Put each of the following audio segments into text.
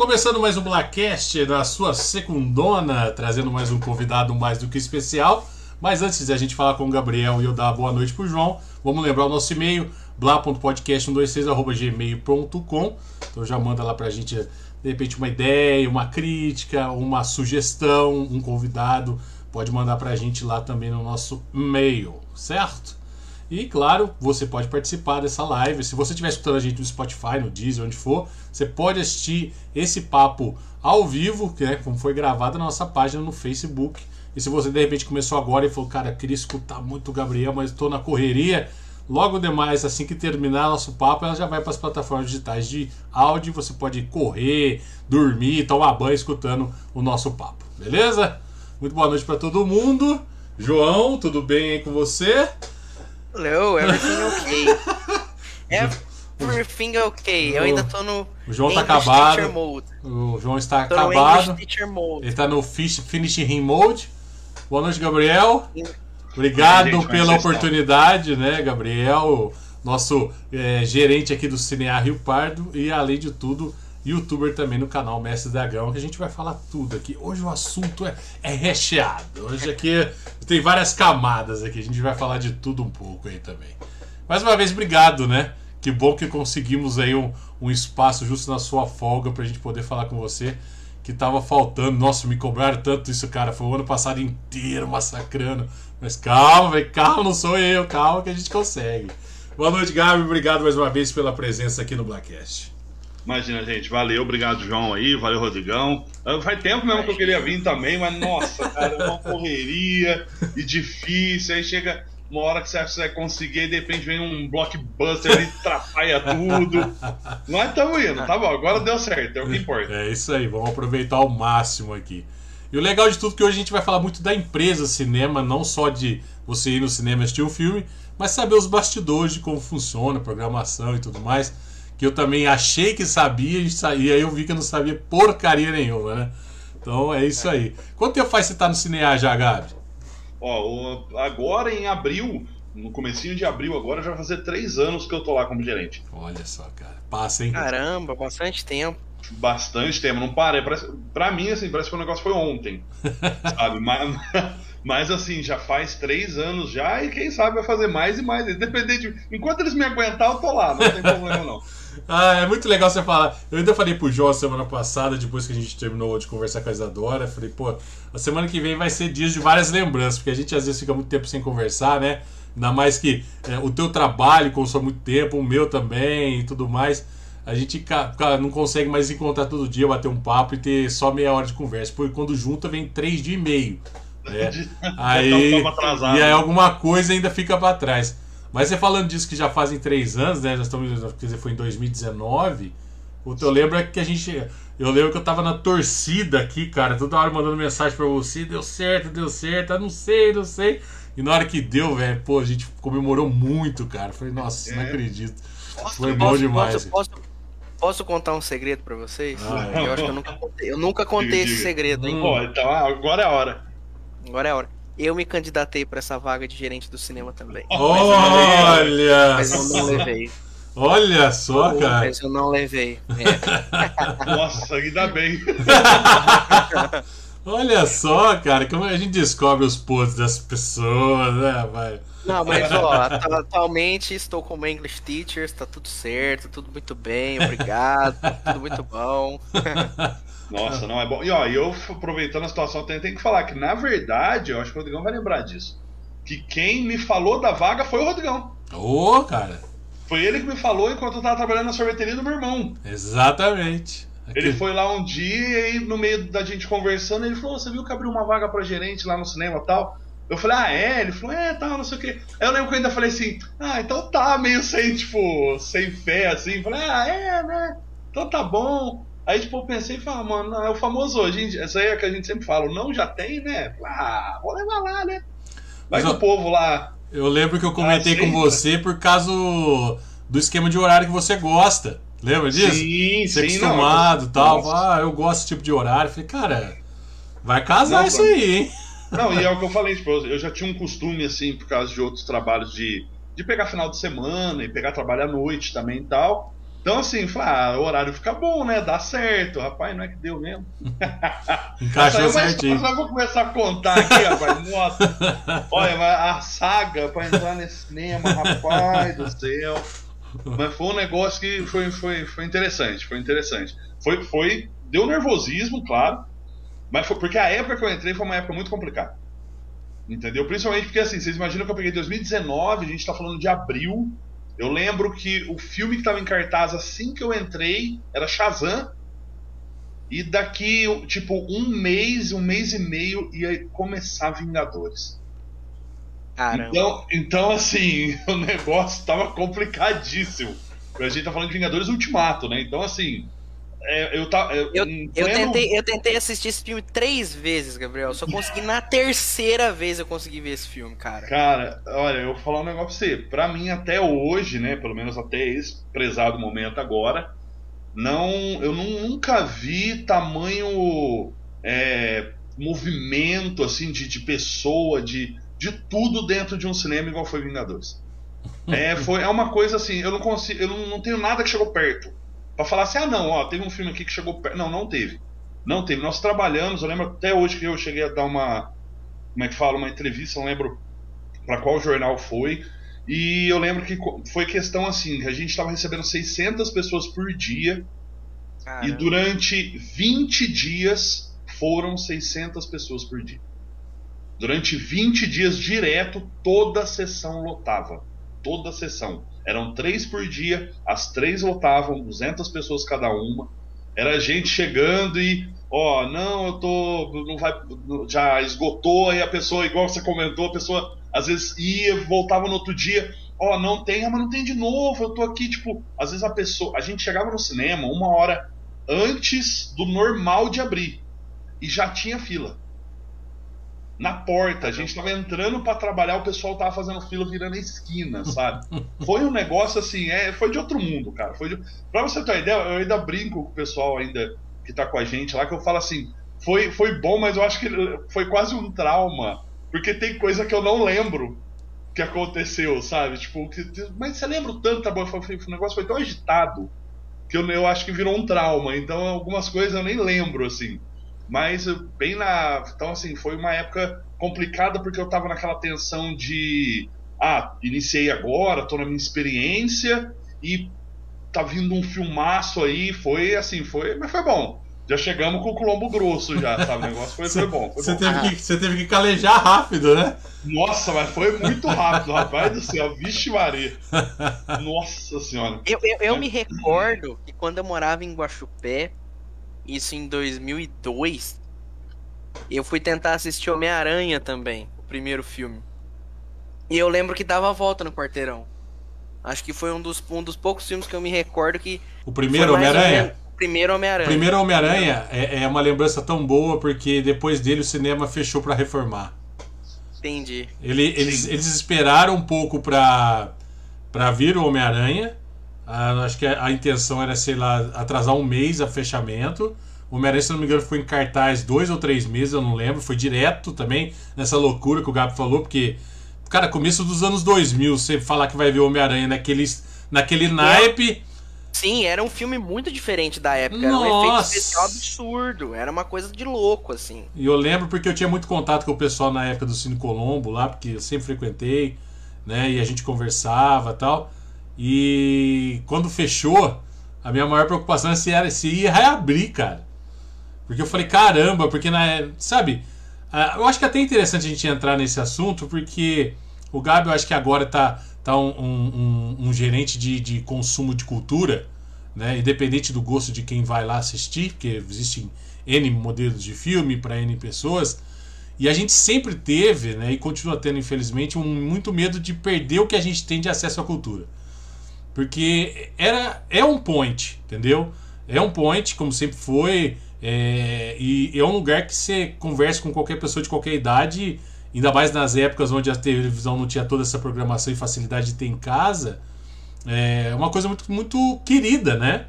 Começando mais um Blackcast na sua secundona, trazendo mais um convidado mais do que especial. Mas antes de a gente falar com o Gabriel e eu dar boa noite pro João, vamos lembrar o nosso e-mail, bla.podcast126.gmail.com. Então já manda lá pra gente, de repente, uma ideia, uma crítica, uma sugestão, um convidado. Pode mandar pra gente lá também no nosso e-mail, certo? E claro, você pode participar dessa live. Se você estiver escutando a gente no Spotify, no Deezer, onde for, você pode assistir esse papo ao vivo, que é como foi gravado na nossa página no Facebook. E se você de repente começou agora e falou, cara, queria escutar muito o Gabriel, mas estou na correria, logo demais, assim que terminar nosso papo, ela já vai para as plataformas digitais de áudio. Você pode correr, dormir, tomar banho escutando o nosso papo, beleza? Muito boa noite para todo mundo. João, tudo bem aí com você? Hello, everything okay. everything okay. Eu ainda tô no. O João tá acabado. O João está tô acabado. Ele tá no fish, finishing mode. Boa noite, Gabriel. Obrigado gente, pela oportunidade, né, Gabriel? Nosso é, gerente aqui do Cinear Rio Pardo e, além de tudo, youtuber também no canal Mestre Dragão, que a gente vai falar tudo aqui. Hoje o assunto é, é recheado. Hoje aqui tem várias camadas aqui. A gente vai falar de tudo um pouco aí também. Mais uma vez, obrigado, né? Que bom que conseguimos aí um, um espaço justo na sua folga pra gente poder falar com você. Que tava faltando. Nossa, me cobraram tanto isso, cara. Foi o ano passado inteiro massacrando. Mas calma, velho, calma, não sou eu. Calma que a gente consegue. Boa noite, Gabi. Obrigado mais uma vez pela presença aqui no Blackcast. Imagina, gente. Valeu, obrigado, João aí. Valeu, Rodrigão. Ah, faz tempo mesmo que eu queria vir também, mas nossa, cara, é uma correria e difícil. Aí chega uma hora que você acha que você vai conseguir, e de repente vem um blockbuster e atrapalha tudo. Nós estamos indo, tá bom, agora deu certo, é o que importa. É isso aí, vamos aproveitar ao máximo aqui. E o legal de tudo é que hoje a gente vai falar muito da empresa cinema, não só de você ir no cinema assistir um filme, mas saber os bastidores de como funciona, programação e tudo mais que eu também achei que sabia e aí eu vi que eu não sabia porcaria nenhuma, né? Então é isso aí. Quanto tempo faz você estar tá no Cinear já, Gabi? Ó, agora em abril, no comecinho de abril agora, já vai fazer três anos que eu tô lá como gerente. Olha só, cara. Passa, hein? Caramba, bastante tempo. Bastante tempo, não parei. Parece, pra mim, assim, parece que o negócio foi ontem. sabe? Mas, mas assim, já faz três anos já e quem sabe vai fazer mais e mais. Independente. Enquanto eles me aguentar, eu tô lá, não tem problema não. Ah, é muito legal você falar. Eu ainda falei pro João semana passada, depois que a gente terminou de conversar com a Isadora. Falei, pô, a semana que vem vai ser dias de várias lembranças, porque a gente às vezes fica muito tempo sem conversar, né? Ainda mais que é, o teu trabalho consome muito tempo, o meu também e tudo mais. A gente cara, não consegue mais encontrar todo dia, bater um papo e ter só meia hora de conversa. Porque quando junta vem três dias e meio. Né? aí, e aí alguma coisa ainda fica para trás. Mas você falando disso que já fazem três anos, né? Já estamos, quer dizer, foi em 2019. O que eu lembro é que a gente. Eu lembro que eu tava na torcida aqui, cara, toda hora mandando mensagem pra você, deu certo, deu certo, eu não sei, não sei. E na hora que deu, velho, pô, a gente comemorou muito, cara. Falei, nossa, é. não acredito. Foi bom demais. Posso, posso, posso, contar um segredo pra vocês? Ah. Eu acho que eu nunca contei, eu nunca contei esse segredo, hein? Pô, então agora é a hora. Agora é a hora eu me candidatei para essa vaga de gerente do cinema também. Olha! Mas eu não levei. Olha só, cara. Mas eu não levei. É. Nossa, ainda bem. Olha só, cara, como a gente descobre os podres das pessoas, né, vai. Não, mas ó, atualmente estou como English Teacher, está tudo certo, tudo muito bem, obrigado, tudo muito bom. Nossa, não é bom. E ó, eu aproveitando a situação, tem, tem que falar que, na verdade, eu acho que o Rodrigão vai lembrar disso. Que quem me falou da vaga foi o Rodrigão. Ô, oh, cara. Foi ele que me falou enquanto eu tava trabalhando na sorveteria do meu irmão. Exatamente. Ele foi lá um dia e no meio da gente conversando, ele falou: Você viu que abriu uma vaga pra gerente lá no cinema e tal? Eu falei, ah, é? Ele falou, é, tal, não sei o quê. Aí eu lembro que eu ainda falei assim, ah, então tá, meio sem, tipo, sem fé, assim. Falei, ah, é, né? Então tá bom. Aí, tipo, eu pensei e falei, mano, é o famoso hoje. Essa aí é que a gente sempre fala, não já tem, né? Ah, vou levar lá, né? Vai com o povo lá. Eu lembro que eu comentei ah, com você por causa do esquema de horário que você gosta. Lembra disso? Sim, Você sim. acostumado e tal. Ah, eu gosto desse tipo de horário. Falei, cara, vai casar não, isso aí, hein? Não, e é o que eu falei, tipo, eu já tinha um costume, assim, por causa de outros trabalhos de, de pegar final de semana e pegar trabalho à noite também e tal. Então, assim, falei, ah, o horário fica bom, né? Dá certo. Rapaz, não é que deu mesmo. Encaixou Mas, certinho. Mas eu vou começar a contar aqui, rapaz. Nossa. Olha, a saga pra entrar nesse cinema, rapaz do céu. Mas foi um negócio que foi, foi, foi interessante, foi interessante. Foi, foi, deu nervosismo, claro. Mas foi porque a época que eu entrei foi uma época muito complicada. Entendeu? Principalmente porque, assim, vocês imaginam que eu peguei 2019, a gente tá falando de abril. Eu lembro que o filme que tava em cartaz assim que eu entrei era Shazam. E daqui, tipo, um mês, um mês e meio ia começar Vingadores. Caramba. Então, então, assim, o negócio tava complicadíssimo. A gente tá falando de Vingadores Ultimato, né? Então, assim, eu, tá, eu, Eu, pleno- tentei, eu tentei assistir esse filme três vezes, Gabriel. Só consegui na terceira vez eu consegui ver esse filme, cara. Cara, olha, eu vou falar um negócio pra você. Pra mim, até hoje, né? Pelo menos até esse prezado momento agora, não, eu nu- nunca vi tamanho é, movimento assim de, de pessoa, de, de tudo dentro de um cinema igual foi Vingadores. É, foi, é uma coisa assim, eu não consigo, eu não, não tenho nada que chegou perto. Pra falar assim, ah não, ó, teve um filme aqui que chegou perto. Não, não teve. Não teve. Nós trabalhamos, eu lembro até hoje que eu cheguei a dar uma. Como é que fala? Uma entrevista, não lembro para qual jornal foi. E eu lembro que foi questão assim, que a gente estava recebendo 600 pessoas por dia e durante 20 dias foram 600 pessoas por dia. Durante 20 dias direto, toda a sessão lotava. Toda a sessão. Eram três por dia, as três lotavam, 200 pessoas cada uma. Era gente chegando e, ó, não, eu tô. Não vai, já esgotou, aí a pessoa, igual você comentou, a pessoa às vezes ia, voltava no outro dia, ó, não tem, ah, mas não tem de novo, eu tô aqui, tipo, às vezes a pessoa. A gente chegava no cinema uma hora antes do normal de abrir. E já tinha fila. Na porta, a gente tava entrando pra trabalhar, o pessoal tava fazendo fila virando a esquina, sabe? Foi um negócio assim, é, foi de outro mundo, cara. Foi de... Pra você ter uma ideia, eu ainda brinco com o pessoal ainda que tá com a gente lá, que eu falo assim, foi, foi bom, mas eu acho que foi quase um trauma, porque tem coisa que eu não lembro que aconteceu, sabe? Tipo, que, mas você lembra o tanto, tá bom? Foi- O negócio foi tão agitado que eu, eu acho que virou um trauma. Então, algumas coisas eu nem lembro, assim. Mas eh, bem na. Então, assim, foi uma época complicada porque eu tava naquela tensão de. Ah, iniciei agora, tô na minha experiência e tá vindo um filmaço aí. Foi assim, foi. Mas foi bom. Já chegamos com o Colombo grosso já, sabe? O negócio foi, foi bom. Você teve, que, você teve que calejar rápido, né? Nossa, mas foi muito rápido, rapaz do céu. Vixe Maria. Nossa senhora. Eu, eu, eu me recordo que quando eu morava em Guaxupé, isso em 2002, eu fui tentar assistir Homem-Aranha também, o primeiro filme. E eu lembro que dava a volta no quarteirão. Acho que foi um dos, um dos poucos filmes que eu me recordo que. O primeiro Homem-Aranha? primeiro Homem-Aranha. primeiro Homem-Aranha é, é uma lembrança tão boa porque depois dele o cinema fechou pra reformar. Entendi. Ele- eles, eles esperaram um pouco pra vir o Homem-Aranha. Ah, acho que a, a intenção era, sei lá, atrasar um mês a fechamento. O Homem-Aranha, se não me engano, foi em cartaz dois ou três meses, eu não lembro. Foi direto também nessa loucura que o Gabi falou, porque, cara, começo dos anos 2000, você falar que vai ver o Homem-Aranha naqueles, naquele naipe. Sim, era um filme muito diferente da época. Era um efeito Nossa. especial absurdo. Era uma coisa de louco, assim. E eu lembro porque eu tinha muito contato com o pessoal na época do Cine Colombo lá, porque eu sempre frequentei, né? E a gente conversava tal. E quando fechou, a minha maior preocupação era se, era, se ia reabrir, cara. Porque eu falei, caramba, porque na. Sabe? Eu acho que é até interessante a gente entrar nesse assunto, porque o Gabi, eu acho que agora tá, tá um, um- um- um gerente de, de consumo de cultura, né? Independente do gosto de quem vai lá assistir, porque existem N modelos de filme para N pessoas. E a gente sempre teve, né, e continua tendo, infelizmente, um, muito medo de perder o que a gente tem de acesso à cultura. Porque era, é um point, entendeu? É um point, como sempre foi, é, e é um lugar que você conversa com qualquer pessoa de qualquer idade, ainda mais nas épocas onde a televisão não tinha toda essa programação e facilidade de ter em casa. É uma coisa muito, muito querida, né?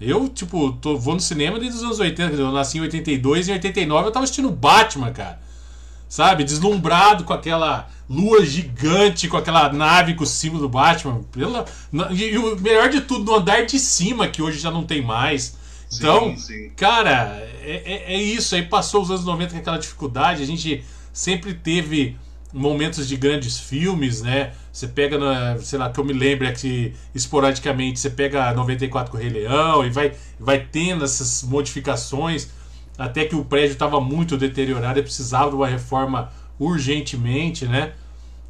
Eu, tipo, tô, vou no cinema desde os anos 80, quer dizer, eu nasci em 82 e em 89 eu tava assistindo Batman, cara. sabe? Deslumbrado com aquela lua gigante, com aquela nave com o símbolo do Batman. Pela, e, o melhor de tudo, no andar de cima, que hoje já não tem mais. Então, Sim, sim. cara, é, é, é isso. Aí passou os anos 90 com aquela dificuldade. A gente sempre teve momentos de grandes filmes, né? Você pega, na, sei lá, que eu me lembro é que esporadicamente você pega 94 com o Rei Leão e vai, vai tendo essas modificações até que o prédio estava muito deteriorado e precisava de uma reforma urgentemente, né?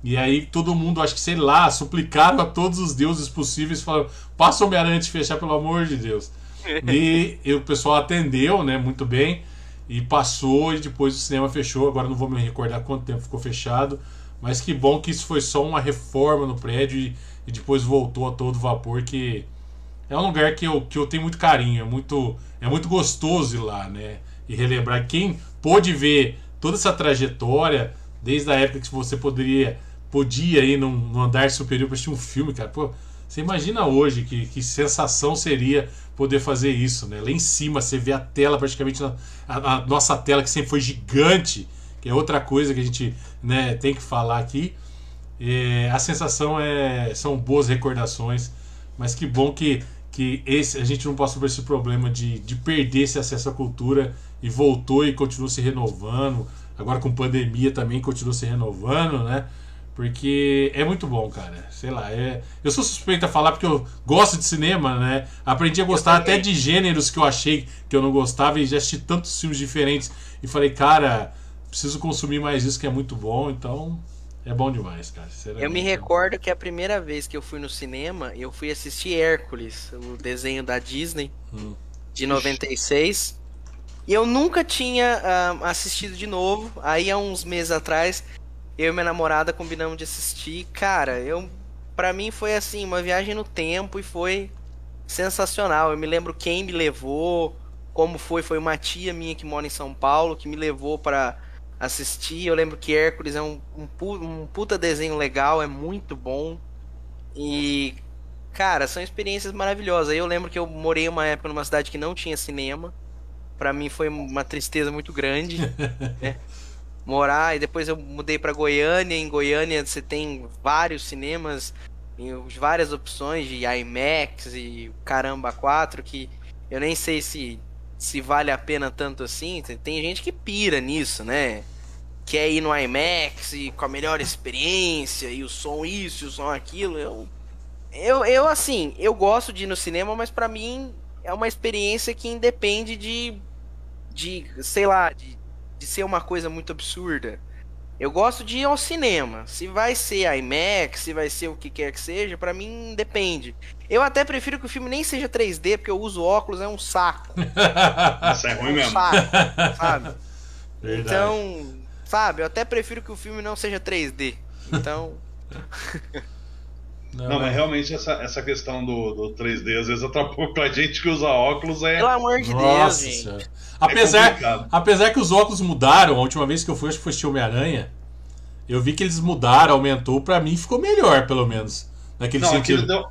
E aí todo mundo, acho que sei lá, suplicaram a todos os deuses possíveis, falaram: passa o Homem-Aranha de fechar, pelo amor de Deus. e, e o pessoal atendeu, né? Muito bem. E passou e depois o cinema fechou. Agora não vou me recordar quanto tempo ficou fechado. Mas que bom que isso foi só uma reforma no prédio e, e depois voltou a todo vapor. Que é um lugar que eu, que eu tenho muito carinho. É muito, é muito gostoso ir lá, né? E relembrar quem pôde ver toda essa trajetória, desde a época que você poderia podia ir num, num andar superior para assistir um filme, cara. Pô, você imagina hoje que, que sensação seria poder fazer isso, né? Lá em cima você vê a tela praticamente na, a, a nossa tela que sempre foi gigante, que é outra coisa que a gente né, tem que falar aqui. É, a sensação é são boas recordações, mas que bom que, que esse, a gente não passou por esse problema de, de perder esse acesso à cultura e voltou e continua se renovando. Agora com pandemia também continua se renovando, né? Porque é muito bom, cara. Sei lá, é... eu sou suspeito a falar porque eu gosto de cinema, né? Aprendi a gostar até de gêneros que eu achei que eu não gostava e já assisti tantos filmes diferentes e falei, cara, preciso consumir mais isso que é muito bom, então é bom demais, cara. Eu me recordo que a primeira vez que eu fui no cinema, eu fui assistir Hércules, o desenho da Disney, hum. de 96. E eu nunca tinha uh, assistido de novo. Aí, há uns meses atrás, eu e minha namorada combinamos de assistir. Cara, eu para mim foi assim, uma viagem no tempo e foi sensacional. Eu me lembro quem me levou, como foi, foi uma tia minha que mora em São Paulo que me levou para assistir. Eu lembro que Hércules é um, um, um puta desenho legal, é muito bom. E cara, são experiências maravilhosas. Eu lembro que eu morei uma época numa cidade que não tinha cinema. Para mim foi uma tristeza muito grande. né? morar e depois eu mudei para Goiânia. Em Goiânia você tem vários cinemas, várias opções de IMAX e caramba 4 que eu nem sei se se vale a pena tanto assim. Tem gente que pira nisso, né? Quer ir no IMAX e com a melhor experiência e o som isso, e o som aquilo. Eu eu, eu assim, eu gosto de ir no cinema, mas para mim é uma experiência que independe de de, sei lá, de de ser uma coisa muito absurda. Eu gosto de ir ao cinema. Se vai ser IMAX, se vai ser o que quer que seja, para mim depende. Eu até prefiro que o filme nem seja 3D, porque eu uso óculos, é um saco. Isso é ruim é um mesmo. Saco, sabe? Então, sabe, eu até prefiro que o filme não seja 3D. Então. Não, não mas realmente essa, essa questão do, do 3D às vezes atrapalha pra gente que usa óculos é. Pelo amor de Nossa, Deus, gente. Apesar, é apesar que os óculos mudaram, a última vez que eu fui, acho que foi Homem-Aranha, eu vi que eles mudaram, aumentou, pra mim ficou melhor, pelo menos. Naquele não, sentido. Deu,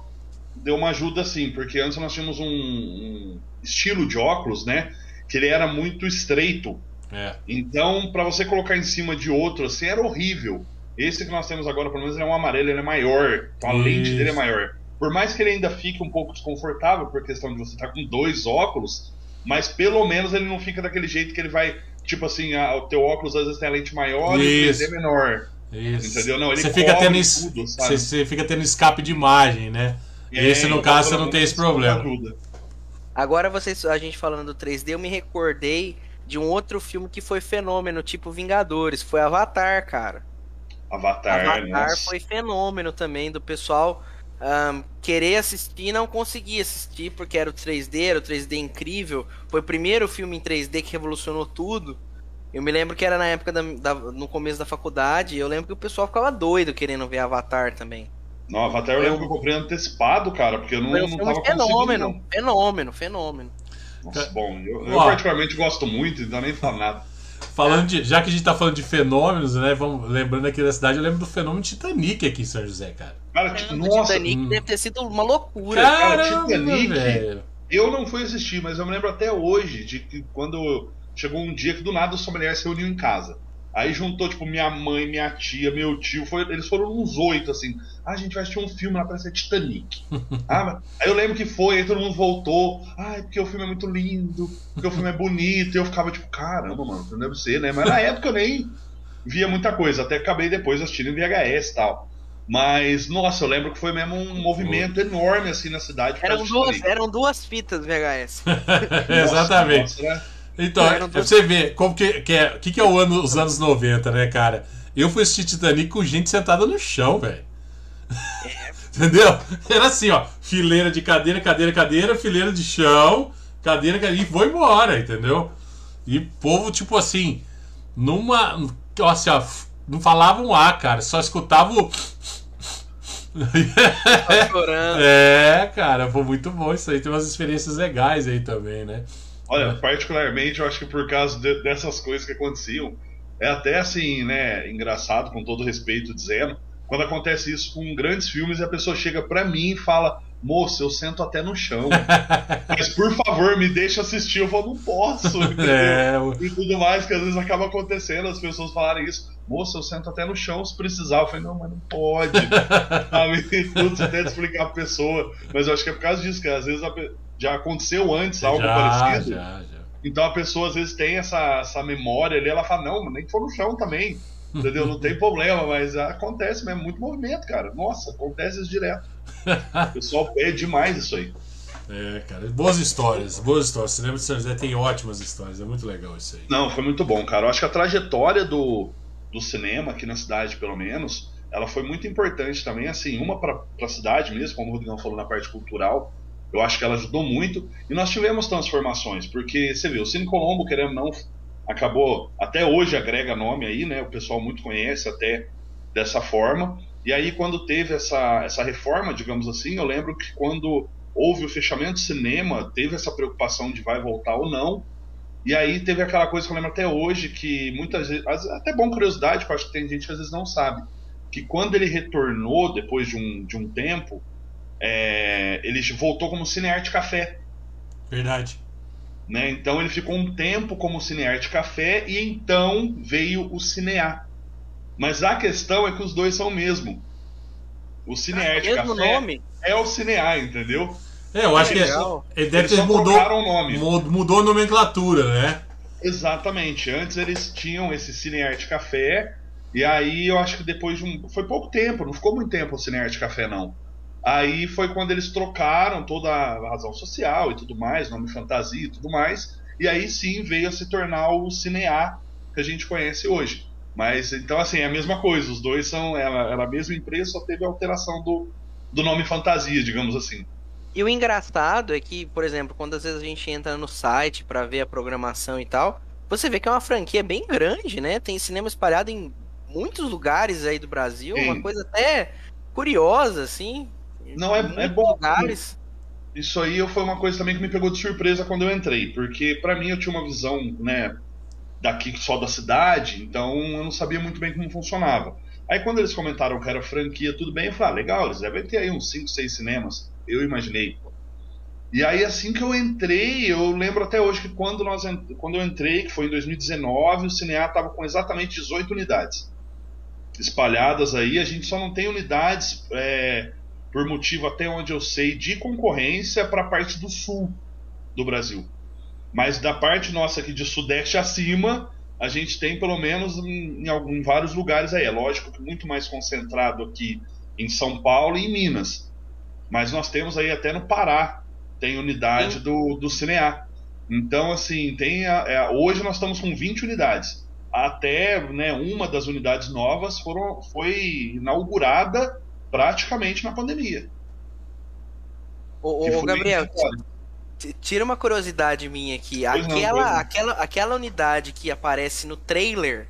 deu uma ajuda sim, porque antes nós tínhamos um, um estilo de óculos, né? Que ele era muito estreito. É. Então, para você colocar em cima de outro, assim, era horrível. Esse que nós temos agora, pelo menos, ele é um amarelo, ele é maior. A Isso. lente dele é maior. Por mais que ele ainda fique um pouco desconfortável, por questão de você estar tá com dois óculos, mas pelo menos ele não fica daquele jeito que ele vai. Tipo assim, a, o teu óculos às vezes tem a lente maior Isso. e o 3D menor. Isso. Entendeu? Não, ele você fica tendo tudo, você, você, fica tendo escape de imagem, né? É, esse, no caso, você não tem esse problema. Agora, vocês, a gente falando do 3D, eu me recordei de um outro filme que foi fenômeno, tipo Vingadores. Foi Avatar, cara. Avatar, Avatar nossa. foi fenômeno também do pessoal um, querer assistir e não conseguir assistir porque era o 3D, era o 3D incrível. Foi o primeiro filme em 3D que revolucionou tudo. Eu me lembro que era na época da, da, no começo da faculdade. Eu lembro que o pessoal ficava doido querendo ver Avatar também. Não, Avatar eu lembro que eu comprei antecipado, cara, porque eu não, um não tava fenômeno, conseguindo. Fenômeno, fenômeno. Nossa, bom, eu, eu particularmente gosto muito, então nem falo nada. Falando de, já que a gente tá falando de fenômenos, né? Vamos, lembrando aqui da cidade, eu lembro do fenômeno Titanic aqui em São José, cara. Cara, tipo, nossa. Titanic hum. deve ter sido uma loucura. Caramba, cara, Titanic. velho. Eu não fui assistir, mas eu me lembro até hoje de que quando chegou um dia que do nada os familiares se reuniam em casa. Aí juntou, tipo, minha mãe, minha tia, meu tio, foi, eles foram uns oito, assim. Ah, a gente vai assistir um filme lá, parece Titanic. ah, aí eu lembro que foi, aí todo mundo voltou. Ah, é porque o filme é muito lindo, porque o filme é bonito. E eu ficava tipo, caramba, mano, não deve ser, né? Mas na época eu nem via muita coisa, até acabei depois assistindo em VHS e tal. Mas, nossa, eu lembro que foi mesmo um movimento enorme assim na cidade. Eram duas, eram duas fitas VHS. Exatamente. Nossa, né? Então, é, pra você ver como que, que é, que, que é o ano, os anos 90, né, cara? Eu fui assistir Titanic com gente sentada no chão, velho. É. Entendeu? Era assim, ó. Fileira de cadeira, cadeira, cadeira, fileira de chão, cadeira, cadeira, e foi embora, entendeu? E povo, tipo assim, numa. Assim, ó, não falava um A, cara, só escutava o. Tá chorando. é, cara, foi muito bom isso aí. Tem umas experiências legais aí também, né? Olha, particularmente, eu acho que por causa de, dessas coisas que aconteciam, é até assim, né, engraçado, com todo respeito dizendo, quando acontece isso com grandes filmes e a pessoa chega para mim e fala: Moço, eu sento até no chão. Mas por favor, me deixa assistir. Eu falo, não posso. É... E tudo mais, que às vezes acaba acontecendo, as pessoas falarem isso. Moço, eu sento até no chão se precisar. Eu falei, não, mas não pode. Sabe? Tudo você tenta explicar pra pessoa. Mas eu acho que é por causa disso, que às vezes já aconteceu antes algo já, parecido. Já, já. Então a pessoa às vezes tem essa, essa memória ali, ela fala, não, nem que for no chão também. Entendeu? Não tem problema, mas acontece mesmo, muito movimento, cara. Nossa, acontece isso direto. O pessoal pede demais isso aí. É, cara, boas histórias, boas histórias. O cinema de São José tem ótimas histórias, é muito legal isso aí. Não, foi muito bom, cara. Eu acho que a trajetória do, do cinema aqui na cidade, pelo menos, ela foi muito importante também, assim, uma para a cidade mesmo, como o Rodrigão falou na parte cultural, eu acho que ela ajudou muito. E nós tivemos transformações, porque você vê, o Cine Colombo, querendo não, acabou, até hoje agrega nome aí, né? O pessoal muito conhece até dessa forma. E aí, quando teve essa, essa reforma, digamos assim, eu lembro que quando houve o fechamento do cinema, teve essa preocupação de vai voltar ou não. E aí teve aquela coisa que eu lembro até hoje, que muitas vezes, até bom curiosidade, porque acho que tem gente que às vezes não sabe, que quando ele retornou depois de um, de um tempo, é, ele voltou como Cinearte Café. Verdade. Né? Então ele ficou um tempo como Cinearte Café e então veio o Cinear. Mas a questão é que os dois são o mesmo. O Cinearte ah, Café nome? é o Cinear, entendeu? É, eu acho é que ele deve ter mudou, nome. mudou a nomenclatura, né? Exatamente. Antes eles tinham esse Cinearte Café e aí eu acho que depois de um. Foi pouco tempo, não ficou muito tempo o Cinearte Café, não. Aí foi quando eles trocaram toda a razão social e tudo mais, nome fantasia e tudo mais. E aí sim veio a se tornar o Cinear que a gente conhece hoje. Mas então, assim, é a mesma coisa. Os dois são. Era, era a mesma empresa, só teve a alteração do, do nome fantasia, digamos assim. E o engraçado é que, por exemplo, quando às vezes a gente entra no site para ver a programação e tal, você vê que é uma franquia bem grande, né? Tem cinema espalhado em muitos lugares aí do Brasil, Sim. uma coisa até curiosa, assim. Não, é, é bom. Lugares. Isso aí foi uma coisa também que me pegou de surpresa quando eu entrei, porque para mim eu tinha uma visão, né, daqui só da cidade, então eu não sabia muito bem como funcionava. Aí quando eles comentaram que era franquia, tudo bem, eu falei, ah, legal, eles devem ter aí uns 5, 6 cinemas. Eu imaginei. E aí assim que eu entrei, eu lembro até hoje que quando, nós, quando eu entrei, que foi em 2019, o Cinear estava com exatamente 18 unidades espalhadas aí. A gente só não tem unidades é, por motivo até onde eu sei de concorrência para a parte do sul do Brasil. Mas da parte nossa aqui de sudeste acima, a gente tem pelo menos em, em, em vários lugares aí. É lógico que muito mais concentrado aqui em São Paulo e em Minas. Mas nós temos aí até no Pará, tem unidade do, do Cinear. Então, assim, tem a, é, hoje nós estamos com 20 unidades. Até né, uma das unidades novas foram, foi inaugurada praticamente na pandemia. Ô, ô Gabriel, tira uma curiosidade minha aqui. aquela, não, aquela, aquela unidade que aparece no trailer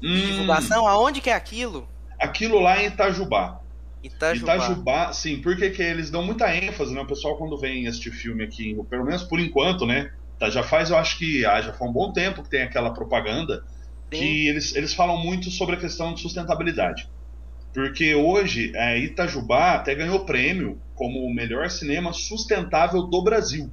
de hum. divulgação, aonde que é aquilo? Aquilo lá em Itajubá. Itajubá. Itajubá, sim, porque que eles dão muita ênfase, né? O pessoal quando vem assistir filme aqui, pelo menos por enquanto, né? Tá, já faz, eu acho que ah, já foi um bom tempo que tem aquela propaganda sim. que eles, eles falam muito sobre a questão de sustentabilidade. Porque hoje é, Itajubá até ganhou prêmio como o melhor cinema sustentável do Brasil.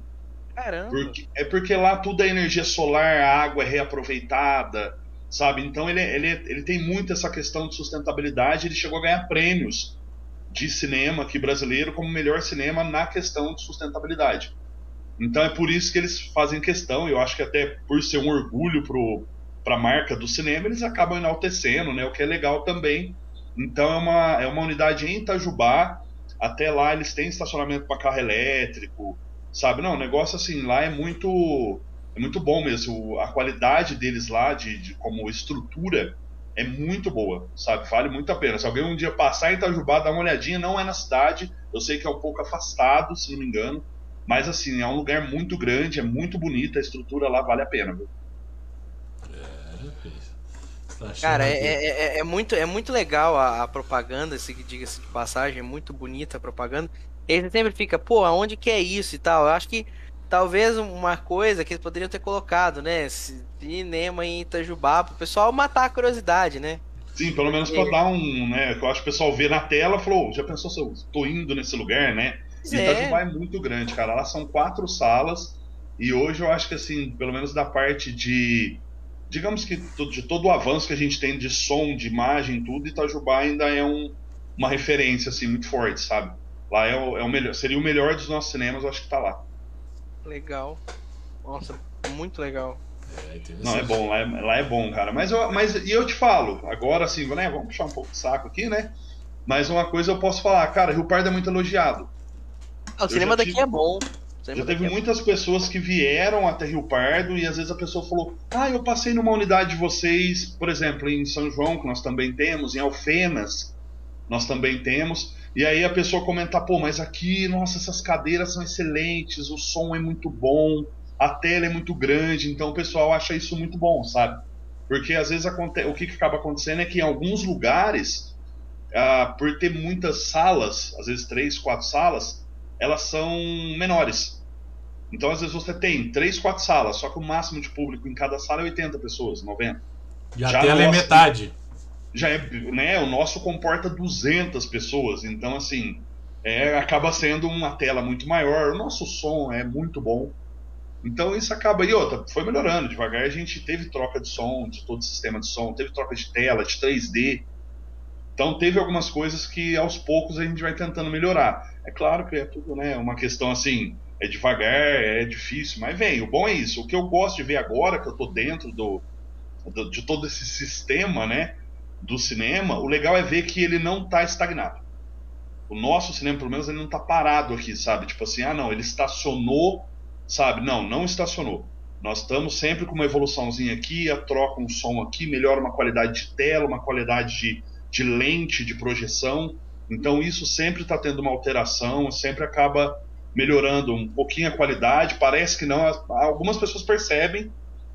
Caramba! Porque, é porque lá tudo é energia solar, a água é reaproveitada, sabe? Então ele, ele, ele tem muito essa questão de sustentabilidade. Ele chegou a ganhar prêmios de cinema aqui brasileiro como melhor cinema na questão de sustentabilidade. Então é por isso que eles fazem questão, eu acho que até por ser um orgulho para a marca do cinema, eles acabam enaltecendo, né? O que é legal também. Então é uma, é uma unidade em Itajubá, até lá eles têm estacionamento para carro elétrico, sabe? Não, o negócio assim, lá é muito é muito bom mesmo. A qualidade deles lá, de, de como estrutura, é muito boa, sabe? Vale muito a pena. Se alguém um dia passar em Itajubá, dá uma olhadinha, não é na cidade, eu sei que é um pouco afastado, se não me engano, mas assim, é um lugar muito grande, é muito bonita, a estrutura lá vale a pena, viu? É, tá Cara, é, é, é, é, muito, é muito legal a, a propaganda, se diga-se de passagem, é muito bonita a propaganda. E você sempre fica, pô, aonde que é isso e tal? Eu acho que talvez uma coisa que eles poderiam ter colocado, né? Cinema em Itajubá, pro pessoal matar a curiosidade, né? Sim, pelo menos para dar um, né? Que eu acho que o pessoal vê na tela e falou, já pensou se eu tô indo nesse lugar, né? E é. Itajubá é muito grande, cara. Lá são quatro salas. E hoje eu acho que, assim, pelo menos da parte de. Digamos que de todo o avanço que a gente tem de som, de imagem, tudo, Itajubá ainda é um, uma referência, assim, muito forte, sabe? Lá é o, é o melhor. Seria o melhor dos nossos cinemas, eu acho que tá lá. Legal. Nossa, muito legal. É, não, é bom, lá é, lá é bom, cara. Mas, eu, mas e eu te falo, agora assim, né? Vamos puxar um pouco de saco aqui, né? Mas uma coisa eu posso falar, cara, Rio Pardo é muito elogiado. Ah, o cinema daqui tive, é bom. Já teve muitas pessoas que vieram até Rio Pardo e às vezes a pessoa falou: Ah, eu passei numa unidade de vocês, por exemplo, em São João, que nós também temos, em Alfenas, nós também temos. E aí a pessoa comenta, pô, mas aqui, nossa, essas cadeiras são excelentes, o som é muito bom, a tela é muito grande, então o pessoal acha isso muito bom, sabe? Porque às vezes o que, que acaba acontecendo é que em alguns lugares, ah, por ter muitas salas, às vezes três, quatro salas, elas são menores. Então às vezes você tem três, quatro salas, só que o máximo de público em cada sala é 80 pessoas, 90. E a Já tela é metade já é, né, o nosso comporta 200 pessoas, então assim, é, acaba sendo uma tela muito maior, o nosso som é muito bom. Então isso acaba e outra, foi melhorando devagar, a gente teve troca de som, de todo o sistema de som, teve troca de tela, de 3D. Então teve algumas coisas que aos poucos a gente vai tentando melhorar. É claro que é tudo, né, uma questão assim, é devagar, é difícil, mas vem. O bom é isso. O que eu gosto de ver agora, que eu tô dentro do, do de todo esse sistema, né, do cinema, o legal é ver que ele não está estagnado. O nosso cinema, pelo menos, ele não está parado aqui, sabe? Tipo assim, ah, não, ele estacionou, sabe? Não, não estacionou. Nós estamos sempre com uma evoluçãozinha aqui, a troca um som aqui, melhora uma qualidade de tela, uma qualidade de, de lente, de projeção. Então isso sempre está tendo uma alteração, sempre acaba melhorando um pouquinho a qualidade. Parece que não, algumas pessoas percebem.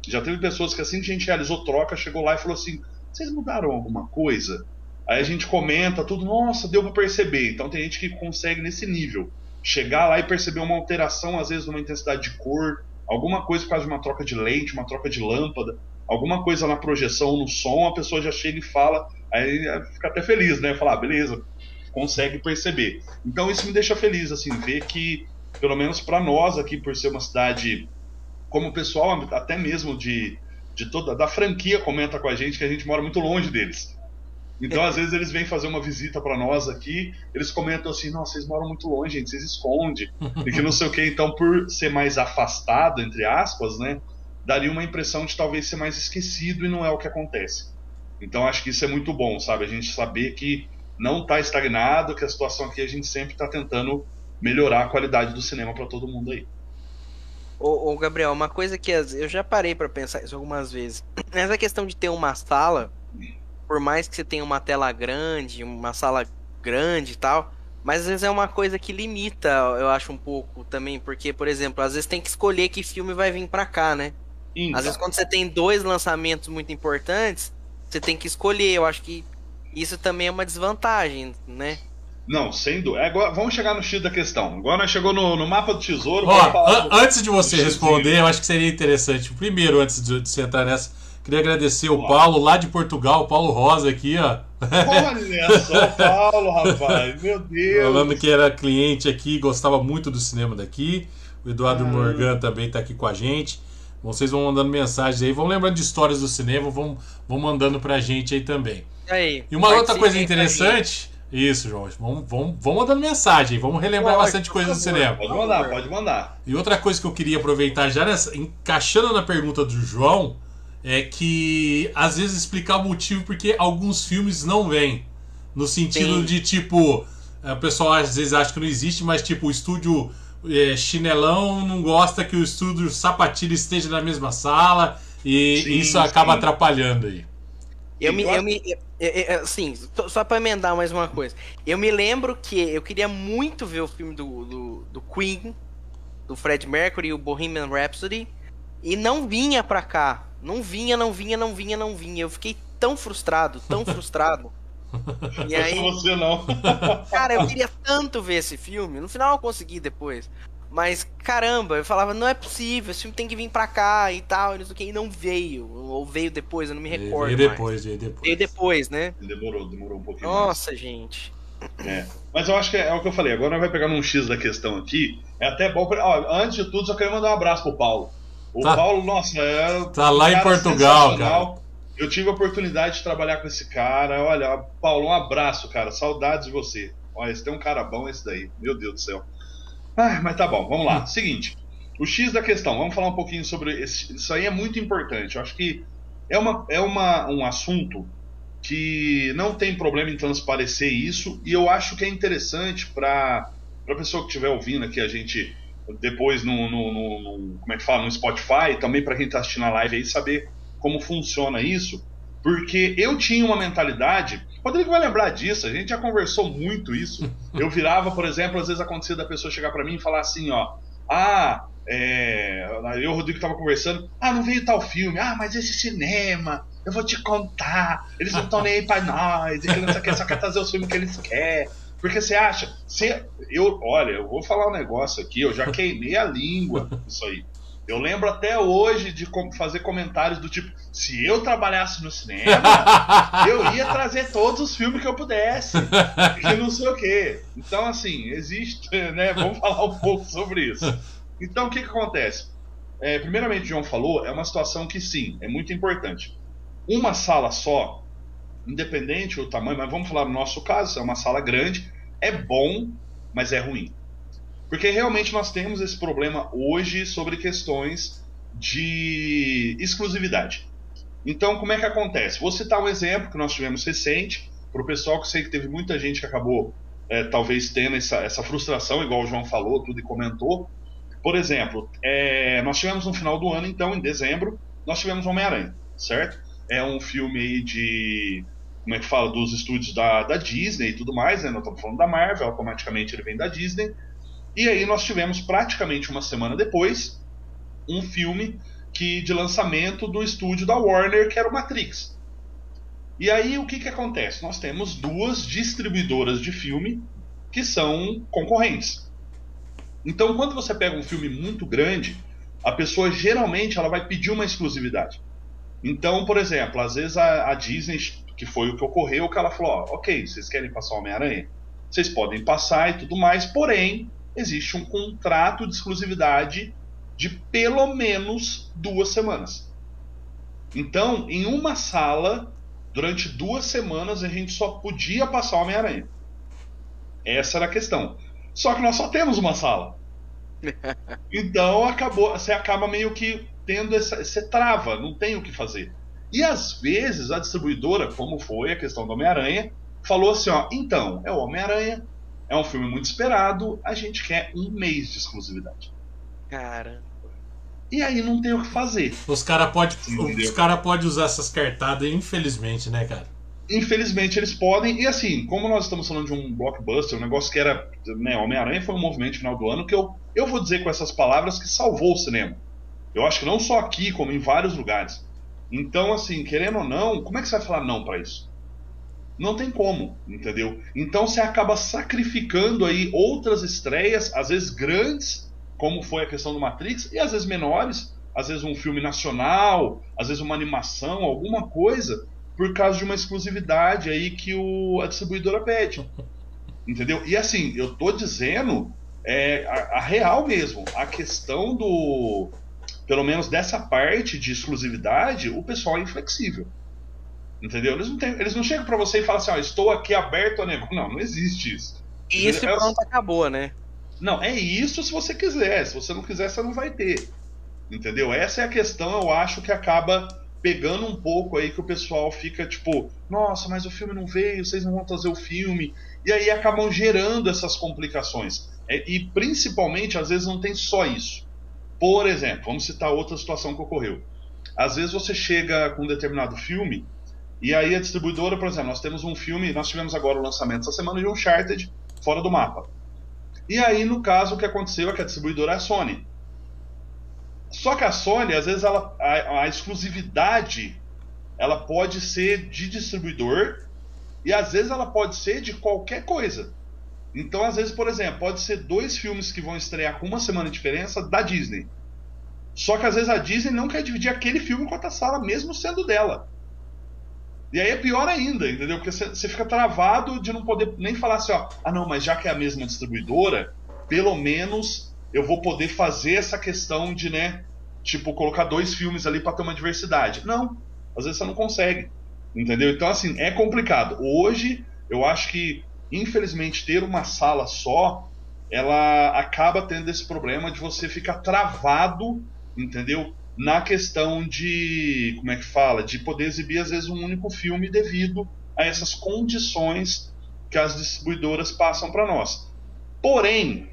Já teve pessoas que assim que a gente realizou troca, chegou lá e falou assim: vocês mudaram alguma coisa? Aí a gente comenta tudo, nossa, deu para perceber. Então tem gente que consegue nesse nível chegar lá e perceber uma alteração, às vezes, numa intensidade de cor, alguma coisa por causa de uma troca de lente, uma troca de lâmpada, alguma coisa na projeção, no som, a pessoa já chega e fala, aí fica até feliz, né? Falar, ah, beleza, consegue perceber. Então isso me deixa feliz, assim, ver que, pelo menos para nós aqui, por ser uma cidade, como o pessoal, até mesmo de de toda da franquia comenta com a gente que a gente mora muito longe deles. Então, às vezes, eles vêm fazer uma visita para nós aqui, eles comentam assim: nossa, vocês moram muito longe, gente, vocês escondem, e que não sei o que. Então, por ser mais afastado, entre aspas, né, daria uma impressão de talvez ser mais esquecido e não é o que acontece. Então, acho que isso é muito bom, sabe? A gente saber que não está estagnado, que a situação aqui a gente sempre está tentando melhorar a qualidade do cinema para todo mundo aí. Ô, ô, Gabriel, uma coisa que eu já parei para pensar isso algumas vezes. Essa questão de ter uma sala, por mais que você tenha uma tela grande, uma sala grande e tal, mas às vezes é uma coisa que limita, eu acho um pouco também, porque, por exemplo, às vezes tem que escolher que filme vai vir para cá, né? Então. Às vezes quando você tem dois lançamentos muito importantes, você tem que escolher. Eu acho que isso também é uma desvantagem, né? Não, sem dúvida. É, agora, vamos chegar no X da questão. Agora nós chegou no, no mapa do tesouro. Ó, antes de você responder, eu acho que seria interessante. Primeiro, antes de, de você entrar nessa, queria agradecer o Paulo lá de Portugal, o Paulo Rosa aqui, ó. Olha só, o Paulo, rapaz. Meu Deus. Falando que era cliente aqui, gostava muito do cinema daqui. O Eduardo ah. Morgan também está aqui com a gente. Vocês vão mandando mensagens aí, vão lembrando de histórias do cinema, vão, vão mandando pra gente aí também. Aí, E uma outra coisa interessante. Isso, João. Vamos, vamos, vamos mandando mensagem, vamos relembrar bastante coisa do cinema. Pode mandar, pode mandar. E outra coisa que eu queria aproveitar já nessa, encaixando na pergunta do João, é que às vezes explicar o motivo porque alguns filmes não vêm. No sentido Sim. de tipo, eh, o pessoal às vezes acha que não existe, mas tipo, o estúdio eh, chinelão não gosta que o estúdio sapatilha esteja na mesma sala e Sim, isso acaba sim. atrapalhando aí. Eu me, Eu me, eu- eu- eu- assim, só- pra emendar mais uma coisa. Eu me lembro que eu queria muito ver o filme do, do, do Queen, do Fred Mercury, o Bohemian Rhapsody, e não vinha pra cá. Não vinha, não vinha, não vinha, não vinha. Eu fiquei tão frustrado, tão frustrado. E Não aí, você não. cara, eu queria tanto ver esse filme. No final eu consegui depois. Mas, caramba, eu falava, não é possível, esse filme tem que vir pra cá e tal, e não sei o que, e não veio. Ou veio depois, eu não me recordo. Mais. depois, e depois. Veio depois, né? Demorou, demorou um pouquinho. mais. Nossa, gente. É. Mas eu acho que é, é o que eu falei. Agora nós vai pegar num X da questão aqui. É até bom. Pra, ó, antes de tudo, só queria mandar um abraço pro Paulo. O Tá. Paulo, nossa, é. Tá lá em cara Portugal, sensacional. Eu tive a oportunidade de trabalhar com esse cara. Olha, Paulo, um abraço, cara. Saudades de você. Olha, esse tem um cara bom esse daí. Meu Deus do céu. Ah, mas tá bom, vamos lá. Seguinte. O X da questão, vamos falar um pouquinho sobre esse, isso aí é muito importante. Eu acho que é, uma, é uma, um assunto que não tem problema em transparecer isso e eu acho que é interessante para a pessoa que estiver ouvindo aqui a gente depois no, no, no- no- como é que fala no Spotify também para quem está assistindo a live aí saber como funciona isso porque eu tinha uma mentalidade Rodrigo vai lembrar disso a gente já conversou muito isso eu virava por exemplo às vezes acontecia da pessoa chegar para mim e falar assim ó ah é, eu e o Rodrigo tava conversando ah não veio tal filme ah mas esse cinema eu vou te contar, eles não estão nem aí pra nós, e que não sei o que, só quer trazer os filmes que eles querem. Porque você acha, você, eu, olha, eu vou falar um negócio aqui, eu já queimei a língua isso aí. Eu lembro até hoje de fazer comentários do tipo, se eu trabalhasse no cinema, eu ia trazer todos os filmes que eu pudesse, e não sei o que. Então, assim, existe, né? Vamos falar um pouco sobre isso. Então, o que, que acontece? É, primeiramente, o João falou, é uma situação que sim, é muito importante uma sala só, independente do tamanho, mas vamos falar no nosso caso, é uma sala grande, é bom, mas é ruim. Porque realmente nós temos esse problema hoje sobre questões de exclusividade. Então, como é que acontece? Vou citar um exemplo que nós tivemos recente, para o pessoal que sei que teve muita gente que acabou é, talvez tendo essa, essa frustração, igual o João falou, tudo e comentou. Por exemplo, é, nós tivemos no final do ano, então, em dezembro, nós tivemos Homem-Aranha, certo? É um filme aí de. Como é que fala? Dos estúdios da, da Disney e tudo mais, né? Nós estamos falando da Marvel, automaticamente ele vem da Disney. E aí nós tivemos praticamente uma semana depois um filme que de lançamento do estúdio da Warner, que era o Matrix. E aí o que, que acontece? Nós temos duas distribuidoras de filme que são concorrentes. Então, quando você pega um filme muito grande, a pessoa geralmente ela vai pedir uma exclusividade. Então, por exemplo, às vezes a, a Disney, que foi o que ocorreu, que ela falou: ó, ok, vocês querem passar Homem-Aranha? Vocês podem passar e tudo mais, porém, existe um contrato de exclusividade de pelo menos duas semanas. Então, em uma sala, durante duas semanas, a gente só podia passar o Homem-Aranha. Essa era a questão. Só que nós só temos uma sala. Então acabou, você acaba meio que tendo essa, você trava, não tem o que fazer. E às vezes a distribuidora, como foi a questão do Homem-Aranha, falou assim, ó, então, é o Homem-Aranha, é um filme muito esperado, a gente quer um mês de exclusividade. Cara. E aí não tem o que fazer. Os caras podem cara pode usar essas cartadas, infelizmente, né, cara? Infelizmente eles podem, e assim, como nós estamos falando de um blockbuster, um negócio que era. Né, Homem-Aranha foi um movimento final do ano que eu, eu vou dizer com essas palavras que salvou o cinema. Eu acho que não só aqui, como em vários lugares. Então, assim, querendo ou não, como é que você vai falar não para isso? Não tem como, entendeu? Então você acaba sacrificando aí outras estreias, às vezes grandes, como foi a questão do Matrix, e às vezes menores, às vezes um filme nacional, às vezes uma animação, alguma coisa, por causa de uma exclusividade aí que o, a distribuidora pede. Entendeu? E assim, eu tô dizendo é, a, a real mesmo, a questão do pelo menos dessa parte de exclusividade, o pessoal é inflexível. Entendeu? Eles não, eles não chegam para você e falam assim, ó, estou aqui aberto a negócio. Não, não existe isso. E isso e pronto, acabou, né? Não, é isso se você quiser. Se você não quiser, você não vai ter. Entendeu? Essa é a questão, eu acho, que acaba pegando um pouco aí que o pessoal fica tipo, nossa, mas o filme não veio, vocês não vão trazer o filme. E aí acabam gerando essas complicações. É, e principalmente, às vezes, não tem só isso. Por exemplo, vamos citar outra situação que ocorreu. Às vezes você chega com um determinado filme e aí a distribuidora, por exemplo, nós temos um filme, nós tivemos agora o lançamento essa semana de Uncharted fora do mapa. E aí, no caso, o que aconteceu é que a distribuidora é a Sony. Só que a Sony, às vezes, ela, a, a exclusividade ela pode ser de distribuidor e às vezes ela pode ser de qualquer coisa. Então, às vezes, por exemplo, pode ser dois filmes que vão estrear com uma semana de diferença da Disney. Só que às vezes a Disney não quer dividir aquele filme com outra sala, mesmo sendo dela. E aí é pior ainda, entendeu? Porque você fica travado de não poder nem falar assim, ó, ah não, mas já que é a mesma distribuidora, pelo menos eu vou poder fazer essa questão de, né, tipo, colocar dois filmes ali para ter uma diversidade. Não, às vezes você não consegue, entendeu? Então, assim, é complicado. Hoje, eu acho que, infelizmente, ter uma sala só, ela acaba tendo esse problema de você ficar travado, entendeu? Na questão de, como é que fala, de poder exibir às vezes um único filme devido a essas condições que as distribuidoras passam para nós. Porém,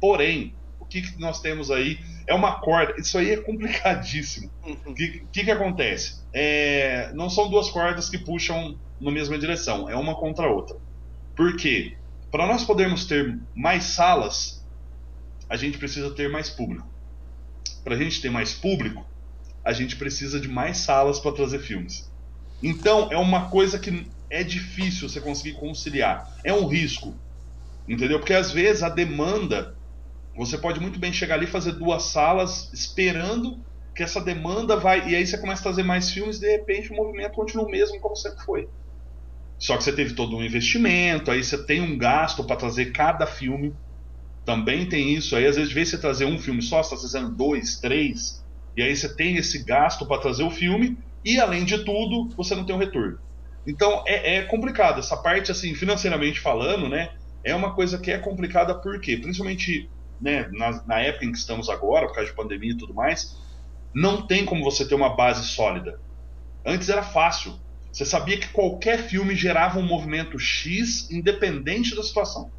porém, o que, que, nós temos aí é uma corda. Isso aí é complicadíssimo. O que, que, que, acontece? É, não são duas cordas que puxam na mesma direção, é uma contra a outra. Por quê? Para nós podermos ter mais salas, a gente precisa ter mais público para a gente ter mais público, a gente precisa de mais salas para trazer filmes. Então é uma coisa que é difícil você conseguir conciliar. É um risco, entendeu? Porque às vezes a demanda, você pode muito bem chegar ali e fazer duas salas esperando que essa demanda vai. E aí você começa a trazer mais filmes e de repente o movimento continua o mesmo como sempre foi. Só que você teve todo um investimento, aí você tem um gasto para trazer cada filme. Também tem isso aí, às vezes, de vez você trazer um filme só, você está trazendo dois, três, e aí você tem esse gasto para trazer o filme, e além de tudo, você não tem o retorno. Então é, é, complicado, essa parte, assim, financeiramente falando, né? É uma coisa que é complicada, por quê? Principalmente né, na, na época em que estamos agora, por causa de pandemia e tudo mais, não tem como você ter uma base sólida. Antes era fácil. Você sabia que qualquer filme gerava um movimento X, independente da situação.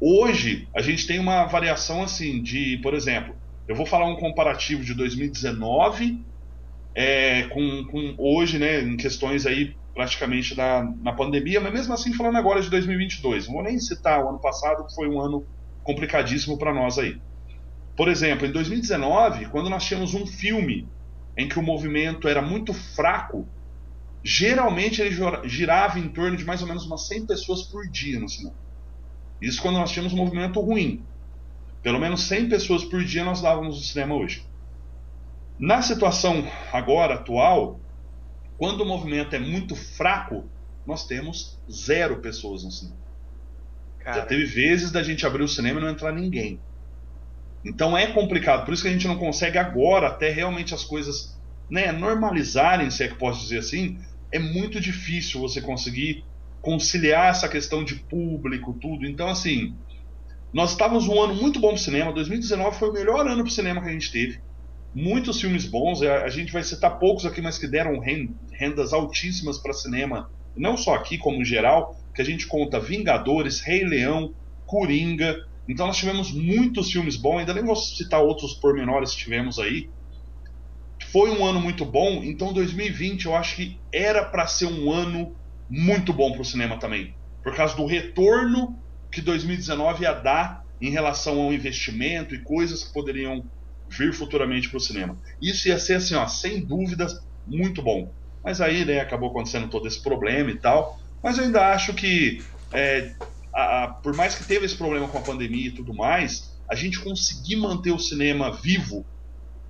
Hoje, a gente tem uma variação assim de, por exemplo, eu vou falar um comparativo de 2019 é, com, com, hoje, né, em questões aí praticamente da, na pandemia, mas mesmo assim falando agora de 2022. Não vou nem citar o ano passado, que foi um ano complicadíssimo para nós aí. Por exemplo, em 2019, quando nós tínhamos um filme em que o movimento era muito fraco, geralmente ele girava em torno de mais ou menos umas 100 pessoas por dia no cinema. Isso quando nós tínhamos um movimento ruim. Pelo menos 100 pessoas por dia nós dávamos no cinema hoje. Na situação agora, atual, quando o movimento é muito fraco, nós temos zero pessoas no cinema. Cara. Já teve vezes da gente abrir o cinema e não entrar ninguém. Então é complicado. Por isso que a gente não consegue agora, até realmente as coisas né, normalizarem, se é que posso dizer assim, é muito difícil você conseguir conciliar essa questão de público, tudo. Então, assim, nós estávamos um ano muito bom para o cinema. 2019 foi o melhor ano para o cinema que a gente teve. Muitos filmes bons. A gente vai citar poucos aqui, mas que deram rendas altíssimas para cinema. Não só aqui, como em geral. Que a gente conta Vingadores, Rei Leão, Coringa. Então nós tivemos muitos filmes bons. Ainda nem vou citar outros pormenores que tivemos aí. Foi um ano muito bom. Então 2020 eu acho que era para ser um ano muito bom para o cinema também, por causa do retorno que 2019 ia dar em relação ao investimento e coisas que poderiam vir futuramente para o cinema. Isso ia ser assim, ó, sem dúvidas, muito bom. Mas aí, né, acabou acontecendo todo esse problema e tal. Mas eu ainda acho que, é, a, a, por mais que teve esse problema com a pandemia e tudo mais, a gente conseguir manter o cinema vivo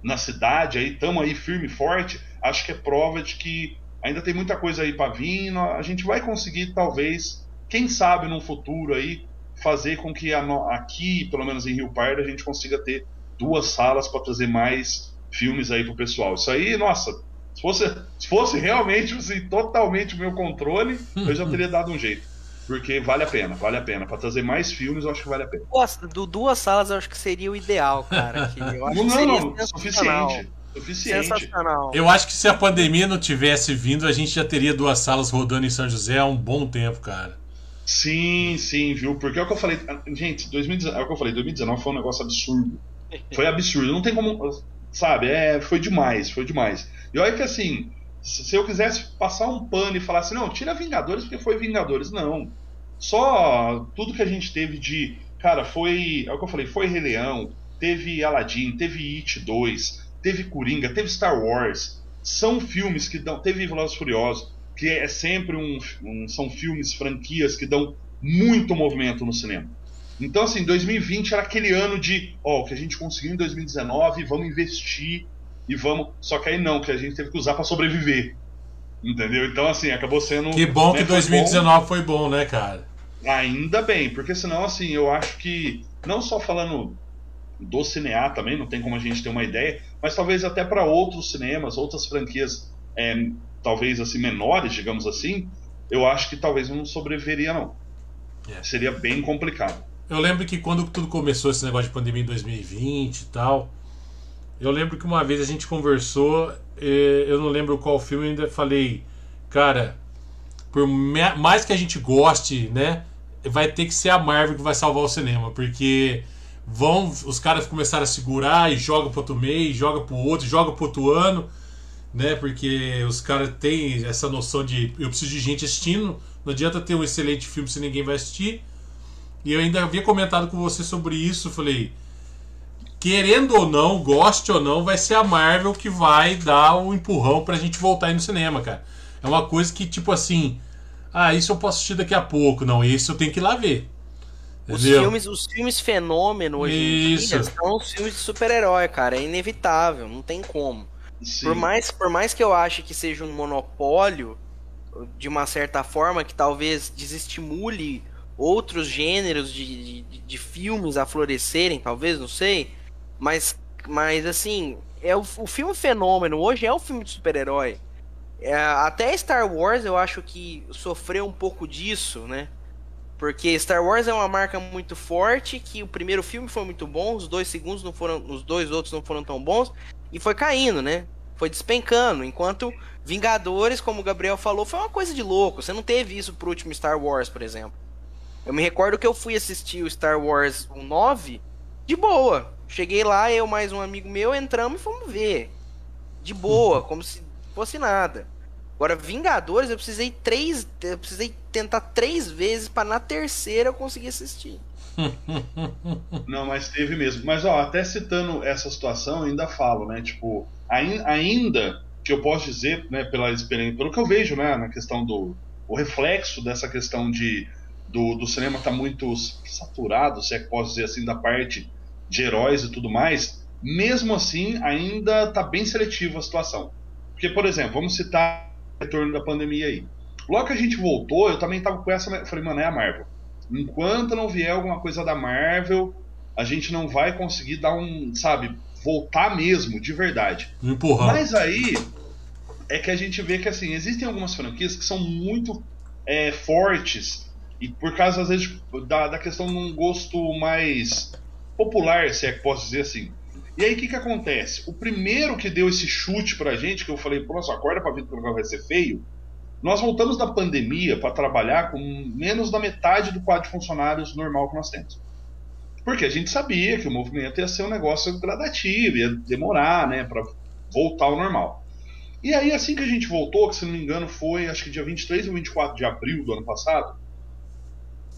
na cidade, aí estamos aí firme e forte, acho que é prova de que ainda tem muita coisa aí para vir. A gente vai conseguir, talvez, quem sabe no futuro aí, fazer com que aqui, pelo menos em Rio Pardo, a gente consiga ter duas salas para trazer mais filmes aí pro pessoal. Isso aí, nossa, se fosse, se fosse realmente assim, totalmente o meu controle, eu já teria dado um jeito. Porque vale a pena, vale a pena. Para trazer mais filmes, eu acho que vale a pena. Do duas salas eu acho que seria o ideal, cara. não, não, suficiente. Suficiente. Sensacional. Eu acho que se a pandemia não tivesse vindo, a gente já teria duas salas rodando em São José há um bom tempo, cara. Sim, sim, viu? Porque é o que eu falei. Gente, 2019, é o que eu falei, 2019 foi um negócio absurdo. Foi absurdo. Não tem como. Sabe, é, foi demais, foi demais. E olha que assim, se eu quisesse passar um pano e falar assim, não, tira Vingadores porque foi Vingadores. Não. Só tudo que a gente teve de. Cara, foi. É o que eu falei, foi Rei Leão, teve Aladdin, teve It 2, teve Coringa, teve Star Wars. São filmes que dão. Teve Velozes Furiosos, que é sempre um, um. São filmes, franquias que dão muito movimento no cinema. Então, assim, 2020 era aquele ano de, ó, o que a gente conseguiu em 2019, vamos investir e vamos. Só que aí não, que a gente teve que usar para sobreviver. Entendeu? Então, assim, acabou sendo. Que bom né, que foi 2019 foi bom, né, cara? Ainda bem, porque senão, assim, eu acho que, não só falando do Cinear também, não tem como a gente ter uma ideia, mas talvez até para outros cinemas, outras franquias, é, talvez assim, menores, digamos assim, eu acho que talvez não sobreviveria, não. É. Seria bem complicado. Eu lembro que quando tudo começou, esse negócio de pandemia em 2020 e tal, eu lembro que uma vez a gente conversou, eu não lembro qual filme, eu ainda falei, cara, por mais que a gente goste, né, vai ter que ser a Marvel que vai salvar o cinema, porque vão os caras começaram a segurar e joga pro outro mês, joga pro outro, joga pro outro ano, né, porque os caras têm essa noção de eu preciso de gente assistindo, não adianta ter um excelente filme se ninguém vai assistir. E eu ainda havia comentado com você sobre isso. Falei, querendo ou não, goste ou não, vai ser a Marvel que vai dar o empurrão pra gente voltar aí no cinema, cara. É uma coisa que, tipo assim, ah, isso eu posso assistir daqui a pouco. Não, esse eu tenho que ir lá ver. Os Entendeu? filmes, os filmes fenômeno hoje em Isso. dia são os filmes de super-herói, cara. É inevitável, não tem como. Sim. Por mais, por mais que eu ache que seja um monopólio, de uma certa forma, que talvez desestimule outros gêneros de, de, de filmes a florescerem, talvez, não sei. Mas, mas assim, é o, o filme fenômeno hoje é o filme de super-herói. É, até Star Wars eu acho que sofreu um pouco disso, né? Porque Star Wars é uma marca muito forte, que o primeiro filme foi muito bom, os dois segundos não foram, os dois outros não foram tão bons e foi caindo, né? Foi despencando, enquanto Vingadores, como o Gabriel falou, foi uma coisa de louco. Você não teve isso pro último Star Wars, por exemplo. Eu me recordo que eu fui assistir o Star Wars o 9 de boa. Cheguei lá, eu mais um amigo meu, entramos e fomos ver. De boa, como se fosse nada. Agora, Vingadores, eu precisei três. Eu precisei tentar três vezes para na terceira eu conseguir assistir. Não, mas teve mesmo. Mas, ó, até citando essa situação, ainda falo, né? Tipo, ai- ainda que eu posso dizer, né, pela experiência, pelo que eu vejo, né, na questão do. O reflexo dessa questão de. Do, do cinema tá muito saturado, se é que posso dizer assim, da parte de heróis e tudo mais. Mesmo assim, ainda tá bem seletiva a situação. Porque, por exemplo, vamos citar retorno da pandemia aí. Logo que a gente voltou, eu também tava com essa. eu Falei, mano, é a Marvel. Enquanto não vier alguma coisa da Marvel, a gente não vai conseguir dar um, sabe, voltar mesmo, de verdade. Empurrão. Mas aí é que a gente vê que assim, existem algumas franquias que são muito é, fortes e por causa, às vezes, da, da questão de um gosto mais popular, se é que posso dizer assim. E aí o que, que acontece? O primeiro que deu esse chute pra gente, que eu falei, pô, nossa, acorda pra vida que o negócio vai ser feio. Nós voltamos da pandemia para trabalhar com menos da metade do quadro de funcionários normal que nós temos. Porque a gente sabia que o movimento ia ser um negócio gradativo, ia demorar, né, para voltar ao normal. E aí, assim que a gente voltou, que se não me engano foi, acho que dia 23 ou 24 de abril do ano passado,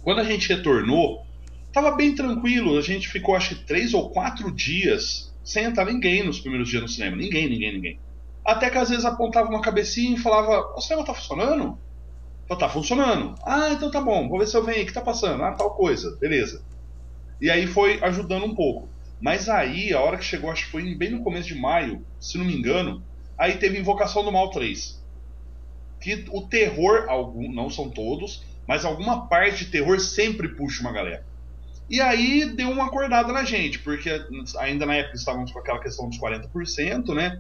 quando a gente retornou, tava bem tranquilo. A gente ficou, acho que três ou quatro dias sem entrar ninguém nos primeiros dias no cinema. Ninguém, ninguém, ninguém. Até que às vezes apontava uma cabecinha e falava: O cinema tá funcionando? Eu, tá funcionando. Ah, então tá bom, vou ver se eu venho aí, que tá passando? Ah, tal coisa, beleza. E aí foi ajudando um pouco. Mas aí, a hora que chegou, acho que foi bem no começo de maio, se não me engano, aí teve Invocação do Mal 3. Que o terror, algum, não são todos, mas alguma parte de terror sempre puxa uma galera. E aí deu uma acordada na gente, porque ainda na época estávamos com aquela questão dos 40%, né?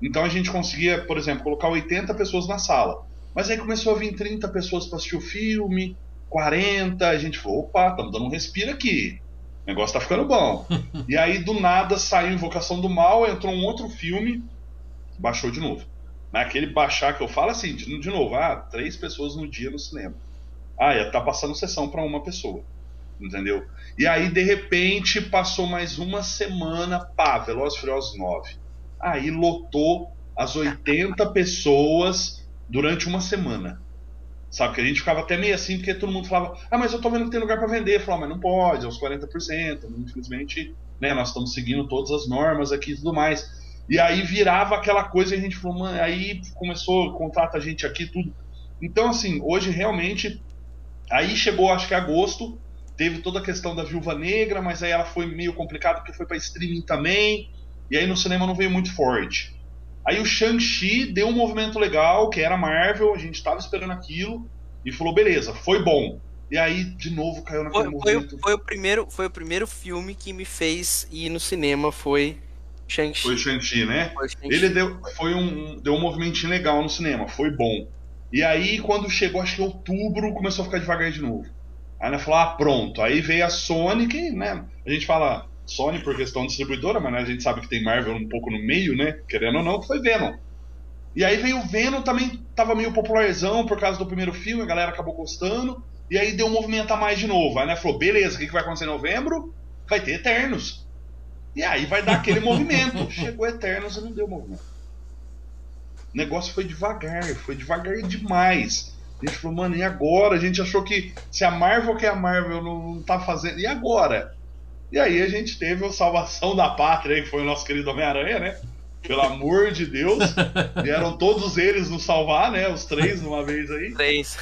Então a gente conseguia, por exemplo, colocar 80 pessoas na sala. Mas aí começou a vir 30 pessoas para assistir o filme, 40, a gente falou, opa, estamos dando um respiro aqui. O negócio tá ficando bom. e aí, do nada, saiu Invocação do Mal, entrou um outro filme, baixou de novo. Naquele baixar que eu falo assim, de, de novo, ah, três pessoas no dia no cinema. Ah, ia tá passando sessão para uma pessoa. Entendeu? E aí, de repente, passou mais uma semana, pá, Velozes Furiosos 9. Aí lotou as 80 pessoas durante uma semana. Sabe, que a gente ficava até meio assim, porque todo mundo falava, ah, mas eu tô vendo que tem lugar para vender. Falava, mas não pode, é os 40%. Infelizmente, né, nós estamos seguindo todas as normas aqui e tudo mais. E aí virava aquela coisa e a gente falou, mano, aí começou, contrata a gente aqui tudo. Então, assim, hoje realmente. Aí chegou, acho que agosto, teve toda a questão da Viúva Negra, mas aí ela foi meio complicada porque foi para streaming também. E aí no cinema não veio muito forte. Aí o Shang-Chi deu um movimento legal, que era Marvel, a gente estava esperando aquilo, e falou, beleza, foi bom. E aí, de novo, caiu naquele foi, movimento. Foi, foi, o primeiro, foi o primeiro filme que me fez ir no cinema, foi Shang-Chi. Foi Shang-Chi, né? Shang Ele deu, foi um, deu um movimentinho legal no cinema, foi bom. E aí, quando chegou, acho que outubro, começou a ficar devagar de novo. Aí ela falou, ah, pronto. Aí veio a Sony, que, né, a gente fala, Sony por questão distribuidora, mas né, a gente sabe que tem Marvel um pouco no meio, né? Querendo ou não, que foi Venom. E aí veio o Venom, também tava meio popularzão por causa do primeiro filme, a galera acabou gostando. E aí deu um movimento a mais de novo. Aí né, falou, beleza, o que, que vai acontecer em novembro? Vai ter Eternos. E aí vai dar aquele movimento. Chegou Eternos e não deu movimento. O negócio foi devagar, foi devagar demais. A gente falou, mano, e agora? A gente achou que se a Marvel que é a Marvel não, não tá fazendo. E agora? E aí a gente teve o Salvação da Pátria, que foi o nosso querido Homem-Aranha, né? Pelo amor de Deus. Vieram todos eles nos salvar, né? Os três numa vez aí. Três.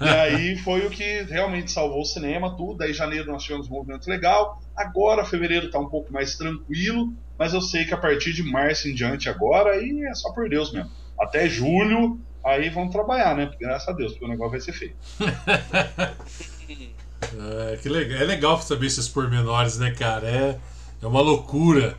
E aí foi o que realmente salvou o cinema, tudo. Daí janeiro nós tivemos um movimento legal. Agora fevereiro tá um pouco mais tranquilo. Mas eu sei que a partir de março em diante agora, aí é só por Deus mesmo. Até julho, aí vamos trabalhar, né? Graças a Deus, porque o negócio vai ser feio. É, que legal. é legal saber esses pormenores, né, cara? É, é uma loucura.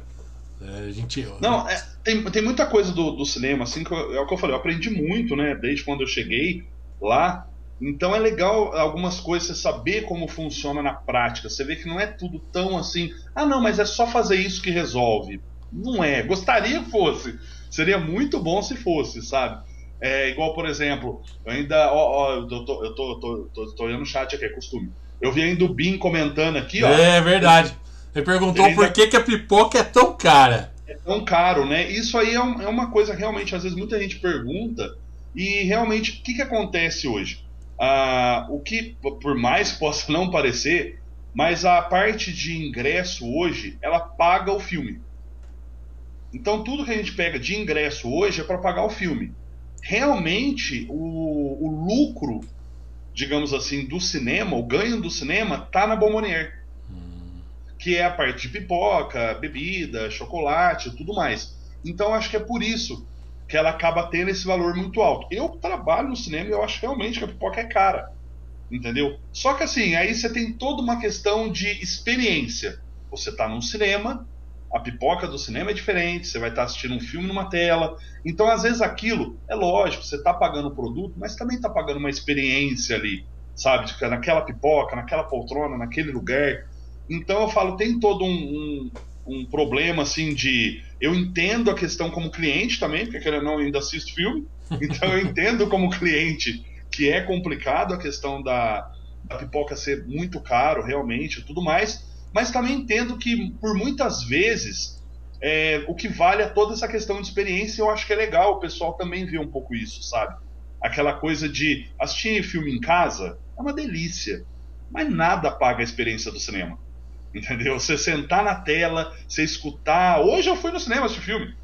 É, a gente... Não, é, tem, tem muita coisa do, do cinema, assim, que eu, é o que eu falei, eu aprendi muito, né, desde quando eu cheguei lá. Então é legal algumas coisas você saber como funciona na prática. Você vê que não é tudo tão assim, ah não, mas é só fazer isso que resolve. Não é. Gostaria que fosse. Seria muito bom se fosse, sabe? É igual, por exemplo, eu ainda. Ó, ó, eu tô, eu tô, eu tô, tô, tô, olhando o chat aqui, é costume. Eu vi ainda o Bin comentando aqui, ó. É verdade. Ele perguntou Ele por que, que a pipoca é tão cara. É tão caro, né? Isso aí é, um, é, uma coisa realmente, às vezes muita gente pergunta. E realmente, o que, que acontece hoje? Ah, o que, por mais possa não parecer, mas a parte de ingresso hoje, ela paga o filme. Então tudo que a gente pega de ingresso hoje é para pagar o filme. Realmente, o, o lucro digamos assim, do cinema, o ganho do cinema, tá na Bombonier. Hum. Que é a parte de pipoca, bebida, chocolate tudo mais. Então acho que é por isso que ela acaba tendo esse valor muito alto. Eu trabalho no cinema e eu acho realmente que a pipoca é cara. Entendeu? Só que assim, aí você tem toda uma questão de experiência. Você tá num cinema, a pipoca do cinema é diferente, você vai estar assistindo um filme numa tela. Então, às vezes, aquilo, é lógico, você está pagando o produto, mas também está pagando uma experiência ali, sabe? Naquela pipoca, naquela poltrona, naquele lugar. Então, eu falo, tem todo um, um, um problema, assim, de. Eu entendo a questão como cliente também, porque querendo ou não, ainda assisto filme. Então, eu entendo como cliente que é complicado a questão da, da pipoca ser muito caro, realmente, tudo mais mas também entendo que por muitas vezes é, o que vale é toda essa questão de experiência. Eu acho que é legal o pessoal também ver um pouco isso, sabe? Aquela coisa de assistir filme em casa é uma delícia, mas nada paga a experiência do cinema. Entendeu? Você sentar na tela, você escutar. Hoje eu fui no cinema assistir filme.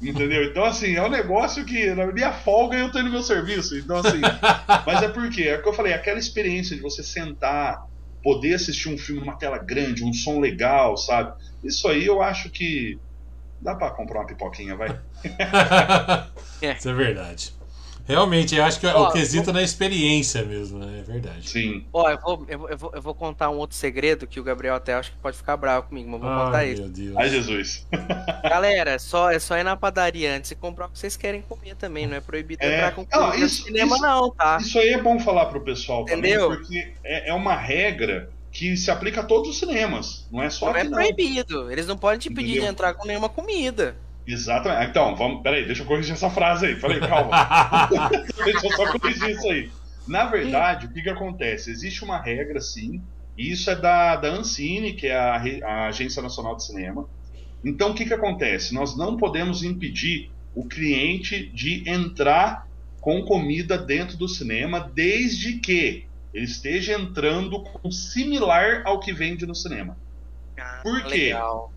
Entendeu? Então, assim, é um negócio que na minha folga eu tô no meu serviço. Então, assim. mas é porque, é o que eu falei, aquela experiência de você sentar, poder assistir um filme numa tela grande, um som legal, sabe? Isso aí eu acho que dá para comprar uma pipoquinha, vai. Isso é verdade. Realmente, eu acho que Ó, o quesito na experiência mesmo, né? É verdade. Sim. Ó, eu vou, eu, vou- eu, vou, eu vou contar um outro segredo que o Gabriel até acho que pode ficar bravo comigo, mas vou contar Ai, isso. meu Deus. Ai, Jesus. Galera, é só, é só ir na padaria antes e comprar o que vocês querem comer também. Não é proibido É, entrar com não, comida no isso- cinema, isso- não, tá? Isso aí é bom falar pro pessoal Entendeu? também, porque é, é uma regra que se aplica a todos os cinemas. Não é só Não é aqui, não. proibido. Eles não podem te pedir Entendeu? de entrar com nenhuma comida. Exatamente. Então, vamos. Peraí, deixa eu corrigir essa frase aí. Peraí, calma. deixa eu só corrigir isso aí. Na verdade, o que, que acontece? Existe uma regra, sim, e isso é da, da Ancine, que é a, a Agência Nacional de Cinema. Então, o que, que acontece? Nós não podemos impedir o cliente de entrar com comida dentro do cinema, desde que ele esteja entrando com similar ao que vende no cinema. Ah, Por quê? Legal.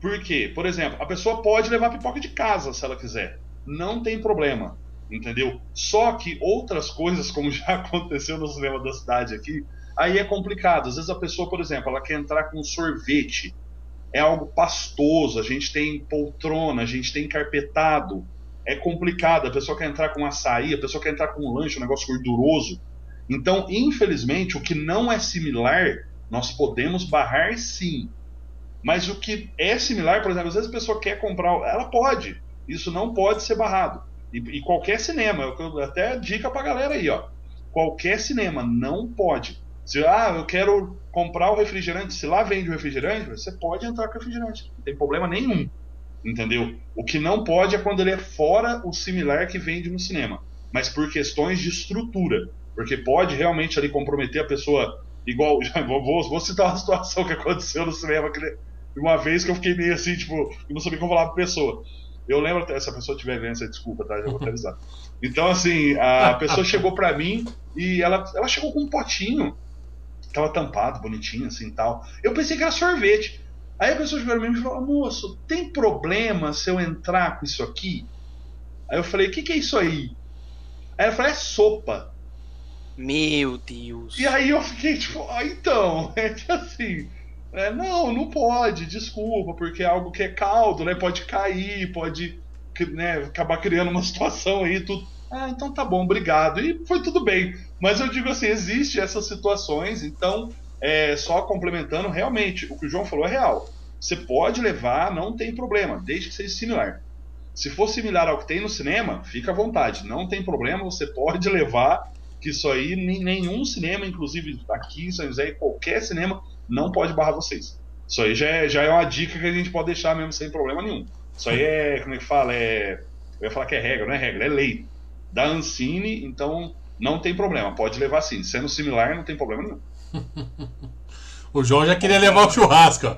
Por quê? Por exemplo, a pessoa pode levar pipoca de casa se ela quiser. Não tem problema. Entendeu? Só que outras coisas, como já aconteceu no cinema da cidade aqui, aí é complicado. Às vezes a pessoa, por exemplo, ela quer entrar com sorvete. É algo pastoso, a gente tem poltrona, a gente tem carpetado. É complicado. A pessoa quer entrar com açaí, a pessoa quer entrar com um lanche, um negócio gorduroso. Então, infelizmente, o que não é similar, nós podemos barrar sim. Mas o que é similar, por exemplo, às vezes a pessoa quer comprar, ela pode. Isso não pode ser barrado. E, e qualquer cinema, até dica pra galera aí, ó. Qualquer cinema não pode. Se ah, eu quero comprar o refrigerante, se lá vende o refrigerante, você pode entrar com refrigerante, não tem problema nenhum. Entendeu? O que não pode é quando ele é fora o similar que vende no cinema, mas por questões de estrutura, porque pode realmente ali comprometer a pessoa igual, vou- vou citar uma situação que aconteceu no cinema que uma vez que eu fiquei meio assim, tipo, eu não sabia como falar pra pessoa. Eu lembro até, se a pessoa estiver vendo, você desculpa, tá? Já vou avisar. Então, assim, a pessoa chegou pra mim e ela, ela chegou com um potinho, tava tampado, bonitinho, assim tal. Eu pensei que era sorvete. Aí a pessoa chegou pra mim e falou: Moço, tem problema se eu entrar com isso aqui? Aí eu falei: O que, que é isso aí? Aí ela falou: É sopa. Meu Deus. E aí eu fiquei tipo, ah, então, é assim, é, não, não pode, desculpa, porque é algo que é caldo, né? Pode cair, pode né, acabar criando uma situação aí, tudo. Ah, então tá bom, obrigado. E foi tudo bem. Mas eu digo assim, existe essas situações, então, é, só complementando, realmente, o que o João falou é real. Você pode levar, não tem problema, desde que seja similar. Se for similar ao que tem no cinema, fica à vontade, não tem problema, você pode levar que isso aí nenhum cinema, inclusive aqui em São José, qualquer cinema, não pode barrar vocês. Isso aí já é, já é uma dica que a gente pode deixar mesmo sem problema nenhum. Isso aí é, como é que fala? É, eu ia falar que é regra, não é regra, é lei. Da Ancine, então não tem problema, pode levar sim. Sendo similar, não tem problema nenhum. O João já queria levar o churrasco, ó.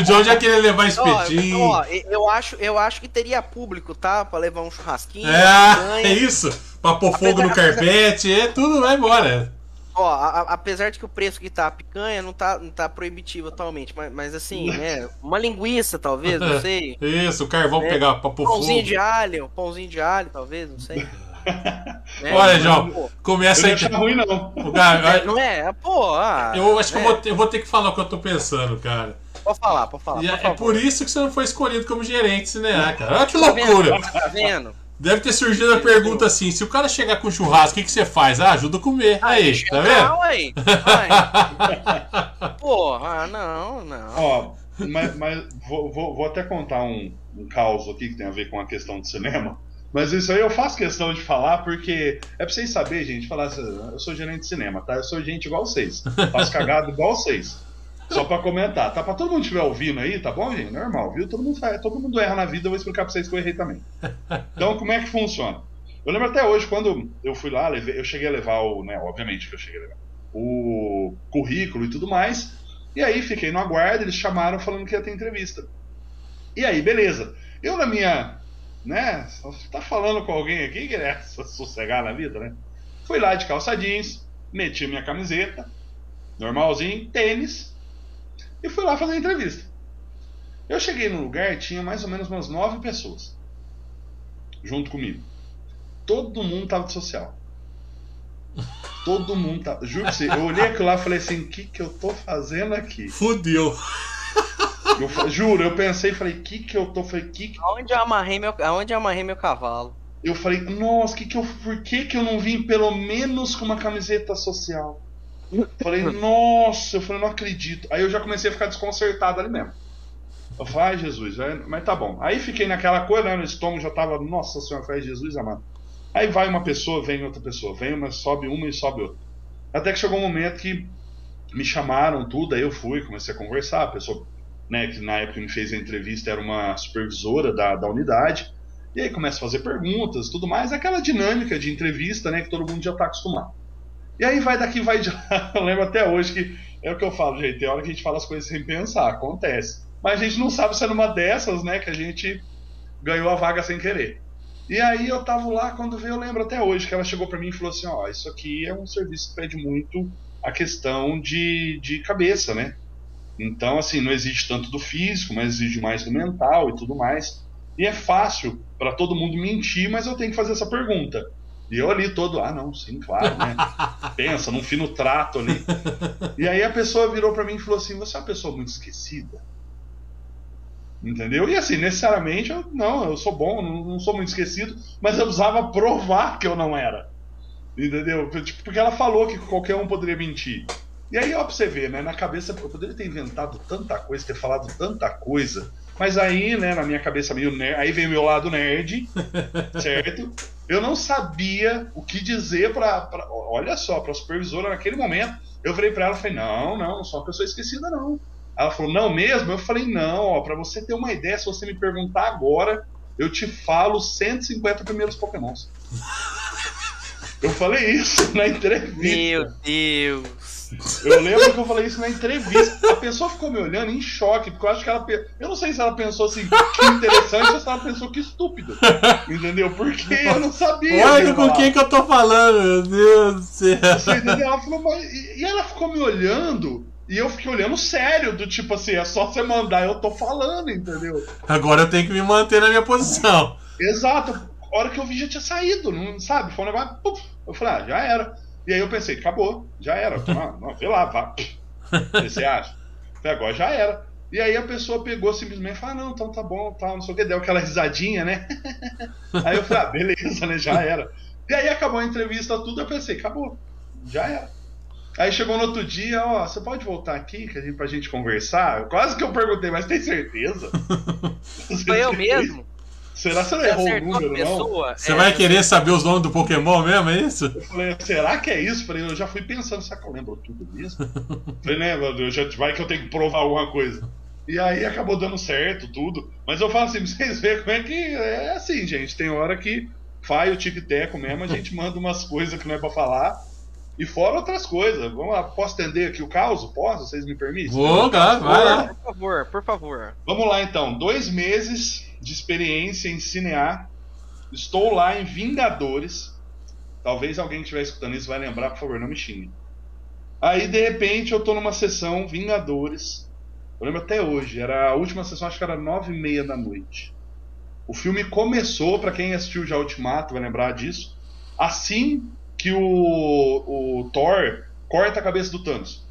O João já queria levar Ó, espetinho. ó, eu acho, eu acho que teria público, tá? Pra levar um churrasquinho, É, é isso. Pra pôr fogo no carpete, é tudo, vai embora. Ó, a- a- apesar de que o preço que tá a picanha não tá, não tá proibitivo atualmente, mas, mas assim, né? Uma linguiça, talvez, não sei. Isso, o carvão É, pegar pra pôr Pãozinho de alho, pãozinho de alho, talvez, não sei. Né? Olha, João, pô, começa não aí. achar ruim, não. O cara- Não é? Pô, ah, Eu acho que é. eu vou, ter, eu vou ter que falar o que eu tô pensando, cara. Pode falar, pode falar. E é, por é por isso que você não foi escolhido como gerente cinear, cara. Olha que Tá vendo? loucura. Tá vendo? Deve ter surgido a pergunta assim: se o cara chegar com churrasco, o que, que você faz? Ah, ajuda a comer. Aí, tá vendo? Não, aí. Porra, não, não. Ó, mas, mas vou, vou, vou até contar um, um caos aqui que tem a ver com a questão de cinema. Mas isso aí eu faço questão de falar porque é pra vocês saberem, gente, falar assim, eu sou gerente de cinema, tá? Eu sou gente igual vocês. Faço cagada igual vocês. Só pra comentar, tá? Pra todo mundo estiver ouvindo aí, tá bom, gente? Normal, viu? Todo mundo, todo mundo erra na vida, eu vou explicar pra vocês que eu errei também. Então, como é que funciona? Eu lembro até hoje, quando eu fui lá, eu cheguei a levar o, né, obviamente que eu cheguei a levar, o currículo e tudo mais, e aí fiquei no aguardo, eles chamaram falando que ia ter entrevista. E aí, beleza. Eu na minha, né, tá falando com alguém aqui que é sossegar na vida, né? Fui lá de calça jeans, meti minha camiseta, normalzinho, tênis, e fui lá fazer a entrevista. Eu cheguei no lugar, tinha mais ou menos umas nove pessoas junto comigo. Todo mundo tava de social. Todo mundo tava. Juro pra você, eu olhei aquilo lá e falei assim: o que, que eu tô fazendo aqui? Fudeu. Eu juro, eu pensei e falei: o que, que eu tô. Falei, que que... Aonde eu amarrei meu, aonde eu amarrei meu cavalo? eu falei, nossa, que que eu, por que, que eu não vim pelo menos com uma camiseta social? Falei, nossa, eu falei, não acredito. Aí eu já comecei a ficar desconcertado ali mesmo. Eu falei, ai Jesus, mas tá bom. Aí fiquei naquela coisa, né, no estômago já tava, nossa senhora, falei, Jesus amado. Aí vai uma pessoa, vem outra pessoa, vem uma, sobe uma e sobe outra. Até que chegou um momento que me chamaram tudo, aí eu fui, comecei a conversar, a pessoa, né, que na época me fez a entrevista era uma supervisora da, da unidade, e aí começa a fazer perguntas, tudo mais, aquela dinâmica de entrevista, né, que todo mundo já tá acostumado. E aí vai daqui, vai de lá. Eu lembro até hoje que é o que eu falo, gente, tem hora que a gente fala as coisas sem pensar, acontece. Mas a gente não sabe se é numa dessas, né, que a gente ganhou a vaga sem querer. E aí eu tava lá quando veio, eu lembro até hoje que ela chegou para mim e falou assim, ó, oh, isso aqui é um serviço que pede muito a questão de, de cabeça, né? Então, assim, não exige tanto do físico, mas exige mais do mental e tudo mais. E é fácil para todo mundo mentir, mas eu tenho que fazer essa pergunta. E eu ali todo, ah, não, sim, claro, né? Pensa, num fino trato ali. E aí a pessoa virou para mim e falou assim: Você é uma pessoa muito esquecida? Entendeu? E assim, necessariamente, eu, não, eu sou bom, não, não sou muito esquecido, mas eu precisava provar que eu não era. Entendeu? Tipo, porque ela falou que qualquer um poderia mentir. E aí, ó, pra você ver, né? Na cabeça, eu poderia ter inventado tanta coisa, ter falado tanta coisa. Mas aí, né, na minha cabeça meio nerd, aí veio o meu lado nerd, certo? Eu não sabia o que dizer pra olha só, pra supervisora naquele momento. Eu virei pra ela falei: não, não, não sou uma pessoa esquecida, não. Ela falou, não mesmo? Eu falei, não, ó, pra você ter uma ideia, se você me perguntar agora, eu te falo 150 primeiros pokémons. Eu falei isso na entrevista. Meu Deus. Eu lembro que eu falei isso na entrevista. A pessoa ficou me olhando em choque, porque eu acho que ela. Eu não sei se ela pensou assim, que interessante, ou se ela pensou que estúpido. Entendeu? Porque eu não sabia. Olha com quem que eu tô falando, meu Deus do céu. Você entendeu? Ela falou, e ela ficou me olhando. E eu fiquei olhando sério, do tipo assim, é só você mandar, eu tô falando, entendeu? Agora eu tenho que me manter na minha posição. Exato. A hora que eu vi já tinha saído, não sabe? Foi um negócio. Eu falei, ah, já era. E aí eu pensei, acabou, já era. Ah, não, vê lá, vá. Você acha? Falei, agora já era. E aí a pessoa pegou simplesmente e falou, ah, não, então tá bom, tá, não sei o que, deu aquela risadinha, né? aí eu falei, ah, beleza, né? Já era. E aí acabou a entrevista, tudo, eu pensei, acabou, já era. Aí chegou no outro dia, ó, você pode voltar aqui que a gente, pra gente conversar? Quase que eu perguntei, mas tem certeza? Foi eu mesmo? Será que você não errou o número, não? Você é, vai querer saber os nomes do Pokémon mesmo, é isso? Eu falei, será que é isso? Falei, eu já fui pensando, será que eu lembro tudo mesmo? falei, né, eu já, vai que eu tenho que provar alguma coisa. E aí acabou dando certo, tudo. Mas eu falo assim, pra vocês verem como é que é assim, gente. Tem hora que faz o tic-teco mesmo, a gente manda umas coisas que não é pra falar. E fora outras coisas. Vamos lá, posso atender aqui o caos? Posso? Vocês me permitem? Vou, claro, vai lá. Por favor, por favor. Vamos lá então. Dois meses de experiência em cinear. Estou lá em Vingadores. Talvez alguém que estiver escutando isso vai lembrar, por favor, não me xingue. Aí, de repente, eu tô numa sessão Vingadores. Eu lembro até hoje. Era a última sessão, acho que era nove e meia da noite. O filme começou, para quem assistiu já Ultimato vai lembrar disso, assim que o, o Thor corta a cabeça do Thanos.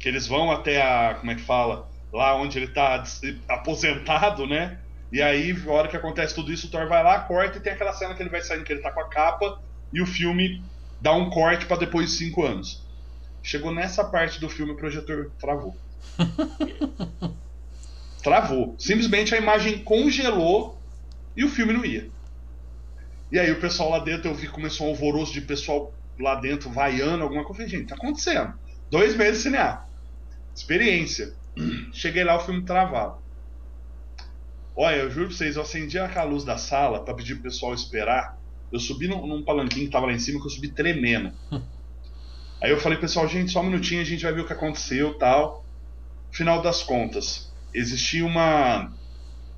Que eles vão até a. Como é que fala? Lá onde ele tá aposentado, né? E aí, a hora que acontece tudo isso, o Thor vai lá, corta e tem aquela cena que ele vai saindo, que ele tá com a capa e o filme dá um corte para depois de cinco anos. Chegou nessa parte do filme, o projetor travou. travou. Simplesmente a imagem congelou e o filme não ia. E aí o pessoal lá dentro, eu vi começou um alvoroço de pessoal lá dentro vaiando alguma coisa. Eu falei, gente, tá acontecendo. Dois meses sem cinear. Experiência. Cheguei lá, o filme travado. Olha, eu juro pra vocês, eu acendi aquela luz da sala para pedir pro pessoal esperar. Eu subi num, num, palanquinho que tava lá em cima, que eu subi tremendo. Aí eu falei, pessoal, gente, só um minutinho, a gente vai ver o que aconteceu tal. Final das contas, existia uma,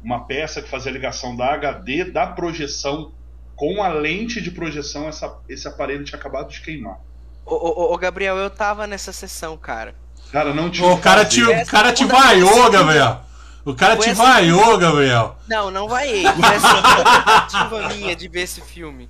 uma peça que fazia ligação da HD da projeção com a lente de projeção, essa, esse aparelho tinha acabado de queimar. Ô, ô, ô, Gabriel, eu tava nessa sessão, cara. Cara, não tinha. O cara te, o cara te vaiou, Gabriel. O cara te vaiou, Gabriel. Não, não vaiei. Foi tentativa minha de ver esse filme.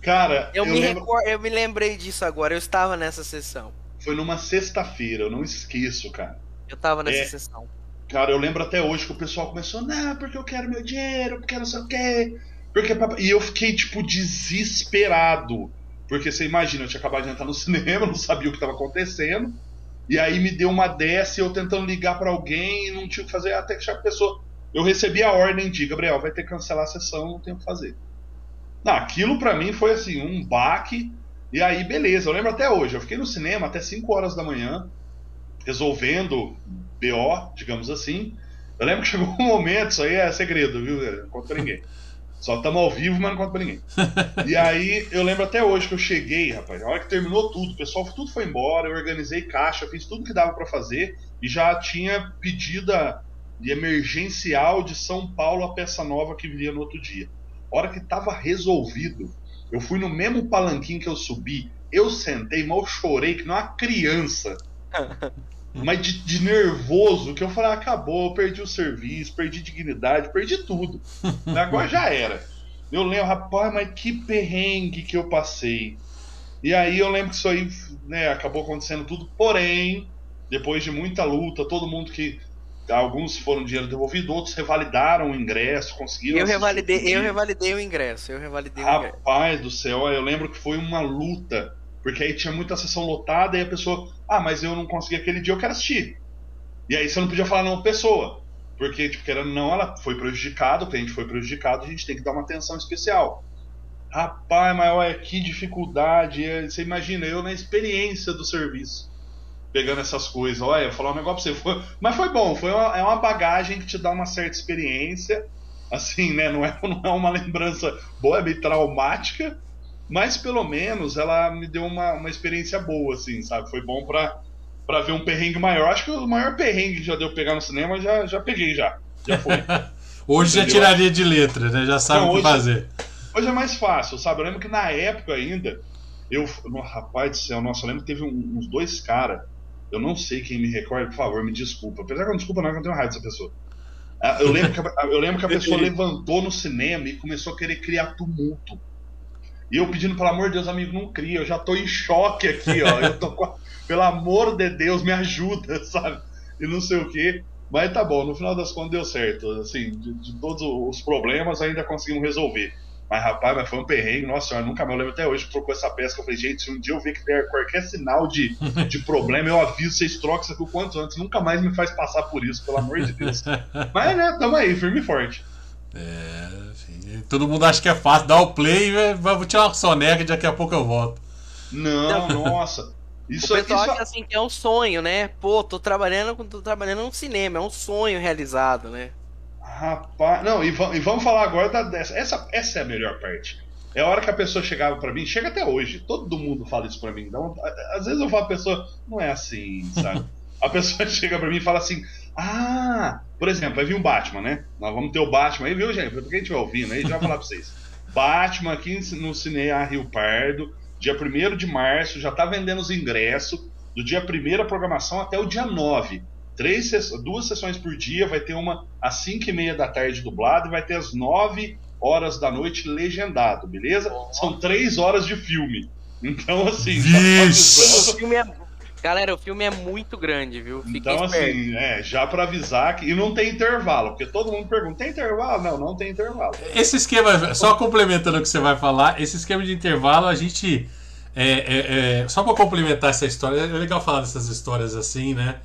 Cara, eu, eu, me lembro... Recor... eu me lembrei disso agora, eu estava nessa sessão. Foi numa sexta-feira, eu não esqueço, cara. Eu tava nessa é... sessão. Cara, eu lembro até hoje que o pessoal começou, não, porque eu quero meu dinheiro, porque não sei o quê. Porque, e eu fiquei, tipo, desesperado. Porque você imagina, eu tinha acabado de entrar no cinema, não sabia o que estava acontecendo. E aí me deu uma dessa eu tentando ligar para alguém e não tinha o que fazer, até que a pessoa. Eu recebi a ordem de Gabriel, vai ter que cancelar a sessão, não tem o que fazer. Não, aquilo para mim foi assim, um baque. E aí, beleza, eu lembro até hoje, eu fiquei no cinema até 5 horas da manhã, resolvendo BO, digamos assim. Eu lembro que chegou um momento, isso aí é segredo, viu? Não conta pra ninguém. Só estamos ao vivo, mas não conta pra ninguém. E aí, eu lembro até hoje que eu cheguei, rapaz. Na hora que terminou tudo, o pessoal tudo foi embora, eu organizei caixa, fiz tudo que dava para fazer e já tinha pedida de emergencial de São Paulo a peça nova que viria no outro dia. A hora que tava resolvido, eu fui no mesmo palanquim que eu subi, eu sentei, mal chorei que não uma criança. mas de, de, nervoso, que eu falei, acabou, eu perdi o serviço, perdi dignidade, perdi tudo. Agora já era. Eu lembro, rapaz, mas que perrengue que eu passei. E aí eu lembro que isso aí né, acabou acontecendo tudo, porém, depois de muita luta, todo mundo que. Alguns foram dinheiro devolvido, outros revalidaram o ingresso, conseguiram. Eu revalidei, eu revalidei o ingresso, eu revalidei rapaz o ingresso. Rapaz do céu, eu lembro que foi uma luta porque aí tinha muita sessão lotada e a pessoa, ah, mas eu não consegui aquele dia, eu quero assistir. E aí você não podia falar não pessoa. Porque, tipo, querendo não, ela foi prejudicada, o cliente foi prejudicado, a gente tem que dar uma atenção especial. Rapaz, mas olha que dificuldade. Você imagina, eu na experiência do serviço, pegando essas coisas. Olha, eu falar um negócio pra você. Foi... Mas foi bom, foi uma, é uma bagagem que te dá uma certa experiência. Assim, né? Não é, não é uma lembrança boa, é meio traumática mas pelo menos ela me deu uma, uma experiência boa, assim, sabe? Foi bom pra, pra ver um perrengue maior. Acho que o maior perrengue que já deu pegar no cinema, já, já peguei já. Já foi. hoje Entendeu? já tiraria de letra, né? Já sabe Não, o que hoje, fazer. Hoje é mais fácil, sabe? Eu lembro que na época ainda, eu. No, rapaz do céu, nossa, eu lembro que teve um, uns dois caras. Eu não sei quem me recorda, por favor, me desculpa. Apesar que eu não desculpa, não, que eu tenho raiva dessa pessoa. Ah, eu lembro que a, eu lembro que a pessoa levantou no cinema e começou a querer criar tumulto. E eu pedindo, pelo amor de Deus, amigo, não cria, eu já tô em choque aqui, ó. Eu tô. Pelo amor de Deus, me ajuda, sabe? E não sei o quê. Mas tá bom, no final das contas deu certo. Assim, de, de todos os problemas ainda conseguimos resolver. Mas rapaz, mas foi um perrengue, nossa senhora, nunca eu lembro até hoje que trocou essa peça. Eu falei, gente, se um dia eu ver que der qualquer sinal de, de problema, eu aviso, vocês trocam isso aqui o quanto antes. Nunca mais me faz passar por isso, pelo amor de Deus. mas né, tamo aí, firme e forte. É, Todo mundo acha que é fácil, dá o play, vou tirar uma soneca e daqui a pouco eu volto. Não, nossa. Isso, o pessoal isso... acha assim que é um sonho, né? Pô, tô trabalhando, tô trabalhando no cinema, é um sonho realizado, né? Rapaz, não, e, e vamos falar agora da, dessa. Essa, essa é a melhor parte. É a hora que a pessoa chegava para mim, chega até hoje, todo mundo fala isso pra mim. Então, às vezes eu falo a pessoa, não é assim, sabe? a pessoa chega para mim e fala assim: Ah, por exemplo, vai vir um Batman, né? Nós vamos ter o Batman aí, viu, gente? Pra quem estiver ouvindo aí, já vou falar pra vocês. Batman aqui no Cinema Rio Pardo, dia 1 de março, já tá vendendo os ingressos. Do dia 1 a programação até o dia 9. Três, duas sessões por dia, vai ter uma às 5 e meia da tarde dublado e vai ter às 9 horas da noite legendado, beleza? São três horas de filme. Então, assim. Vixe. O filme é Galera, o filme é muito grande, viu? Então, esperto. assim, é, já para avisar que. E não tem intervalo, porque todo mundo pergunta: tem intervalo? Não, não tem intervalo. Esse esquema, só complementando o que você vai falar, esse esquema de intervalo, a gente. É, é, é, só para complementar essa história, é legal falar dessas histórias assim, né?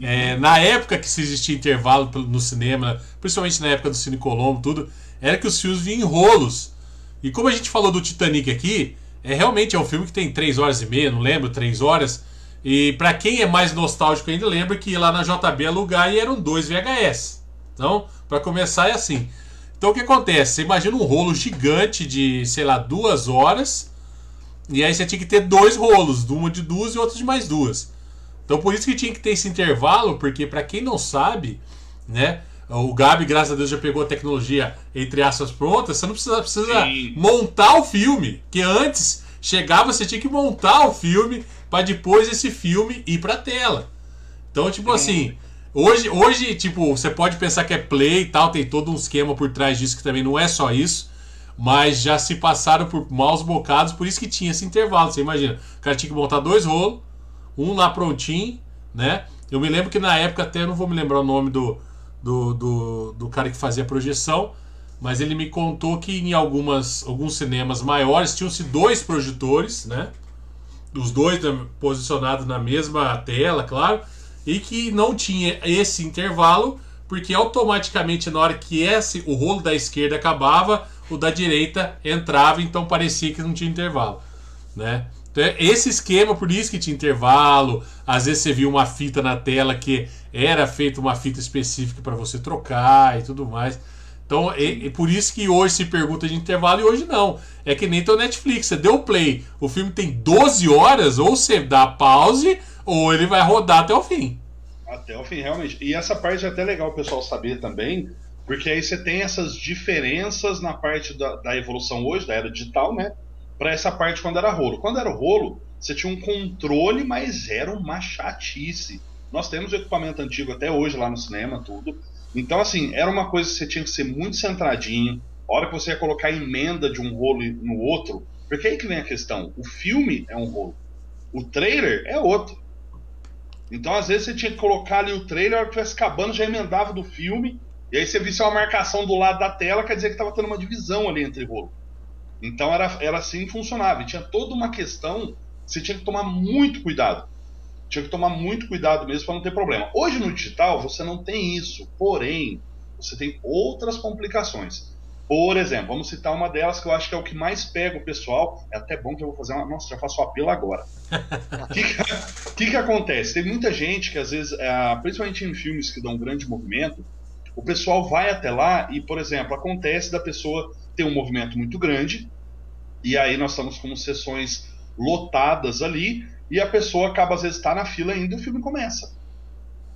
É, na época que se existia intervalo no cinema, principalmente na época do Cine Colombo, tudo, era que os filmes vinham em rolos. E como a gente falou do Titanic aqui, é realmente é um filme que tem 3 horas e meia, não lembro, 3 horas. E para quem é mais nostálgico ainda, lembra que lá na JB alugar e eram dois VHS. Então, para começar é assim. Então o que acontece? Você imagina um rolo gigante de, sei lá, duas horas. E aí você tinha que ter dois rolos, uma de duas e outra de mais duas. Então por isso que tinha que ter esse intervalo, porque para quem não sabe, né? O Gabi, graças a Deus, já pegou a tecnologia entre aspas prontas. Você não precisa, precisa montar o filme. Que antes chegava, você tinha que montar o filme para depois esse filme ir pra tela. Então, tipo assim, hoje, hoje, tipo, você pode pensar que é play e tal, tem todo um esquema por trás disso que também não é só isso. Mas já se passaram por maus bocados, por isso que tinha esse intervalo. Você imagina, o cara tinha que montar dois rolos, um lá prontinho, né? Eu me lembro que na época, até não vou me lembrar o nome do, do, do, do cara que fazia a projeção, mas ele me contou que em algumas, alguns cinemas maiores tinham-se dois projetores, né? Os dois posicionados na mesma tela, claro, e que não tinha esse intervalo, porque automaticamente na hora que esse, o rolo da esquerda acabava, o da direita entrava, então parecia que não tinha intervalo, né? Então, é esse esquema, por isso que tinha intervalo, às vezes você viu uma fita na tela que era feita uma fita específica para você trocar e tudo mais. Então, é, é, por isso que hoje se pergunta de intervalo e hoje não. É que nem teu Netflix, você deu play, o filme tem 12 horas, ou você dá pause, ou ele vai rodar até o fim. Até o fim, realmente. E essa parte é até legal o pessoal saber também, porque aí você tem essas diferenças na parte da, da evolução hoje, da era digital, né? Para essa parte quando era rolo. Quando era rolo, você tinha um controle, mas era uma chatice. Nós temos equipamento antigo até hoje lá no cinema, tudo. Então, assim, era uma coisa que você tinha que ser muito centradinho. A hora que você ia colocar emenda de um rolo no outro. Porque aí que vem a questão. O filme é um rolo. O trailer é outro. Então, às vezes, você tinha que colocar ali o trailer, a hora que estivesse acabando, já emendava do filme. E aí você visse uma marcação do lado da tela, quer dizer que estava tendo uma divisão ali entre rolo. Então era, era assim que funcionava. E tinha toda uma questão, você tinha que tomar muito cuidado tinha que tomar muito cuidado mesmo para não ter problema. Hoje no digital você não tem isso, porém você tem outras complicações. Por exemplo, vamos citar uma delas que eu acho que é o que mais pega o pessoal. É até bom que eu vou fazer uma. Nossa, já faço o apelo agora. O que, que, que, acontece? Tem muita gente que às vezes, é, principalmente em filmes que dão um grande movimento, o pessoal vai até lá e, por exemplo, acontece da pessoa ter um movimento muito grande, e aí nós estamos com sessões lotadas ali, e a pessoa acaba, às vezes, tá na fila ainda e o filme começa.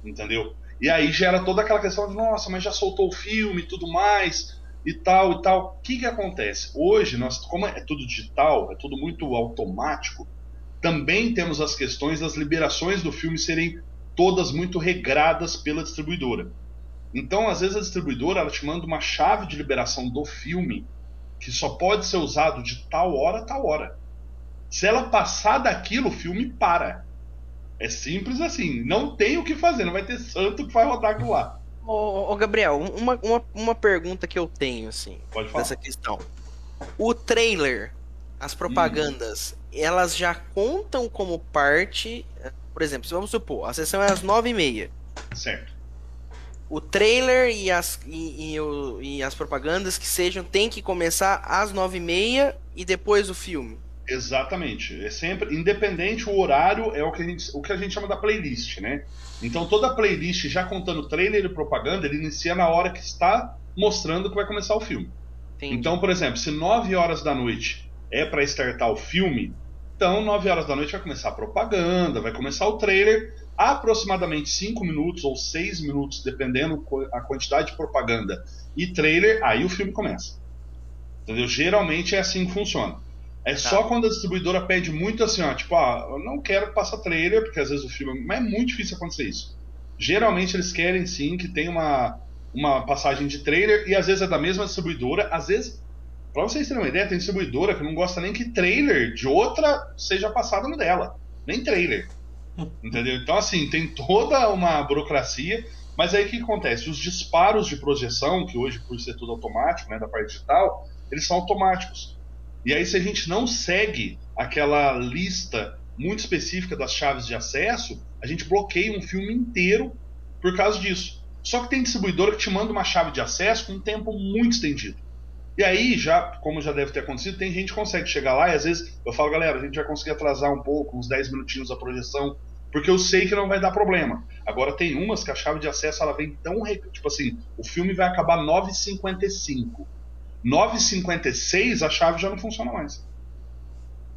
Entendeu? E aí gera toda aquela questão de, nossa, mas já soltou o filme e tudo mais, e tal e tal. O que, que acontece? Hoje, nós, como é tudo digital, é tudo muito automático, também temos as questões das liberações do filme serem todas muito regradas pela distribuidora. Então, às vezes, a distribuidora ela te manda uma chave de liberação do filme que só pode ser usado de tal hora a tal hora. Se ela passar daquilo, o filme para. É simples assim. Não tem o que fazer, não vai ter santo que vai rodar aquilo lá. Ô, ô Gabriel, uma, uma, uma pergunta que eu tenho, assim, Pode falar. dessa questão. O trailer, as propagandas, hum. elas já contam como parte. Por exemplo, se vamos supor, a sessão é às nove e meia. Certo. O trailer e as, e, e, e as propagandas que sejam tem que começar às nove e meia e depois o filme. Exatamente. É sempre independente o horário é o que a gente, o que a gente chama da playlist, né? Então toda playlist já contando trailer e propaganda, ele inicia na hora que está mostrando que vai começar o filme. Entendi. Então, por exemplo, se 9 horas da noite é para startar o filme, então 9 horas da noite vai começar a propaganda, vai começar o trailer, aproximadamente 5 minutos ou 6 minutos, dependendo a quantidade de propaganda e trailer, aí o filme começa. Entendeu? Geralmente é assim que funciona. É tá. só quando a distribuidora pede muito assim, ó, tipo, ah, eu não quero passar trailer, porque às vezes o filme. Mas é muito difícil acontecer isso. Geralmente eles querem sim que tenha uma, uma passagem de trailer, e às vezes é da mesma distribuidora, às vezes. Pra vocês terem uma ideia, tem distribuidora que não gosta nem que trailer de outra seja passado no dela. Nem trailer. Entendeu? Então, assim, tem toda uma burocracia. Mas aí o que acontece? Os disparos de projeção, que hoje, por ser tudo automático, né, da parte digital, eles são automáticos. E aí, se a gente não segue aquela lista muito específica das chaves de acesso, a gente bloqueia um filme inteiro por causa disso. Só que tem distribuidora que te manda uma chave de acesso com um tempo muito estendido. E aí, já, como já deve ter acontecido, tem gente que consegue chegar lá e às vezes eu falo, galera, a gente vai conseguir atrasar um pouco, uns 10 minutinhos a projeção, porque eu sei que não vai dar problema. Agora tem umas que a chave de acesso ela vem tão. Tipo assim, o filme vai acabar 9h55. 9,56 a chave já não funciona mais.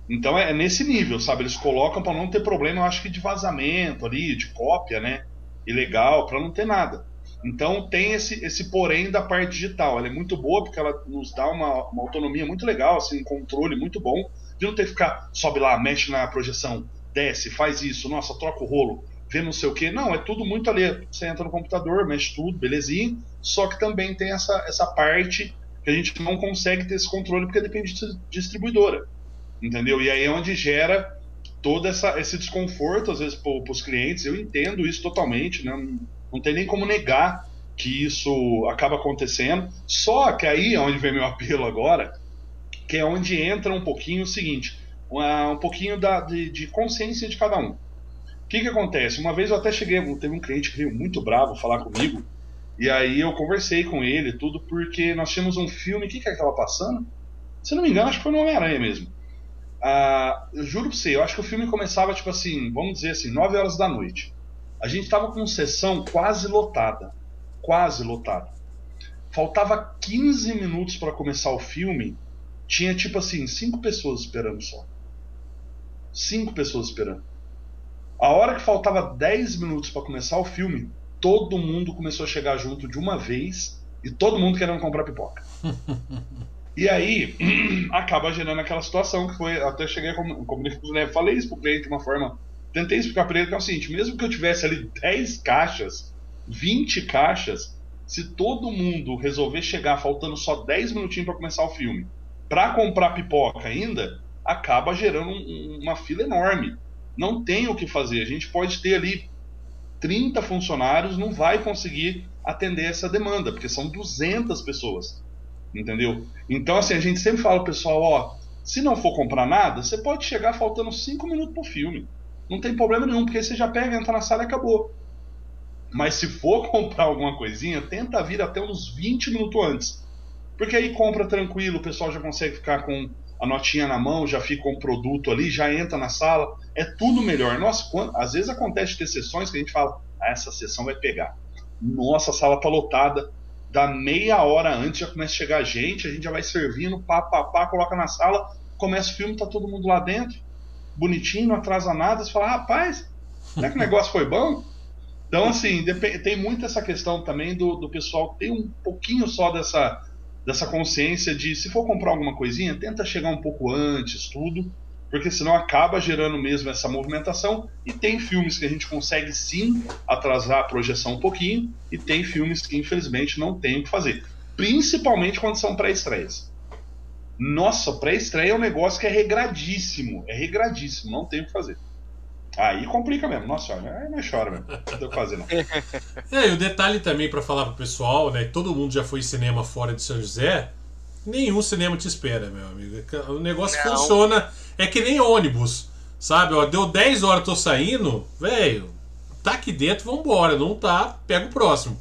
Então é, é nesse nível, sabe? Eles colocam para não ter problema, eu acho que de vazamento ali, de cópia, né? Ilegal, para não ter nada. Então tem esse, esse porém da parte digital. Ela é muito boa porque ela nos dá uma, uma autonomia muito legal, assim, um controle muito bom, de não ter que ficar, sobe lá, mexe na projeção, desce, faz isso, nossa, troca o rolo, vê não sei o que. Não, é tudo muito ali. Você entra no computador, mexe tudo, belezinha. Só que também tem essa, essa parte que a gente não consegue ter esse controle porque depende de distribuidora. Entendeu? E aí é onde gera todo essa, esse desconforto, às vezes, para os clientes. Eu entendo isso totalmente, né? não, não tem nem como negar que isso acaba acontecendo. Só que aí é onde vem meu apelo agora, que é onde entra um pouquinho o seguinte, um pouquinho da, de, de, consciência de cada um. O que, que acontece? Uma vez eu até cheguei, teve um cliente que veio muito bravo falar comigo, e aí eu conversei com ele tudo, porque nós tínhamos um filme, o que, é que estava passando? Se não me engano, acho que foi no Homem-Aranha mesmo. Ah, eu juro pra você, eu acho que o filme começava, tipo assim, vamos dizer assim, 9 horas da noite. A gente tava com sessão quase lotada. Quase lotada. Faltava 15 minutos para começar o filme. Tinha, tipo assim, cinco pessoas esperando só. Cinco pessoas esperando. A hora que faltava 10 minutos para começar o filme, todo mundo começou a chegar junto de uma vez e todo mundo querendo comprar pipoca. e aí acaba gerando aquela situação que foi. Até cheguei a comunicar né, falei isso pro cliente de uma forma. Tentei explicar para ele que é o seguinte: mesmo que eu tivesse ali 10 caixas, 20 caixas, se todo mundo resolver chegar faltando só 10 minutinhos para começar o filme, para comprar pipoca ainda, acaba gerando um, uma fila enorme. Não tem o que fazer. A gente pode ter ali 30 funcionários, não vai conseguir atender essa demanda, porque são 200 pessoas. Entendeu? Então, assim, a gente sempre fala pessoal: ó, se não for comprar nada, você pode chegar faltando 5 minutos pro filme. Não tem problema nenhum, porque você já pega, entra na sala e acabou. Mas se for comprar alguma coisinha, tenta vir até uns 20 minutos antes. Porque aí compra tranquilo, o pessoal já consegue ficar com a notinha na mão, já fica um produto ali, já entra na sala, é tudo melhor. Nossa, quando, às vezes acontece ter sessões que a gente fala, ah, essa sessão vai pegar. Nossa, a sala tá lotada, da meia hora antes já começa a chegar gente, a gente já vai servindo, pá, pá, pá, coloca na sala, começa o filme, tá todo mundo lá dentro, bonitinho, não atrasa nada, você fala, rapaz, é que o negócio foi bom? Então, assim, tem muito essa questão também do, do pessoal ter um pouquinho só dessa dessa consciência de se for comprar alguma coisinha, tenta chegar um pouco antes, tudo, porque senão acaba gerando mesmo essa movimentação. E tem filmes que a gente consegue sim atrasar a projeção um pouquinho, e tem filmes que infelizmente não tem o que fazer, principalmente quando são pré-estreias. Nossa, pré-estreia é um negócio que é regradíssimo, é regradíssimo, não tem o que fazer. Aí complica mesmo. Nossa, aí não chora mesmo. Não tem o que fazer, não. É, e o detalhe também para falar pro pessoal, né? Todo mundo já foi cinema fora de São José. Nenhum cinema te espera, meu amigo. O negócio não. funciona. É que nem ônibus. Sabe? Ó, deu 10 horas, tô saindo. Velho, tá aqui dentro, vambora. Não tá, pega o próximo.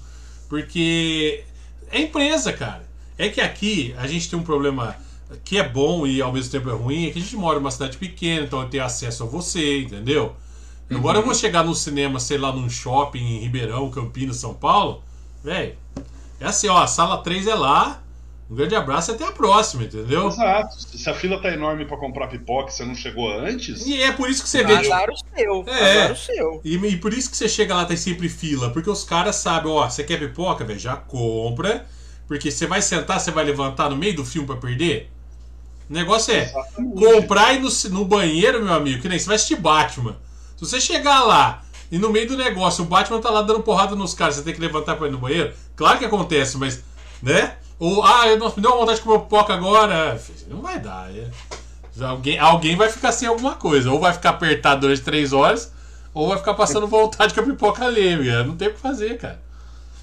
Porque é empresa, cara. É que aqui a gente tem um problema que é bom e ao mesmo tempo é ruim, é que a gente mora numa cidade pequena, então eu tenho acesso a você, entendeu? Uhum. Agora eu vou chegar no cinema, sei lá, num shopping em Ribeirão, Campinas, São Paulo, velho. É assim, ó, a sala 3 é lá. Um grande abraço e até a próxima, entendeu? Exato. Se a fila tá enorme para comprar pipoca e você não chegou antes. E é por isso que você vê. Azar o seu. É. Azar o seu. E, e, por isso que você chega lá, tem sempre fila. Porque os caras sabem, ó, você quer pipoca, velho? Já compra. Porque você vai sentar, você vai levantar no meio do filme para perder. O negócio é Exatamente. comprar e no, no banheiro, meu amigo, que nem você vai assistir Batman. Se você chegar lá e no meio do negócio o Batman tá lá dando porrada nos caras, você tem que levantar pra ir no banheiro, claro que acontece, mas, né? Ou, ah, eu não me deu vontade de comer pipoca agora. Não vai dar, é. Alguém, alguém vai ficar sem alguma coisa. Ou vai ficar apertado durante três horas, ou vai ficar passando vontade com a pipoca leve. Não tem o que fazer, cara.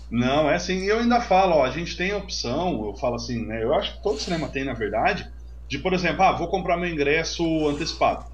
Não, é assim, eu ainda falo, ó, a gente tem opção, eu falo assim, né? Eu acho que todo cinema tem, na verdade, de, por exemplo, ah, vou comprar meu ingresso antecipado.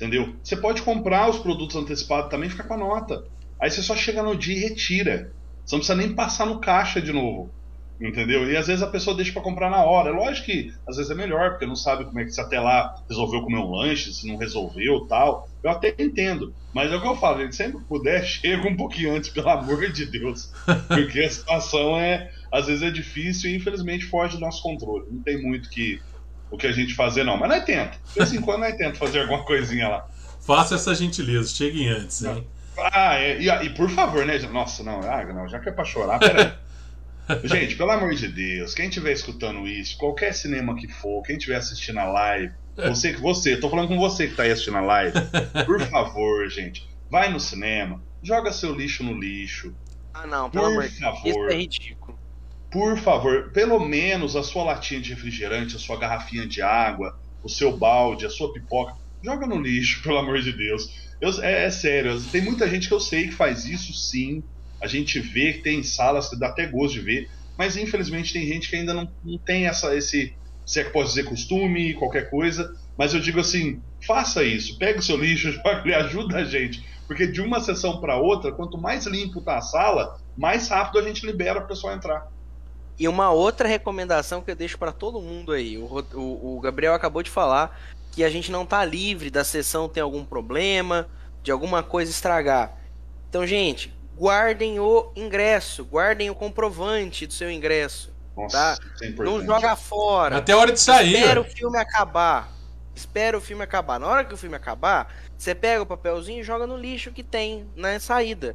Entendeu? Você pode comprar os produtos antecipados também e ficar com a nota. Aí você só chega no dia e retira. Você não precisa nem passar no caixa de novo. Entendeu? E às vezes a pessoa deixa para comprar na hora. É lógico que às vezes é melhor, porque não sabe como é que se até lá resolveu comer um lanche, se não resolveu tal. Eu até entendo. Mas é o que eu falo, gente, sempre que puder, chega um pouquinho antes, pelo amor de Deus. Porque a situação é, às vezes é difícil e infelizmente foge do nosso controle. Não tem muito que, o que a gente fazer, não. Mas nós tenta. De vez em quando nós tenta fazer alguma coisinha lá. Faça essa gentileza, cheguem antes, hein? Ah, é, e, e, por favor, né? Nossa, não, ah, não, já que é pra chorar, peraí. gente, pelo amor de Deus, quem estiver escutando isso, qualquer cinema que for, quem estiver assistindo a live, você que você, tô falando com você que tá aí assistindo a live, por favor, gente, vai no cinema, joga seu lixo no lixo. Ah, não, pelo amor de Deus, isso é ridículo por favor, pelo menos a sua latinha de refrigerante, a sua garrafinha de água, o seu balde, a sua pipoca, joga no lixo, pelo amor de Deus. Eu, é, é, sério, tem muita gente que eu sei que faz isso sim, a gente vê tem salas que dá até gosto de ver, mas infelizmente tem gente que ainda não, não tem essa, esse, se é que posso dizer, costume, qualquer coisa. Mas eu digo assim, faça isso, pega o seu lixo, joga ajuda a gente. Porque de uma sessão para outra, quanto mais limpo tá a sala, mais rápido a gente libera o pessoal entrar. E uma outra recomendação que eu deixo para todo mundo aí, o, o, o, Gabriel acabou de falar que a gente não tá livre da sessão ter algum problema, de alguma coisa estragar. Então, gente, guardem o ingresso, guardem o comprovante do seu ingresso. Nossa, tá? É não joga fora. Até a hora de sair. Espera o filme acabar. Espera o filme acabar. Na hora que o filme acabar, você pega o papelzinho e joga no lixo que tem na saída.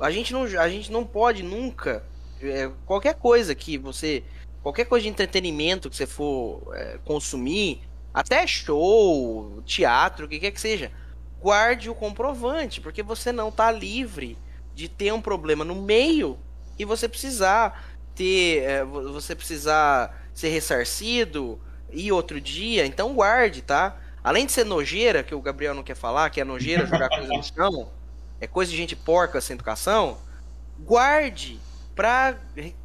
A gente não, a gente não pode nunca. É, qualquer coisa que você. Qualquer coisa de entretenimento que você for é, consumir, até show, teatro, o que quer que seja, guarde o comprovante, porque você não está livre de ter um problema no meio e você precisar ter. É, você precisar ser ressarcido e outro dia, então guarde, tá? Além de ser nojeira, que o Gabriel não quer falar, que é nojeira jogar coisa no chão, é coisa de gente porca sem educação, guarde pra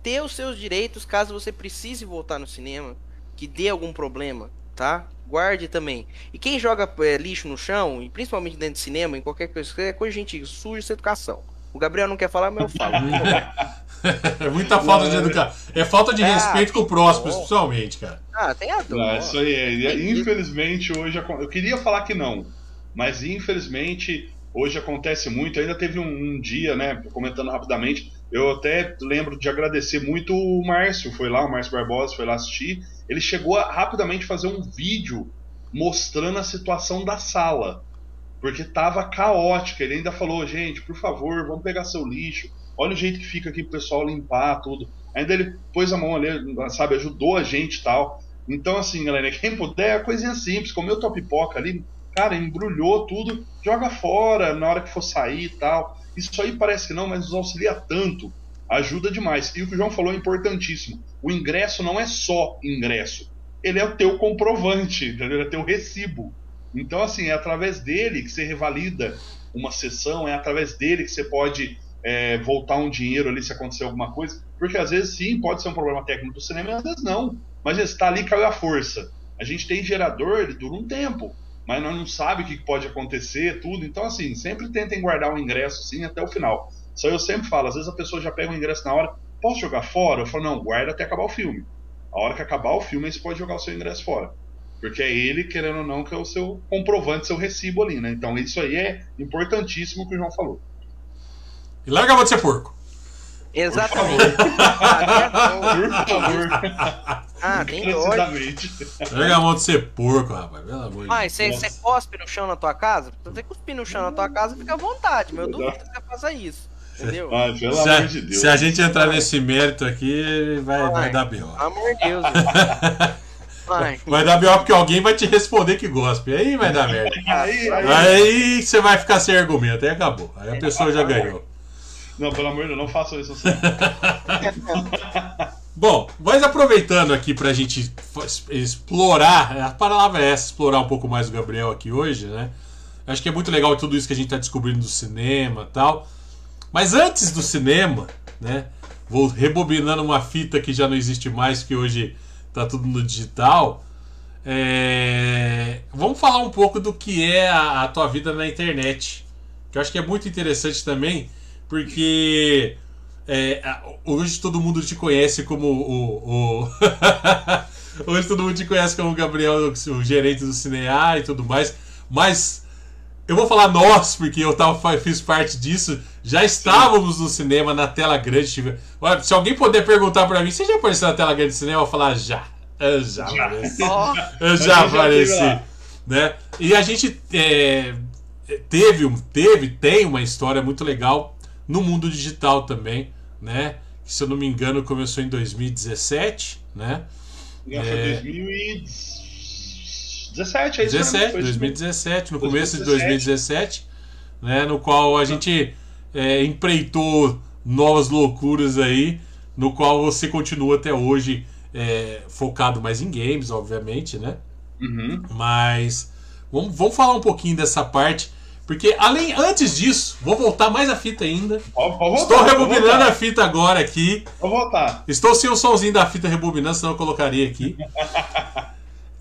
ter os seus direitos caso você precise voltar no cinema, que dê algum problema, tá? Guarde também. E quem joga é, lixo no chão, e principalmente dentro de cinema, em qualquer coisa, é coisa de gente suja sem educação. O Gabriel não quer falar, mas eu falo. é muita falta de educação. É falta de é, respeito com o próximo, principalmente, cara. Ah, tem a dor. Não, isso aí é. Infelizmente, hoje. Eu queria falar que não. Mas infelizmente, hoje acontece muito. Ainda teve um, um dia, né? Comentando rapidamente. Eu até lembro de agradecer muito o Márcio. Foi lá, o Márcio Barbosa, foi lá assistir. Ele chegou a rapidamente fazer um vídeo mostrando a situação da sala porque tava caótica. Ele ainda falou, gente, por favor, vamos pegar seu lixo. Olha o jeito que fica aqui pro pessoal limpar tudo. Ainda ele pôs a mão ali, sabe, ajudou a gente e tal. Então, assim, galera, quem puder, é coisinha simples. Comeu tua pipoca ali, cara, embrulhou tudo, joga fora na hora que for sair e tal. Isso aí parece que não, mas nos auxilia tanto. Ajuda demais. E o que o João falou é importantíssimo. O ingresso não é só ingresso. Ele é o teu comprovante, entendeu? É teu recibo. Então, assim, é através dele que você revalida uma sessão, é através dele que você pode é, voltar um dinheiro ali se acontecer alguma coisa. Porque às vezes sim, pode ser um problema técnico do cinema, às vezes não. Mas está ali, caiu a força. A gente tem gerador, ele dura um tempo, mas nós não sabe o que pode acontecer, tudo. Então, assim, sempre tentem guardar o ingresso assim até o final. Só eu sempre falo, às vezes a pessoa já pega o ingresso na hora, posso jogar fora? Eu falo, não, guarda até acabar o filme. A hora que acabar o filme, aí você pode jogar o seu ingresso fora. Porque é ele, querendo ou não, que é o seu comprovante, seu recibo ali, né? Então isso aí é importantíssimo o que o João falou. E larga a de ser porco. Exatamente. Por favor. Ah, tem dor. Larga a mão de ser porco, rapaz. Pelo amor Mas você, você cospe no chão na tua casa? Se você cuspir no chão na tua casa, fica à vontade. Meu duvido que você faça isso. Entendeu? Ah, pelo se, amor de Deus. Se a gente entrar nesse mérito aqui, vai, vai dar B.O. Pelo amor de Deus. Vai. Vai dar pior porque alguém vai te responder que gosta. Aí vai dar merda. Aí, aí, aí, você vai ficar sem argumento. Aí acabou. Aí a pessoa já ganhou. Não, pelo amor de Deus, não façam isso assim. Bom, mas aproveitando aqui pra gente explorar, a palavra é essa, explorar um pouco mais o Gabriel aqui hoje, né? Acho que é muito legal tudo isso que a gente tá descobrindo do cinema tal. Mas antes do cinema, né? Vou rebobinando uma fita que já não existe mais, que hoje tá tudo no digital. É... Vamos falar um pouco do que é a, a, tua vida na internet. Que eu acho que é muito interessante também, porque é, hoje todo mundo te conhece como o. o... hoje todo mundo te conhece como o Gabriel, o gerente do Cinear e tudo mais. Mas eu vou falar nós, porque eu tava, fiz parte disso. Já estávamos no cinema, na tela grande. Olha, se alguém puder perguntar para mim, você já apareceu na tela grande do cinema? Eu vou falar já. Eu já apareci. Eu já apareci. Né? E a gente é, teve, teve, tem uma história muito legal no mundo digital também, né? Que, se eu não me engano, começou em 2017, né? Já foi é... 2017. 17, é isso 17, 2017, no 2017. começo de 2017, né, no qual a gente é, empreitou novas loucuras aí, no qual você continua até hoje é, focado mais em games, obviamente, né? Uhum. Mas vamos, vamos falar um pouquinho dessa parte, Porque além antes disso, vou voltar mais a fita ainda. Pode, pode Estou voltar, rebobinando a fita agora aqui. Vou voltar. Estou sem o somzinho da fita rebobinando, senão eu colocaria aqui.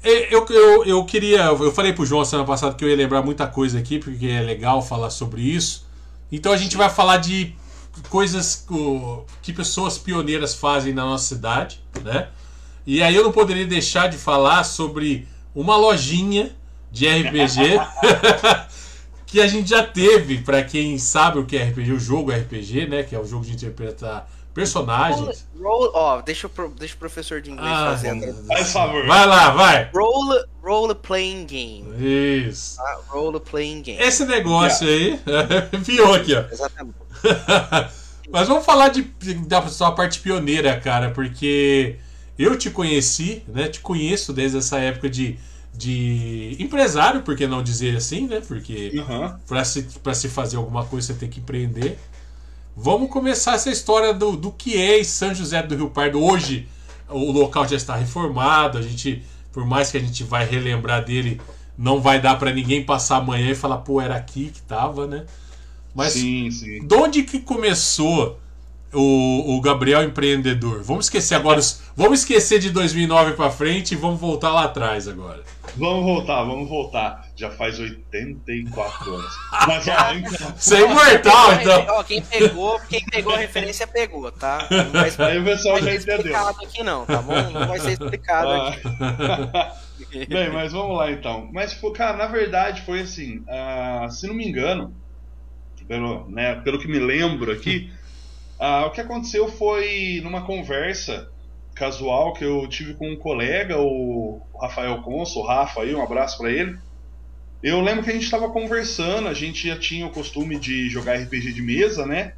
Eu, eu, eu queria. Eu falei pro João semana passada que eu ia lembrar muita coisa aqui, porque é legal falar sobre isso. Então a gente vai falar de coisas que pessoas pioneiras fazem na nossa cidade, né? E aí eu não poderia deixar de falar sobre uma lojinha de RPG que a gente já teve, para quem sabe o que é RPG, o jogo RPG, né? Que é o jogo de interpretar personagens. Roll, ó, deixa o, deixa o professor de inglês Ah, fazendo. Faz favor. Vai lá, vai. Role, role playing game. Isso. Tá? Role playing game. Esse negócio aí, pior aqui, ó. Exatamente. Mas vamos falar de, da sua parte pioneira, cara, porque eu te conheci, né? Te conheço desde essa época de, de empresário, por que não dizer assim, né? Porque Aham. para se, pra se fazer alguma coisa você tem que empreender. Vamos começar essa história do, do que é São José do Rio Pardo. Hoje o local já está reformado, a gente, por mais que a gente vai relembrar dele, não vai dar para ninguém passar amanhã e falar, pô, era aqui que tava, né? Mas Sim, sim. de onde que começou o, o Gabriel empreendedor? Vamos esquecer agora, os- vamos esquecer de 2009 para frente e vamos voltar lá atrás agora. Vamos voltar, vamos voltar. Já faz 84 anos. Mas ó, então, Você é imortal, Quem- então. Ó, quem pegou, quem pegou a referência pegou, tá? Não vai ser, aí o pessoal vai já ser entendeu. explicado aqui não, tá bom? Não vai ser explicado aqui. Ah. Bem, mas vamos lá então. Mas, cara, na verdade foi assim, ah, se não me engano, pelo, né, pelo que me lembro aqui, ah, o que aconteceu foi numa conversa casual que eu tive com um colega, o Rafael Conso, o Rafa aí, um abraço pra ele. Eu lembro que a gente estava conversando, a gente já tinha o costume de jogar RPG de mesa, né?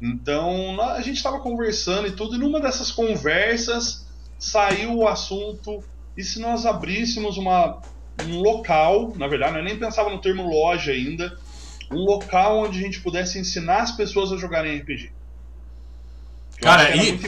Então a gente estava conversando e tudo, e numa dessas conversas saiu o assunto e se nós abríssemos uma, um local, na verdade, eu nem pensava no termo loja ainda, um local onde a gente pudesse ensinar as pessoas a jogarem RPG. Cara, e-.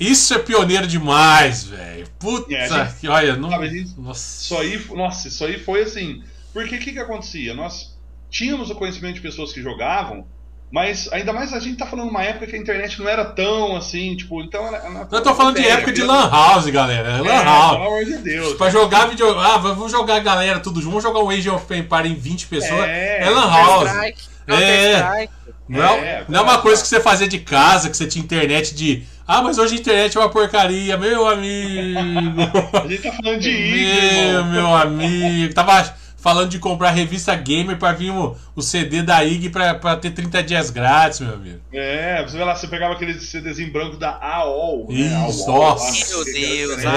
Isso é pioneiro demais, velho. Puta É, gente- que olha, não. sabe, gente- Nossa. Isso aí, nossa, isso aí foi assim. Porque o que, que acontecia? Nós tínhamos o conhecimento de pessoas que jogavam, mas ainda mais a gente tá falando uma época que a internet não era tão assim, tipo, então era. era Eu tô falando de época de. Lan House, galera. Lan É, House. Pelo amor de Deus. Pra jogar vídeo. Ah, vamos jogar a galera tudo junto. Vamos jogar um Age of Empire em 20 pessoas. É, É, Lan House. Counter-Strike, É. Counter-Strike. Não, É, não é uma coisa que você fazia de casa, que você tinha internet de. Ah, mas hoje a internet é uma porcaria, meu amigo. A gente tá falando de IG, meu, irmão. meu amigo. Tava falando de comprar revista gamer pra vir o, o CD da IG pra, pra ter 30 dias grátis, meu amigo. É, você vê lá, você pegava aquele CDzinho branco da AOL. né? Isso, AOL, nossa. Meu Deus, a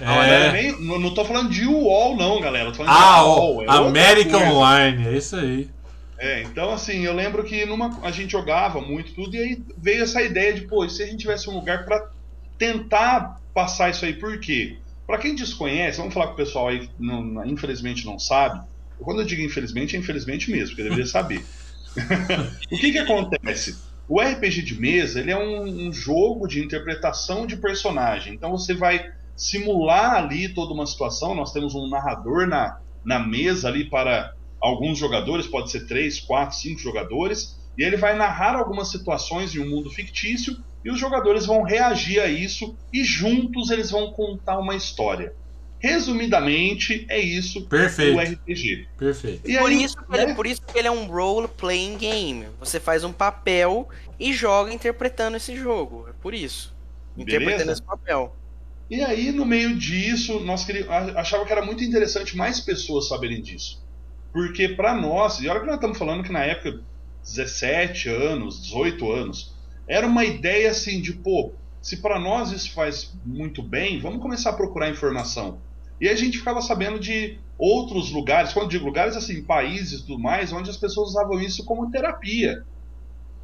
É. não era É. nem- não, não tô falando de UOL, não, galera. Tô falando de Ah, AOL. é American. Online, é isso aí. É, então assim, eu lembro que numa, a gente jogava muito tudo, e aí veio essa ideia de, pô, se a gente tivesse um lugar pra tentar passar isso aí, por quê? Pra quem desconhece, vamos falar com o pessoal aí que não- infelizmente não sabe. Quando eu digo infelizmente, é infelizmente mesmo, porque deveria saber. o que que acontece? O RPG de mesa, ele é um, um jogo de interpretação de personagem. Então você vai simular ali toda uma situação. Nós temos um narrador na, na mesa ali para alguns jogadores, pode ser três, quatro, cinco jogadores, e ele vai narrar algumas situações em um mundo fictício e os jogadores vão reagir a isso e juntos eles vão contar uma história. Resumidamente, é isso Perfeito. o RPG. Perfeito. E Por aí, isso, que ele, né? por isso que ele é um role playing game. Você faz um papel e joga interpretando esse jogo. É por isso. Interpretando Beleza? esse papel. E aí, no meio disso, nós queríamos, achava que era muito interessante mais pessoas saberem disso. Porque pra nós, e olha que nós estamos falando que na época, 17 anos, 18 anos, era uma ideia assim de, pô, se pra nós isso faz muito bem, vamos começar a procurar informação. E a gente ficava sabendo de outros lugares, quando digo lugares assim, países e tudo mais, onde as pessoas usavam isso como terapia.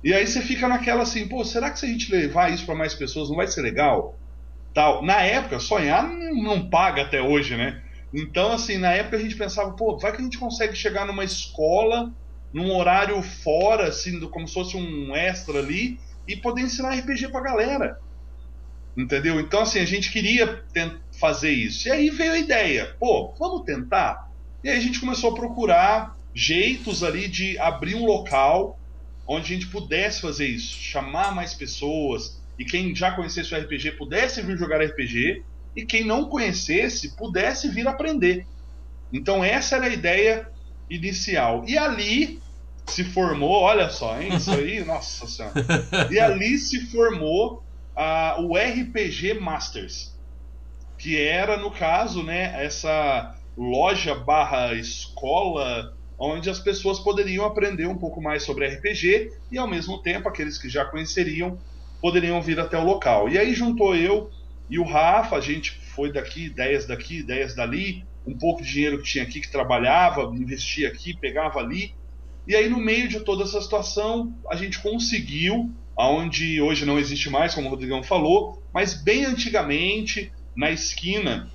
E aí você fica naquela assim, pô, será que se a gente levar isso pra mais pessoas não vai ser legal? tal. Na época, sonhar não paga até hoje, né? Então, assim, na época a gente pensava, pô, vai que a gente consegue chegar numa escola, num horário fora, assim, como se fosse um extra ali, e poder ensinar RPG pra galera. Entendeu? Então, assim, a gente queria fazer isso. E aí veio a ideia, pô, vamos tentar? E aí a gente começou a procurar jeitos ali de abrir um local onde a gente pudesse fazer isso, chamar mais pessoas e quem já conhecesse o RPG pudesse vir jogar RPG e quem não conhecesse pudesse vir aprender. Então essa era a ideia inicial. E ali se formou, olha só, hein, isso aí, nossa senhora. E ali se formou uh, o RPG Masters, que era no caso, né, essa loja barra escola onde as pessoas poderiam aprender um pouco mais sobre RPG e ao mesmo tempo aqueles que já conheceriam poderiam vir até o local. E aí juntou eu e o Rafa, a gente foi daqui, ideias daqui, ideias dali, um pouco de dinheiro que tinha aqui que trabalhava, investia aqui, pegava ali. E aí no meio de toda essa situação, a gente conseguiu, aonde hoje não existe mais, como o Rodrigão falou, mas bem antigamente, na esquina,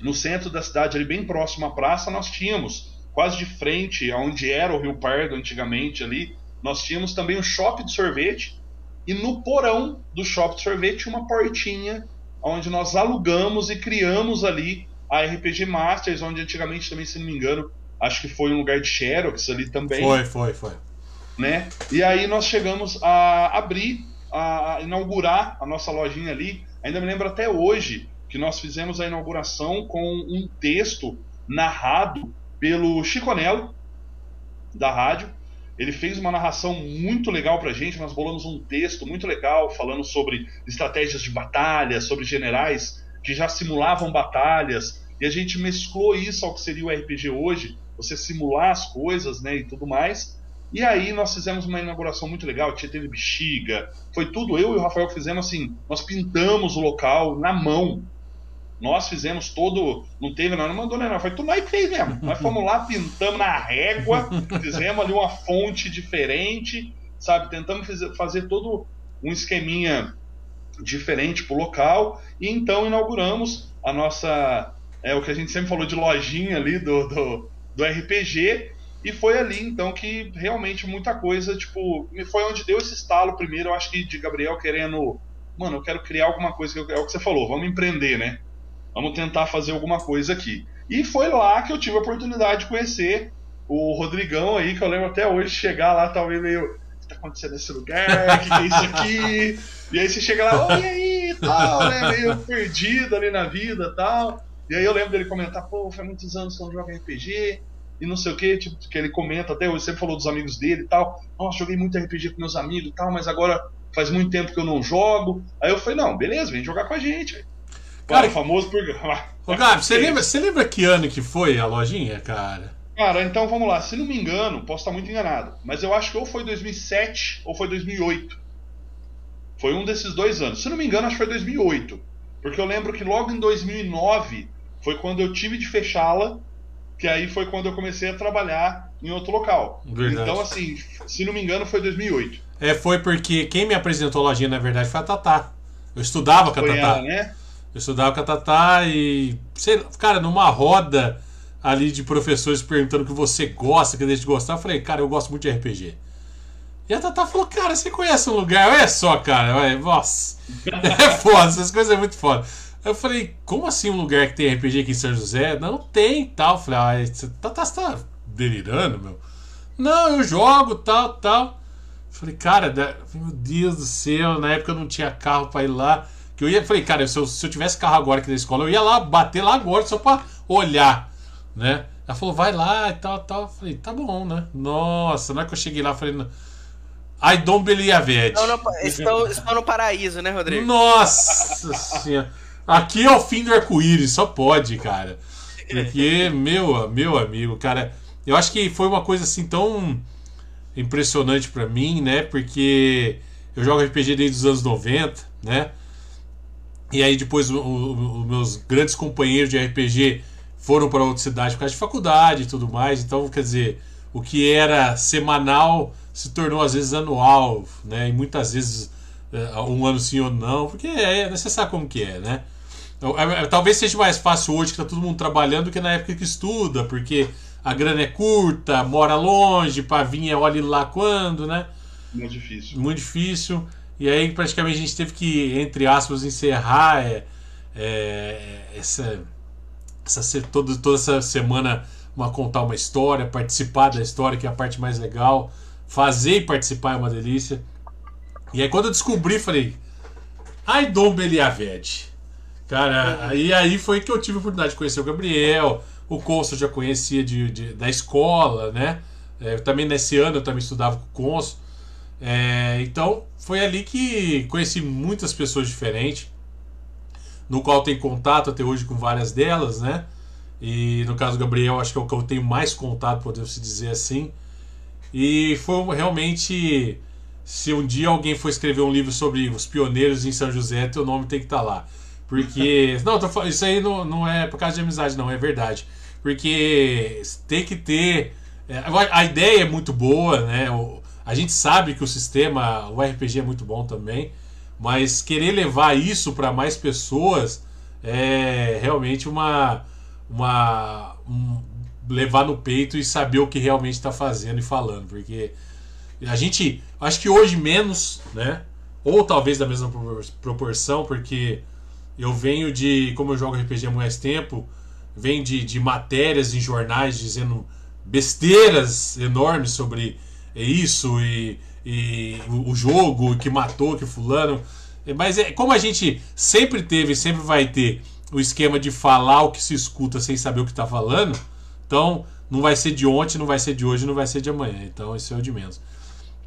no centro da cidade, ali bem próximo à praça, nós tínhamos, quase de frente aonde era o Rio Pardo antigamente ali, nós tínhamos também um shopping de sorvete, e no porão do shopping de sorvete uma portinha onde nós alugamos e criamos ali a RPG Masters, onde antigamente também, se não me engano, acho que foi um lugar de Xerox ali também. Foi, foi, foi. Né? E aí nós chegamos a abrir, a inaugurar a nossa lojinha ali. Ainda me lembro até hoje que nós fizemos a inauguração com um texto narrado pelo Chiconello, da rádio, ele fez uma narração muito legal pra gente. Nós bolamos um texto muito legal falando sobre estratégias de batalha, sobre generais que já simulavam batalhas. E a gente mesclou isso ao que seria o RPG hoje, você simular as coisas né, e tudo mais. E aí nós fizemos uma inauguração muito legal, tinha teve bexiga, foi tudo eu e o Rafael fizemos assim, nós pintamos o local na mão, nós fizemos todo. Não teve, não, não mandou, né? Não. Foi tudo nós que fez mesmo. Nós fomos lá, pintamos na régua, fizemos ali uma fonte diferente, sabe? Tentamos fazer todo um esqueminha diferente pro local. E então inauguramos a nossa. É o que a gente sempre falou de lojinha ali do, do, do RPG. E foi ali então que realmente muita coisa, tipo, foi onde deu esse estalo primeiro, eu acho que de Gabriel querendo, mano, eu quero criar alguma coisa, que é o que você falou, vamos empreender, né? Vamos tentar fazer alguma coisa aqui. E foi lá que eu tive a oportunidade de conhecer o Rodrigão aí, que eu lembro até hoje, chegar lá, talvez meio. O que tá acontecendo nesse lugar? O que, que, é isso aqui? E aí você chega lá, e aí, tal, né? Meio perdido ali na vida tal. E aí eu lembro dele comentar, pô, faz muitos anos que eu não jogo RPG, e não sei o que, tipo, que ele comenta até hoje, sempre falou dos amigos dele e tal. Nossa, joguei muito RPG com meus amigos e tal, mas agora faz muito tempo que eu não jogo. Aí eu falei, não, beleza, vem jogar com a gente. Cara, famoso por. Ô, Gabi, você lembra, você lembra que ano que foi a lojinha, cara? Cara, então vamos lá. Se não me engano, posso estar muito enganado, mas eu acho que ou foi 2007 ou foi 2008. Foi um desses dois anos. Se não me engano, acho que foi 2008. Porque eu lembro que logo em 2009 foi quando eu tive de fechá-la, que aí foi quando eu comecei a trabalhar em outro local. Verdade. Então, assim, se não me engano, foi 2008. É, foi porque quem me apresentou a lojinha, na verdade, foi a Tatá. Eu estudava com a Tatá. Ela, né? Eu estudava com a Tatá e, sei, cara, numa roda ali de professores perguntando o que você gosta, que deixa de gostar, eu falei, cara, eu gosto muito de RPG. E a Tatá falou, cara, você conhece um lugar? Olha só, cara, olha, nossa, é foda, essas coisas é muito foda. Eu falei, como assim um lugar que tem RPG aqui em São José? Não tem tal. Eu falei, ah, você tá, tá, tá delirando, meu? Não, eu jogo, tal, tal. Eu falei, cara, meu Deus do céu, na época eu não tinha carro para ir lá. Que eu ia, falei, cara, se eu, se eu tivesse carro agora aqui na escola, eu ia lá bater lá agora só pra olhar, né? Ela falou, vai lá e tal, tal. Eu falei, tá bom, né? Nossa, na hora que eu cheguei lá, eu falei, I don't believe it. Estão, estão no paraíso, né, Rodrigo? Nossa senhora. Aqui é o fim do arco-íris, só pode, cara. Porque, meu, meu amigo, cara, eu acho que foi uma coisa assim tão impressionante para mim, né? Porque eu jogo RPG desde os anos 90, né? E aí depois os meus grandes companheiros de RPG foram para outra cidade por causa de faculdade e tudo mais. Então, quer dizer, o que era semanal se tornou às vezes anual, né? E muitas vezes é, um ano sim ou não, porque é, você sabe como que é, né? Então, é, é, talvez seja mais fácil hoje que tá todo mundo trabalhando do que na época que estuda, porque a grana é curta, mora longe, para vir é olhe lá quando, né? Muito difícil. Muito difícil. E aí praticamente a gente teve que, entre aspas, encerrar é, é, essa, essa toda, toda essa semana uma contar uma história, participar da história, que é a parte mais legal. Fazer e participar é uma delícia. E aí quando eu descobri, falei, ai Dom Beliavede. Cara, aí, aí foi que eu tive a oportunidade de conhecer o Gabriel, o Consul eu já conhecia de, de, da escola, né? É, também nesse ano eu também estudava com o Consul. É, então foi ali que conheci muitas pessoas diferentes, no qual tenho contato até hoje com várias delas, né? E no caso do Gabriel, acho que é o que eu tenho mais contato, podemos dizer assim. E foi realmente. Se um dia alguém for escrever um livro sobre os pioneiros em São José, teu nome tem que estar tá lá. Porque. não, isso aí não, não é por causa de amizade, não, é verdade. Porque tem que ter. É, a ideia é muito boa, né? A gente sabe que o sistema, o RPG é muito bom também, mas querer levar isso para mais pessoas é realmente uma, uma um, levar no peito e saber o que realmente está fazendo e falando, porque a gente acho que hoje menos, né? Ou talvez da mesma proporção, porque eu venho de, como eu jogo RPG há mais tempo, venho de, de matérias em jornais dizendo besteiras enormes sobre é isso e, e o jogo que matou, que fulano. Mas é, como a gente sempre teve e sempre vai ter o esquema de falar o que se escuta sem saber o que está falando, então não vai ser de ontem, não vai ser de hoje, não vai ser de amanhã. Então isso é o de menos.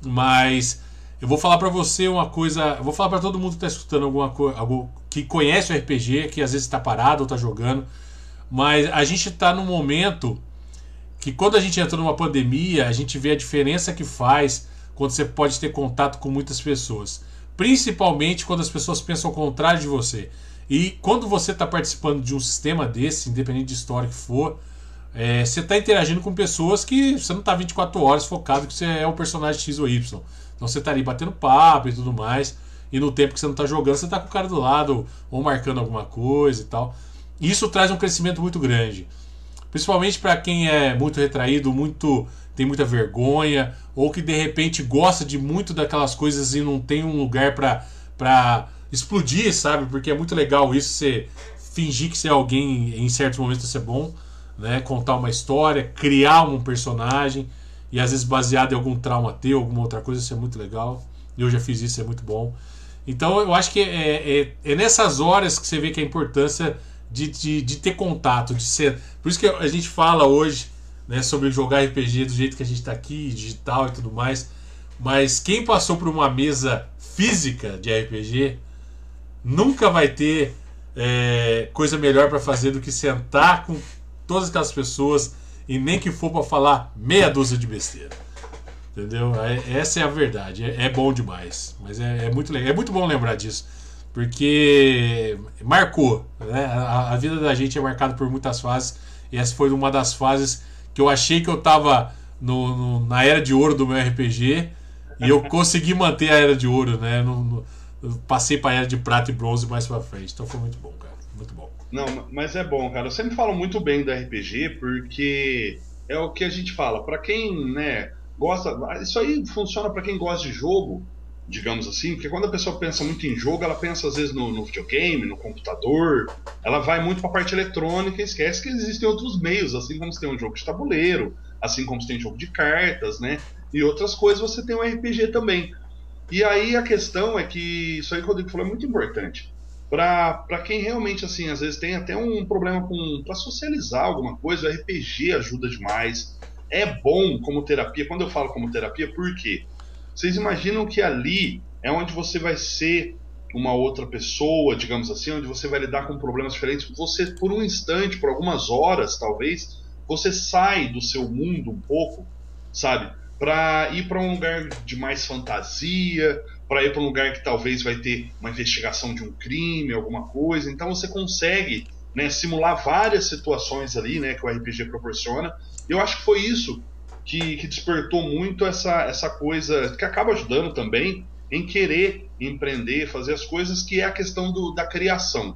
Mas eu vou falar para você uma coisa, vou falar para todo mundo que está escutando alguma coisa, que conhece o RPG, que às vezes está parado ou está jogando, mas a gente está num momento que quando a gente entra numa pandemia, a gente vê a diferença que faz quando você pode ter contato com muitas pessoas. Principalmente quando as pessoas pensam ao contrário de você. E quando você está participando de um sistema desse, independente de história que for, é, você está interagindo com pessoas que você não está 24 horas focado que você é o personagem X ou Y. Então você está ali batendo papo e tudo mais. E no tempo que você não está jogando, você está com o cara do lado ou marcando alguma coisa e tal. Isso traz um crescimento muito grande. Principalmente para quem é muito retraído, muito tem muita vergonha, ou que de repente gosta de muito daquelas coisas e não tem um lugar para explodir, sabe? Porque é muito legal isso, você fingir que você é alguém em certos momentos ser bom, né? Contar uma história, criar um personagem e às vezes baseado em algum trauma teu, alguma outra coisa, isso é muito legal. Eu já fiz isso, é muito bom. Então eu acho que é, é, é nessas horas que você vê que a importância de, de, de, ter contato, de ser. Por isso que a gente fala hoje né, sobre jogar RPG do jeito que a gente está aqui, digital e tudo mais. Mas quem passou por uma mesa física de RPG nunca vai ter é, coisa melhor para fazer do que sentar com todas aquelas pessoas e nem que for para falar meia dúzia de besteira. Entendeu? É, essa é a verdade. É, é bom demais. Mas é, é, muito. É muito bom lembrar disso porque marcou. Né? A, a, vida da gente é marcada por muitas fases, e essa foi uma das fases que eu achei que eu estava na era de ouro do meu RPG, e eu consegui manter a era de ouro, né? No, no, passei para a era de prata e bronze mais para frente, então foi muito bom, cara. Muito bom. Não, mas é bom, cara. Eu sempre falo muito bem do RPG, porque é o que a gente fala. Para quem, né, gosta. Isso aí funciona para quem gosta de jogo digamos assim, porque quando a pessoa pensa muito em jogo, ela pensa às vezes no, no videogame, no computador, ela vai muito para a parte eletrônica e esquece que existem outros meios, assim como você tem um jogo de tabuleiro, assim como você tem jogo de cartas, né? E outras coisas você tem um RPG também. E aí a questão é que isso aí que o Rodrigo falou é muito importante. Para quem realmente, assim, às vezes tem até um problema com para socializar alguma coisa, o RPG ajuda demais. É bom como terapia. Quando eu falo como terapia, por quê? Vocês imaginam que ali é onde você vai ser uma outra pessoa, digamos assim, onde você vai lidar com problemas diferentes. Você, por um instante, por algumas horas, talvez, você sai do seu mundo um pouco, sabe? Para ir para um lugar de mais fantasia, para ir para um lugar que talvez vai ter uma investigação de um crime, alguma coisa. Então você consegue né, simular várias situações ali, né, que o RPG proporciona. Eu acho que foi isso que, que despertou muito essa, essa coisa, que acaba ajudando também em querer empreender, fazer as coisas, que é a questão do, da criação.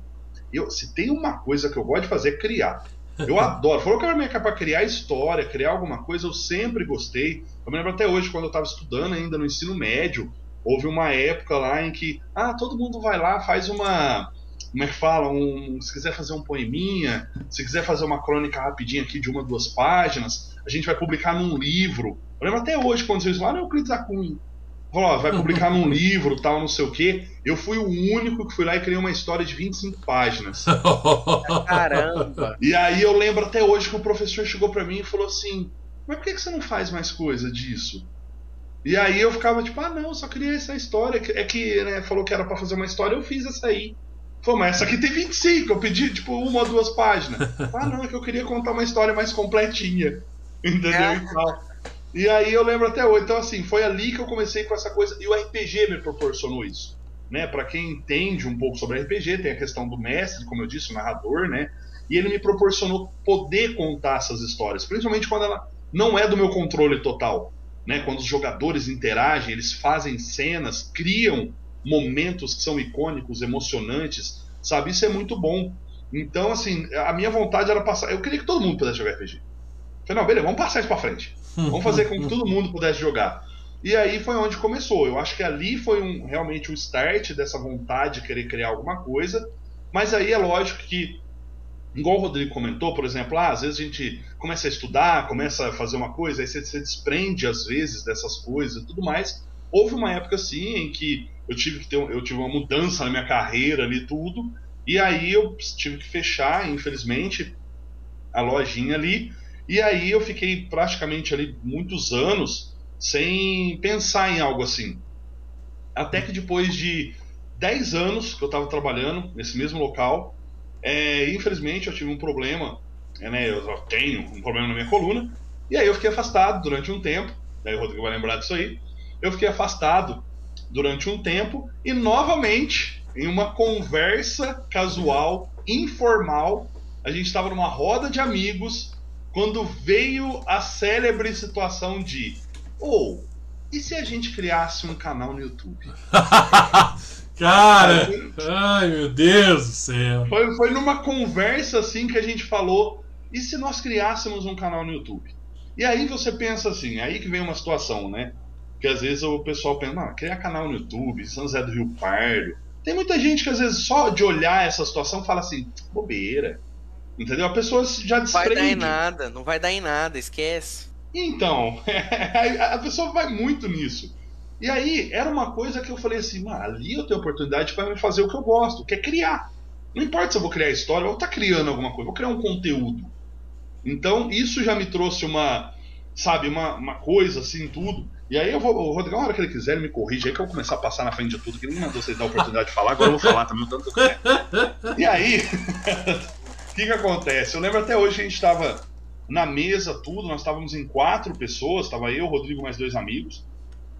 Eu, se tem uma coisa que eu gosto de fazer é criar. Eu adoro. Falou que era para criar história, criar alguma coisa, eu sempre gostei. Eu me lembro até hoje, quando eu estava estudando ainda no ensino médio, houve uma época lá em que, ah, todo mundo vai lá, faz uma como é que fala? Um, se quiser fazer um poeminha, se quiser fazer uma crônica rapidinha aqui de uma, duas páginas, a gente vai publicar num livro. Eu lembro até hoje quando vocês lá no Euclides da Cunha. Falou, vai publicar num livro, tal, não sei o quê. Eu fui o único que fui lá e criei uma história de 25 páginas. Caramba! E aí eu lembro até hoje que o professor chegou para mim e falou assim: Mas por que você não faz mais coisa disso? E aí eu ficava tipo, ah não, só queria essa história. É que né, falou que era para fazer uma história, eu fiz essa aí. Falou, mas essa aqui tem 25, eu pedi tipo uma ou duas páginas. ah não, é que eu queria contar uma história mais completinha. Entendeu? É. E, tal. e aí eu lembro até hoje. Então, assim, foi ali que eu comecei com essa coisa. E o RPG me proporcionou isso. Né? Para quem entende um pouco sobre RPG, tem a questão do mestre, como eu disse, o narrador, né? E ele me proporcionou poder contar essas histórias, principalmente quando ela não é do meu controle total né? Quando os jogadores interagem, eles fazem cenas, criam momentos que são icônicos, emocionantes, sabe? Isso é muito bom. Então, assim, a minha vontade era passar. Eu queria que todo mundo pudesse jogar RPG. Falei, não, beleza, vamos passar isso pra frente. Vamos fazer com que todo mundo pudesse jogar. E aí foi onde começou. Eu acho que ali foi um, realmente o start dessa vontade de querer criar alguma coisa. Mas aí é lógico que igual o Rodrigo comentou, por exemplo, ah, às vezes a gente começa a estudar, começa a fazer uma coisa, aí você se desprende às vezes dessas coisas e tudo mais. Houve uma época assim em que eu tive que ter eu tive uma mudança na minha carreira ali tudo, e aí eu tive que fechar, infelizmente, a lojinha ali, e aí eu fiquei praticamente ali muitos anos sem pensar em algo assim. Até que depois de 10 anos que eu estava trabalhando nesse mesmo local, é, infelizmente eu tive um problema, é, né, eu tenho um problema na minha coluna, e aí eu fiquei afastado durante um tempo, daí o Rodrigo vai lembrar disso aí, eu fiquei afastado durante um tempo, e novamente, em uma conversa casual, informal, a gente estava numa roda de amigos, quando veio a célebre situação de, ou, oh, e se a gente criasse um canal no YouTube? Cara, ai meu Deus do céu. Foi, foi numa conversa assim que a gente falou: e se nós criássemos um canal no YouTube? E aí você pensa assim, aí que vem uma situação, né? Que às vezes o pessoal pensa, não, criar canal no YouTube, São José do Rio Pardo. Tem muita gente que às vezes só de olhar essa situação fala assim, bobeira. Entendeu? A pessoa já desprende. Não vai dar em nada, não vai dar em nada, esquece. Então, a pessoa vai muito nisso. E aí, era uma coisa que eu falei assim, mano, ali eu tenho oportunidade para fazer o que eu gosto, que é criar. Não importa se eu vou criar história ou estar tá criando alguma coisa, vou criar um conteúdo. Então, isso já me trouxe uma, sabe, uma, uma coisa assim, tudo. E aí eu vou, o Rodrigo, na hora que ele quiser, ele me corrige aí que eu vou começar a passar na frente de tudo, que ele mandou vocês dar a oportunidade de falar, agora eu vou falar também o tanto que eu quero. E aí, o que que acontece? Eu lembro até hoje a gente estava na mesa, tudo, nós estávamos em quatro pessoas, estava eu, Rodrigo, mais dois amigos.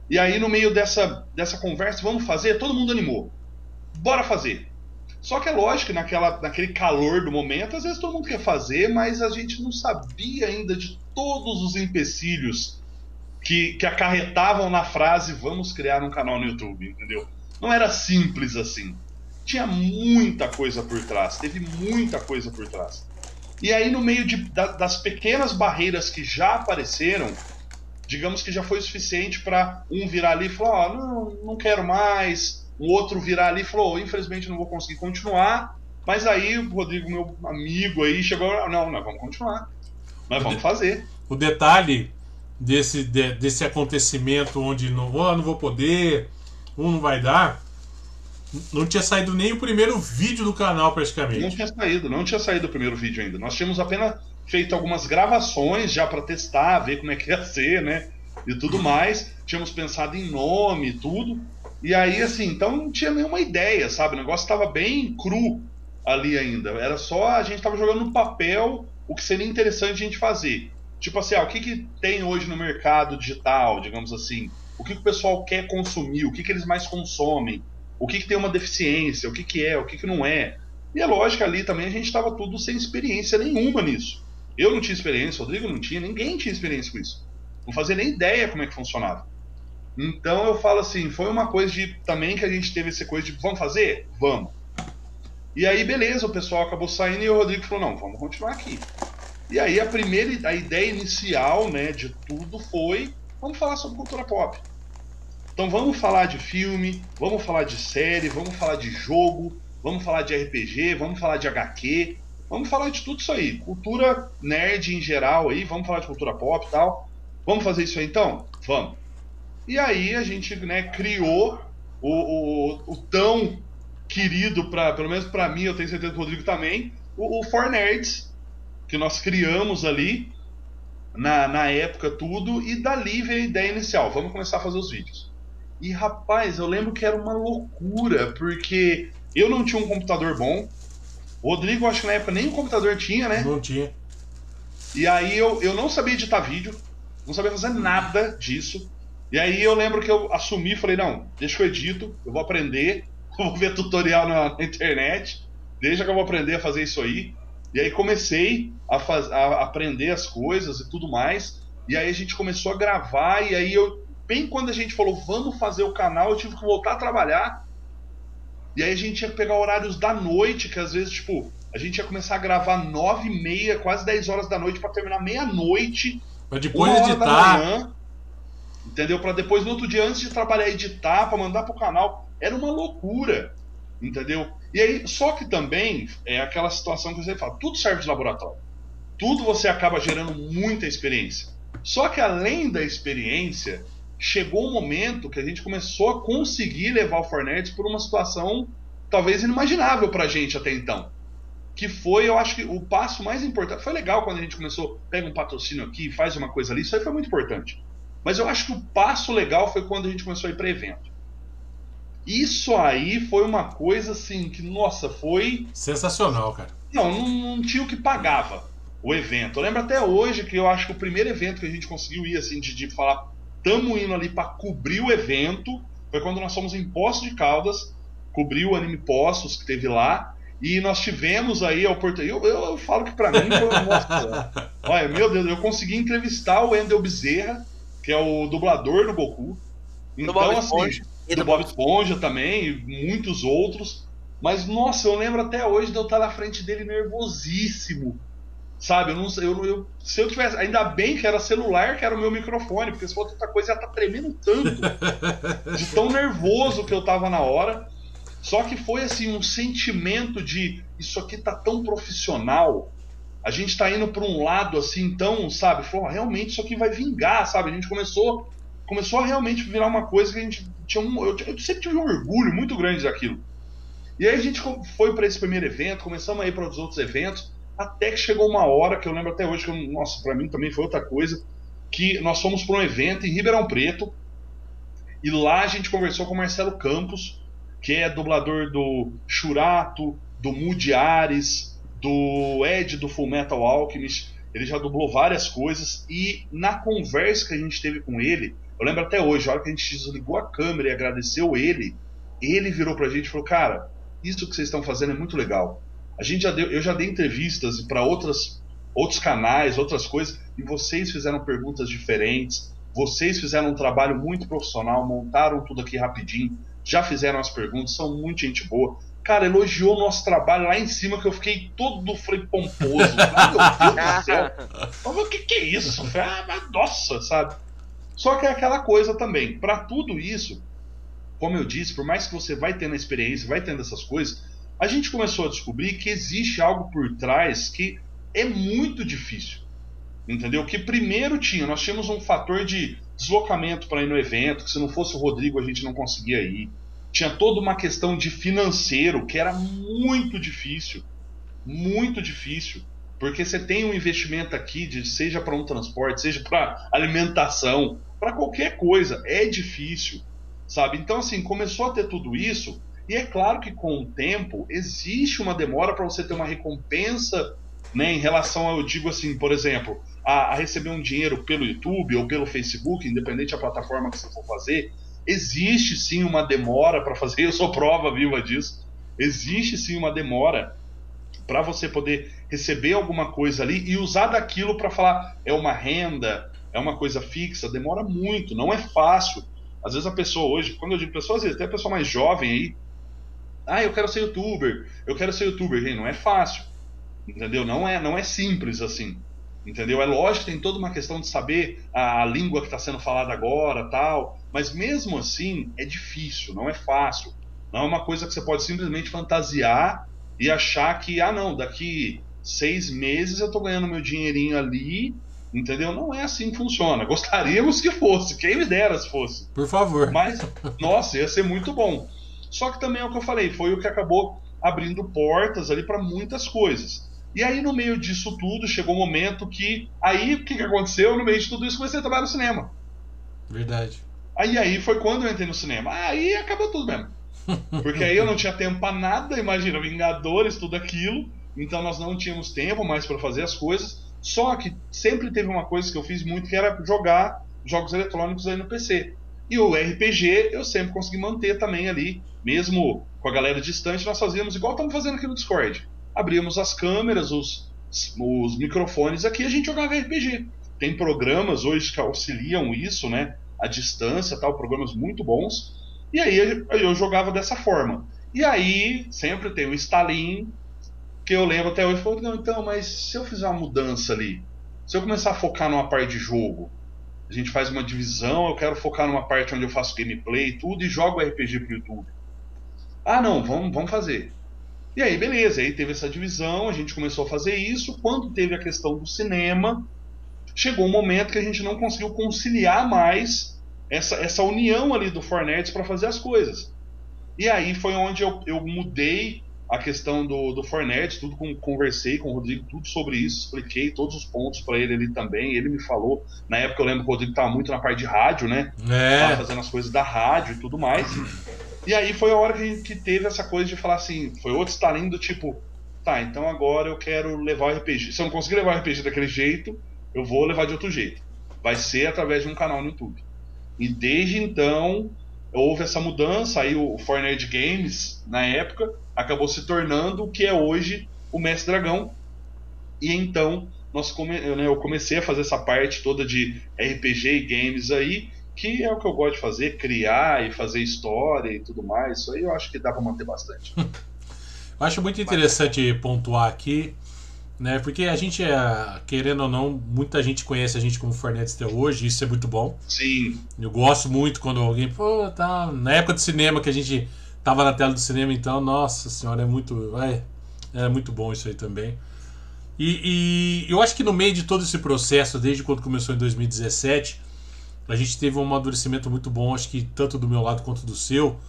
E aí, no meio dessa, dessa conversa, vamos fazer? Todo mundo animou. Bora fazer. Só que é lógico que naquela, naquele calor do momento, às vezes todo mundo quer fazer, mas a gente não sabia ainda de todos os empecilhos que, que acarretavam na frase vamos criar um canal no YouTube, entendeu? Não era simples assim. Tinha muita coisa por trás, teve muita coisa por trás. E aí, no meio de, da, das pequenas barreiras que já apareceram, digamos que já foi suficiente para um virar ali e falar: oh, não, não quero mais. O outro virar ali e falou: oh, infelizmente não vou conseguir continuar. Mas aí o Rodrigo, meu amigo aí, chegou: não, nós vamos continuar. Nós vamos fazer. O detalhe desse, de, desse acontecimento onde não, oh, não vou poder, um não vai dar. Não tinha saído nem o primeiro vídeo do canal, praticamente. Não tinha saído, não tinha saído o primeiro vídeo ainda. Nós tínhamos apenas feito algumas gravações já para testar, ver como é que ia ser, né? E tudo mais. Tínhamos pensado em nome e tudo. E aí, assim, então não tinha nenhuma ideia, sabe? O negócio estava bem cru ali ainda. Era só a gente estava jogando no papel o que seria interessante a gente fazer. Tipo assim, ah, o que, que tem hoje no mercado digital, digamos assim? O que, que o pessoal quer consumir? O que, que eles mais consomem? O que, que tem uma deficiência? O que, que é? O que, que não é? E é lógico, ali também a gente estava tudo sem experiência nenhuma nisso. Eu não tinha experiência, o Rodrigo não tinha, ninguém tinha experiência com isso. Não fazia nem ideia como é que funcionava. Então eu falo assim, foi uma coisa de também que a gente teve essa coisa de vamos fazer? Vamos. E aí beleza, o pessoal acabou saindo e o Rodrigo falou, não, vamos continuar aqui. E aí a primeira, a ideia inicial, né, de tudo foi, vamos falar sobre cultura pop. Então vamos falar de filme, vamos falar de série, vamos falar de jogo, vamos falar de RPG, vamos falar de HQ, vamos falar de tudo isso aí. Cultura nerd em geral aí, vamos falar de cultura pop e tal. Vamos fazer isso aí então? Vamos. E aí a gente né, criou o, o, o tão querido, pra, pelo menos para mim, eu tenho certeza que o Rodrigo também, o, o For Nerds, que nós criamos ali na, na época tudo, e dali veio a ideia inicial, vamos começar a fazer os vídeos. E rapaz, eu lembro que era uma loucura, porque eu não tinha um computador bom, o Rodrigo, acho que na época nem um computador tinha, né? Não tinha. E aí eu, eu não sabia editar vídeo, não sabia fazer nada disso. E aí eu lembro que eu assumi, falei, não, deixa que eu edito, eu vou aprender, eu vou ver tutorial na, na internet, deixa que eu vou aprender a fazer isso aí. E aí comecei a, faz, a aprender as coisas e tudo mais. E aí a gente começou a gravar, e aí eu, bem quando a gente falou, vamos fazer o canal, eu tive que voltar a trabalhar. E aí a gente ia pegar horários da noite, que às vezes, tipo, a gente ia começar a gravar nove e meia, quase 10 horas da noite para terminar meia-noite. Pra depois editar. Manhã, entendeu? Para depois, no outro dia, antes de trabalhar, editar, para mandar pro canal. Era uma loucura, entendeu? E aí, só que também é aquela situação que você fala, tudo serve de laboratório. Tudo você acaba gerando muita experiência. Só que além da experiência, chegou um momento que a gente começou a conseguir levar o Fortnite por uma situação talvez inimaginável pra gente até então. Que foi, eu acho que o passo mais importante. Foi legal quando a gente começou, pega um patrocínio aqui, faz uma coisa ali, isso aí foi muito importante. Mas eu acho que o passo legal foi quando a gente começou a ir para evento. Isso aí foi uma coisa assim que, nossa, foi. Sensacional, cara. Não, não, não tinha o que pagava o evento. Eu lembro até hoje que eu acho que o primeiro evento que a gente conseguiu ir, assim, de, de falar, tamo indo ali para cobrir o evento, foi quando nós fomos em Poços de Caldas, cobrir o Anime Poços que teve lá, e nós tivemos aí a oportunidade. Eu, eu, eu falo que para mim foi. Nossa, olha, meu Deus, eu consegui entrevistar o Endel Bezerra, que é o dublador do Goku. Então, assim e do Bob Esponja também, e muitos outros. Mas, nossa, eu lembro até hoje de eu estar na frente dele nervosíssimo. Sabe, eu não eu, eu, se eu tivesse. Ainda bem que era celular, que era o meu microfone, porque se fosse outra coisa ia estar tá tremendo tanto. de tão nervoso que eu tava na hora. Só que foi assim, um sentimento de isso aqui tá tão profissional. A gente tá indo para um lado assim, então, sabe? Falou, realmente isso aqui vai vingar, sabe? A gente começou começou a realmente virar uma coisa que a gente tinha um, eu, eu sempre tive um orgulho muito grande daquilo. E aí a gente foi para esse primeiro evento, começamos a ir para os outros eventos, até que chegou uma hora que eu lembro até hoje que, nossa, para mim também foi outra coisa, que nós fomos para um evento em Ribeirão Preto e lá a gente conversou com o Marcelo Campos, que é dublador do Churato, do Moody Ares, do Ed do Full Metal Alchemist. Ele já dublou várias coisas e na conversa que a gente teve com ele, eu lembro até hoje, a hora que a gente desligou a câmera e agradeceu ele, ele virou pra gente e falou: Cara, isso que vocês estão fazendo é muito legal. A gente já deu, eu já dei entrevistas para outras outros canais, outras coisas, e vocês fizeram perguntas diferentes. Vocês fizeram um trabalho muito profissional, montaram tudo aqui rapidinho, já fizeram as perguntas, são muito gente boa. Cara, elogiou o nosso trabalho lá em cima, que eu fiquei todo falei, pomposo. Meu Deus do céu. o que, que é isso? Falei, ah, nossa, sabe? Só que é aquela coisa também, para tudo isso, como eu disse, por mais que você vai tendo a experiência, vai tendo essas coisas, a gente começou a descobrir que existe algo por trás que é muito difícil. Entendeu? Que primeiro tinha, nós tínhamos um fator de deslocamento para ir no evento, que se não fosse o Rodrigo a gente não conseguia ir. Tinha toda uma questão de financeiro que era muito difícil. Muito difícil. Porque você tem um investimento aqui, de, seja para um transporte, seja para alimentação, para qualquer coisa. É difícil, sabe? Então, assim, começou a ter tudo isso. E é claro que com o tempo existe uma demora para você ter uma recompensa né, em relação a, eu digo assim, por exemplo, a, a, receber um dinheiro pelo YouTube ou pelo Facebook, independente da plataforma que você for fazer. Existe sim uma demora para fazer, eu sou prova viva disso. Existe sim uma demora para você poder receber alguma coisa ali e usar daquilo para falar é uma renda, é uma coisa fixa, demora muito, não é fácil. Às vezes a pessoa hoje, quando eu digo pessoa, às vezes até a pessoa mais jovem aí, ah, eu quero ser youtuber, eu quero ser youtuber, não é fácil. Entendeu? Não é, não é simples assim. Entendeu? É lógico que tem toda uma questão de saber a, língua que está sendo falada agora, tal, mas mesmo assim é difícil, não é fácil. Não é uma coisa que você pode simplesmente fantasiar e achar que, ah, não, daqui seis meses eu tô ganhando meu dinheirinho ali, entendeu? Não é assim que funciona. Gostaríamos que fosse, quem me dera se fosse. Por favor. Mas, nossa, ia ser muito bom. Só que também é o que eu falei, foi o que acabou abrindo portas ali para muitas coisas. E aí, no meio disso tudo, chegou um momento que. Aí, o que, que aconteceu? No meio de tudo isso, comecei a trabalhar no cinema. Verdade. Aí, aí foi quando eu entrei no cinema. Aí acabou tudo mesmo. Porque aí eu não tinha tempo pra nada, imagina, Vingadores, tudo aquilo. Então nós não tínhamos tempo mais para fazer as coisas. Só que sempre teve uma coisa que eu fiz muito que era jogar jogos eletrônicos aí no PC. E o RPG eu sempre consegui manter também ali, mesmo com a galera distante, nós fazíamos igual estamos fazendo aqui no Discord. Abríamos as câmeras, os, os microfones aqui a gente jogava RPG. Tem programas hoje que auxiliam isso, né? A distância, tal, programas muito bons. E aí eu jogava dessa forma. E aí sempre tem o estalinho que eu lembro até hoje, falou, não, então, mas se eu fizer uma mudança ali, se eu começar a focar numa parte de jogo, a gente faz uma divisão, eu quero focar numa parte onde eu faço gameplay e tudo, e jogo RPG pro YouTube. Ah, não, vamos, vamos fazer. E aí, beleza, aí teve essa divisão, a gente começou a fazer isso. Quando teve a questão do cinema, chegou um momento que a gente não conseguiu conciliar mais essa, essa união ali do Fornettes para fazer as coisas. E aí foi onde eu, eu mudei a questão do, do Fornet, tudo com, conversei com o Rodrigo, tudo sobre isso, expliquei todos os pontos para ele ali também. Ele me falou, na época eu lembro que o Rodrigo estava muito na parte de rádio, né? É. Fazendo as coisas da rádio e tudo mais. E aí foi a hora que, que teve essa coisa de falar assim, foi outro estalinho do tipo, tá, então agora eu quero levar o RPG. Se eu não conseguir levar o RPG daquele jeito, eu vou levar de outro jeito. Vai ser através de um canal no YouTube. E desde então houve essa mudança, aí o Fortnite Games, na época, acabou se tornando o que é hoje o Mestre Dragão. E então nós come, né, eu comecei a fazer essa parte toda de RPG e games aí, que é o que eu gosto de fazer, criar e fazer história e tudo mais. Isso aí eu acho que dá para manter bastante. eu acho muito interessante pontuar aqui, né? Porque a gente, é, querendo ou não, muita gente conhece a gente como Fornetes até hoje, isso é muito bom. Sim. Eu gosto muito quando alguém, pô, tá. Na época do cinema que a gente tava na tela do cinema, então, nossa senhora, é muito. É, é muito bom isso aí também. E, e, eu acho que no meio de todo esse processo, desde quando começou em 2017, a gente teve um amadurecimento muito bom, acho que tanto do meu lado quanto do seu.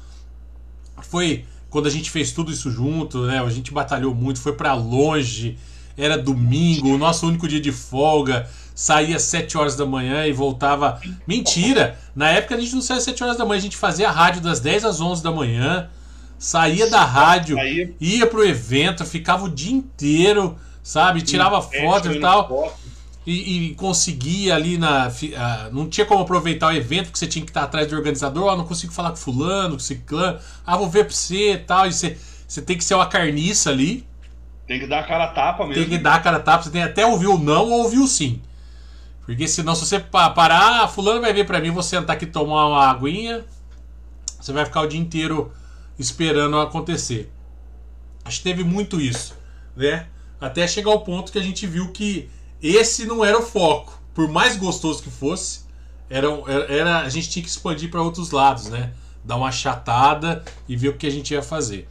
Foi quando a gente fez tudo isso junto, né? A gente batalhou muito, foi para longe, era domingo, o nosso único dia de folga saía às 7 horas da manhã e voltava. Mentira! Na época a gente não saía às 7 horas da manhã, a gente fazia a rádio das 10 às 11 da manhã, saía da rádio, ia pro evento, ficava o dia inteiro, sabe? Tirava foto e tal. E, e, conseguia ali na. Uh, não tinha como aproveitar o evento, porque você tinha que estar atrás do organizador. oh, não consigo falar com fulano, com ciclano. Ah, vou ver pra você e tal. E você, você tem que ser uma carniça ali. Tem que dar a cara a tapa mesmo. Tem que dar a cara a tapa. Você tem até ouvir o não ou ouvir o sim. Porque senão, se você parar, fulano vai vir para mim, vou sentar aqui tomar uma aguinha, você vai ficar o dia inteiro esperando acontecer. Acho que teve muito isso, né? Até chegar ao ponto que a gente viu que esse não era o foco. Por mais gostoso que fosse, era, era a gente tinha que expandir para outros lados, né? Dar uma chatada e ver o que a gente ia fazer.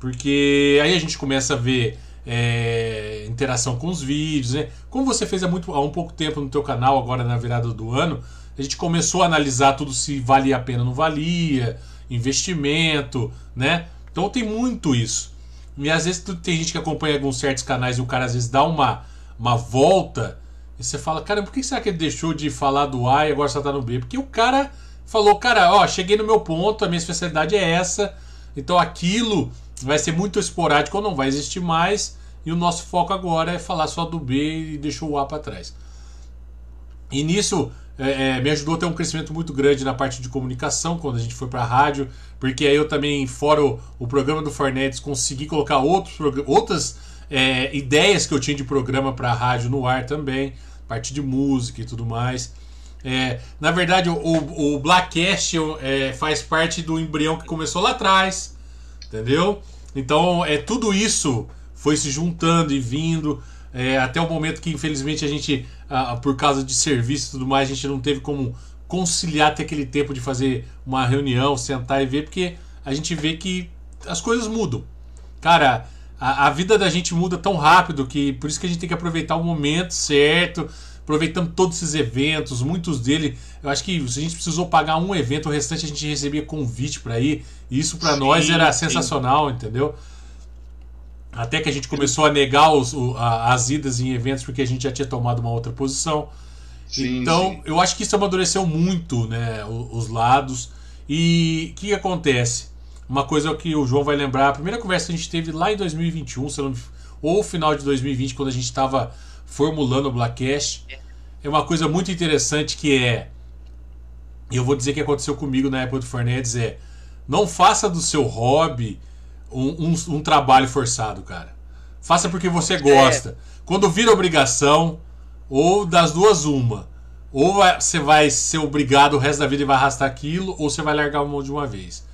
Porque aí a gente começa a ver é, interação com os vídeos, né? Como você fez há, muito, há um pouco tempo no teu canal, agora na virada do ano, a gente começou a analisar tudo se valia a pena ou não valia, investimento, né? Então tem muito isso. E às vezes tem gente que acompanha alguns certos canais e o cara às vezes dá uma, uma volta e você fala, cara, por que será que ele deixou de falar do A e agora só tá no B? Porque o cara falou, cara, ó, cheguei no meu ponto, a minha especialidade é essa, então aquilo vai ser muito esporádico ou não vai existir mais. E o nosso foco agora é falar só do B e deixou o A para trás. E nisso é, é, me ajudou a ter um crescimento muito grande na parte de comunicação quando a gente foi para a rádio, porque aí eu também, fora o, o programa do Fornetes, consegui colocar outros, outras é, ideias que eu tinha de programa para a rádio no ar também, parte de música e tudo mais. É, na verdade, o, o, o Blackcast é, faz parte do embrião que começou lá atrás, entendeu? Então, é tudo isso foi se juntando e vindo é, até o momento que, infelizmente, a gente, ah, por causa de serviço e tudo mais, a gente não teve como conciliar até aquele tempo de fazer uma reunião, sentar e ver, porque a gente vê que as coisas mudam. Cara, a, a vida da gente muda tão rápido que por isso que a gente tem que aproveitar o momento certo, aproveitando todos esses eventos, muitos dele. Eu acho que se a gente precisou pagar um evento, o restante a gente recebia convite para ir. E isso para nós era sim. sensacional, entendeu? Até que a gente começou a negar os, o, a, as idas em eventos porque a gente já tinha tomado uma outra posição. Sim, então, sim. eu acho que isso amadureceu muito né, os, os lados. E o que acontece? Uma coisa que o João vai lembrar, a primeira conversa que a gente teve lá em 2021, ou final de 2020, quando a gente estava formulando o Blackcast, é uma coisa muito interessante que é. E eu vou dizer que aconteceu comigo na época do Fornedes é. Não faça do seu hobby um, um, um trabalho forçado, cara. Faça porque você gosta. É. Quando vira obrigação, ou das duas, uma. Ou você vai ser obrigado o resto da vida e vai arrastar aquilo, ou você vai largar uma de uma vez.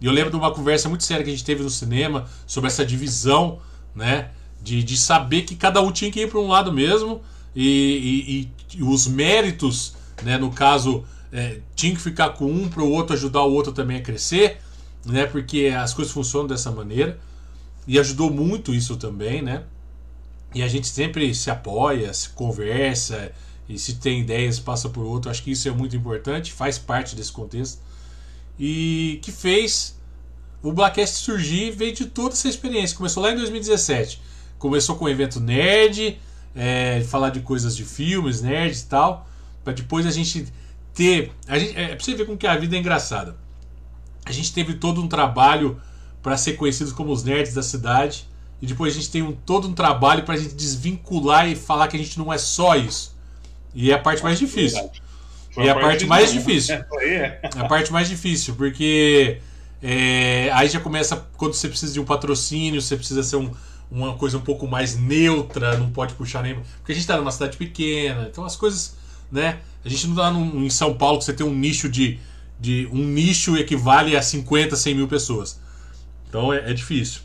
E eu lembro de uma conversa muito séria que a gente teve no cinema sobre essa divisão, né? De, de saber que cada um tinha que ir para um lado mesmo e, e, e, os méritos, né? No caso, é, tinha que ficar com um para o outro ajudar o outro também a crescer, né? Porque as coisas funcionam dessa maneira. E ajudou muito isso também, né? E a gente sempre se apoia, se conversa e se tem ideias passa por outro. Acho que isso é muito importante, faz parte desse contexto. E que fez o Blackcast surgir veio de toda essa experiência. Começou lá em 2017. Começou com o evento nerd, é, falar de coisas de filmes, nerds e tal. para depois a gente ter. A gente, é, pra você ver como que a vida é engraçada. A gente teve todo um trabalho para ser conhecidos como os nerds da cidade. E depois a gente tem um, todo um trabalho para a gente desvincular e falar que a gente não é só isso. E é a parte mais difícil. Foi e a, a parte, mais difícil. É. A parte mais difícil, porque é, aí já começa quando você precisa de um patrocínio, você precisa ser um, uma coisa um pouco mais neutra, não pode puxar nem. Porque a gente está numa cidade pequena, então as coisas. né? A gente não está em São Paulo que você tem um nicho de, de. Um nicho equivale a 50, 100 mil pessoas. Então é, é difícil.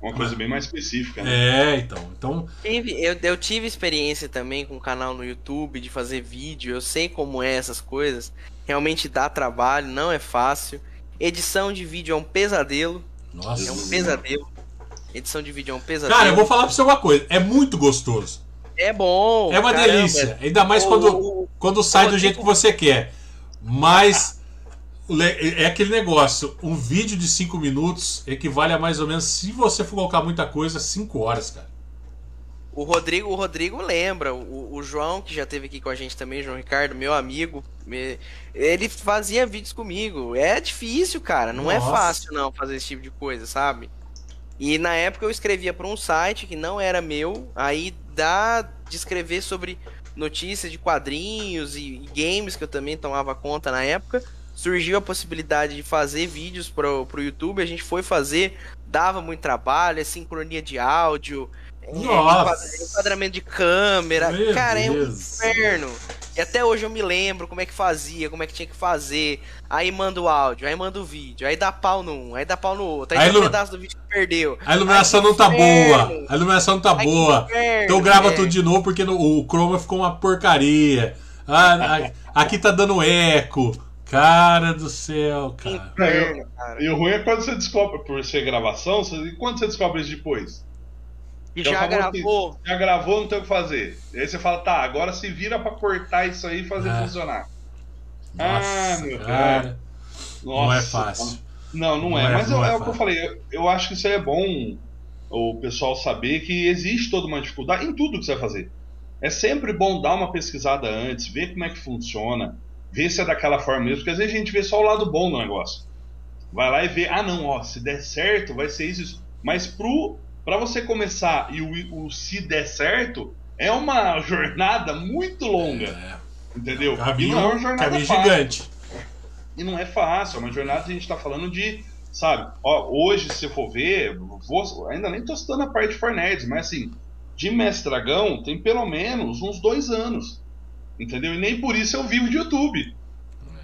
Uma coisa bem mais específica, né? É, então. então... Eu, eu tive experiência também com o canal no YouTube de fazer vídeo, eu sei como é essas coisas. Realmente dá trabalho, não é fácil. Edição de vídeo é um pesadelo. Nossa. É um pesadelo. Edição de vídeo é um pesadelo. Cara, eu vou falar pra você uma coisa. É muito gostoso. É bom. É uma caramba. delícia. Ainda mais quando, quando sai do jeito que você quer. Mas é aquele negócio, um vídeo de 5 minutos equivale a mais ou menos, se você for colocar muita coisa, 5 horas, cara. O Rodrigo, o Rodrigo lembra, o, o, João, que já esteve aqui com a gente também, João Ricardo, meu amigo, me, ele fazia vídeos comigo. É difícil, cara, não é Nossa. é fácil não fazer esse tipo de coisa, sabe? E na época eu escrevia para um site que não era meu, aí dá de escrever sobre notícias de quadrinhos e, games que eu também tomava conta na época surgiu a possibilidade de fazer vídeos pro, pro YouTube, a gente foi fazer, dava muito trabalho, é sincronia de áudio, é, enquadramento de câmera, Meu cara, Deus. é um inferno. E até hoje eu me lembro como é que fazia, como é que tinha que fazer. Aí manda o áudio, aí manda o vídeo, aí dá pau num, aí dá pau no outro, aí, aí tem um pedaço do vídeo que perdeu. A iluminação não tá boa, a iluminação não tá boa. Inferno, então grava tudo de novo porque no, o Chroma ficou uma porcaria. Ah, aqui tá dando eco. Cara do céu, cara. Inferno, cara. E o ruim é quando você descobre, por ser gravação, você, e quando você descobre isso depois? E já gravou. já gravou, não tem o que fazer. E aí você fala, tá, agora se vira pra cortar isso aí e fazer ah. funcionar. Nossa, ah, meu cara. Nossa, não é fácil. Não, não, não é. é. Mas não é, é, o que eu falei. Eu, eu acho que isso é bom o pessoal saber que existe toda uma dificuldade em tudo que você vai fazer. É sempre bom dar uma pesquisada antes, ver como é que funciona ver se é daquela forma mesmo, porque às vezes a gente vê só o lado bom do negócio. Vai lá e vê, ah não, ó, se der certo, vai ser isso. isso. Mas pro, pra você começar e o, o se der certo, é uma jornada muito longa. É. Entendeu? Caminho, e não é uma jornada fácil. gigante. E não é fácil, é uma jornada que a gente tá falando de, sabe, ó, hoje, se for ver, vou, ainda nem tô citando a parte de Fornerds, mas assim, de Mestragão tem pelo menos uns dois anos entendeu? E nem por isso eu vivo de YouTube.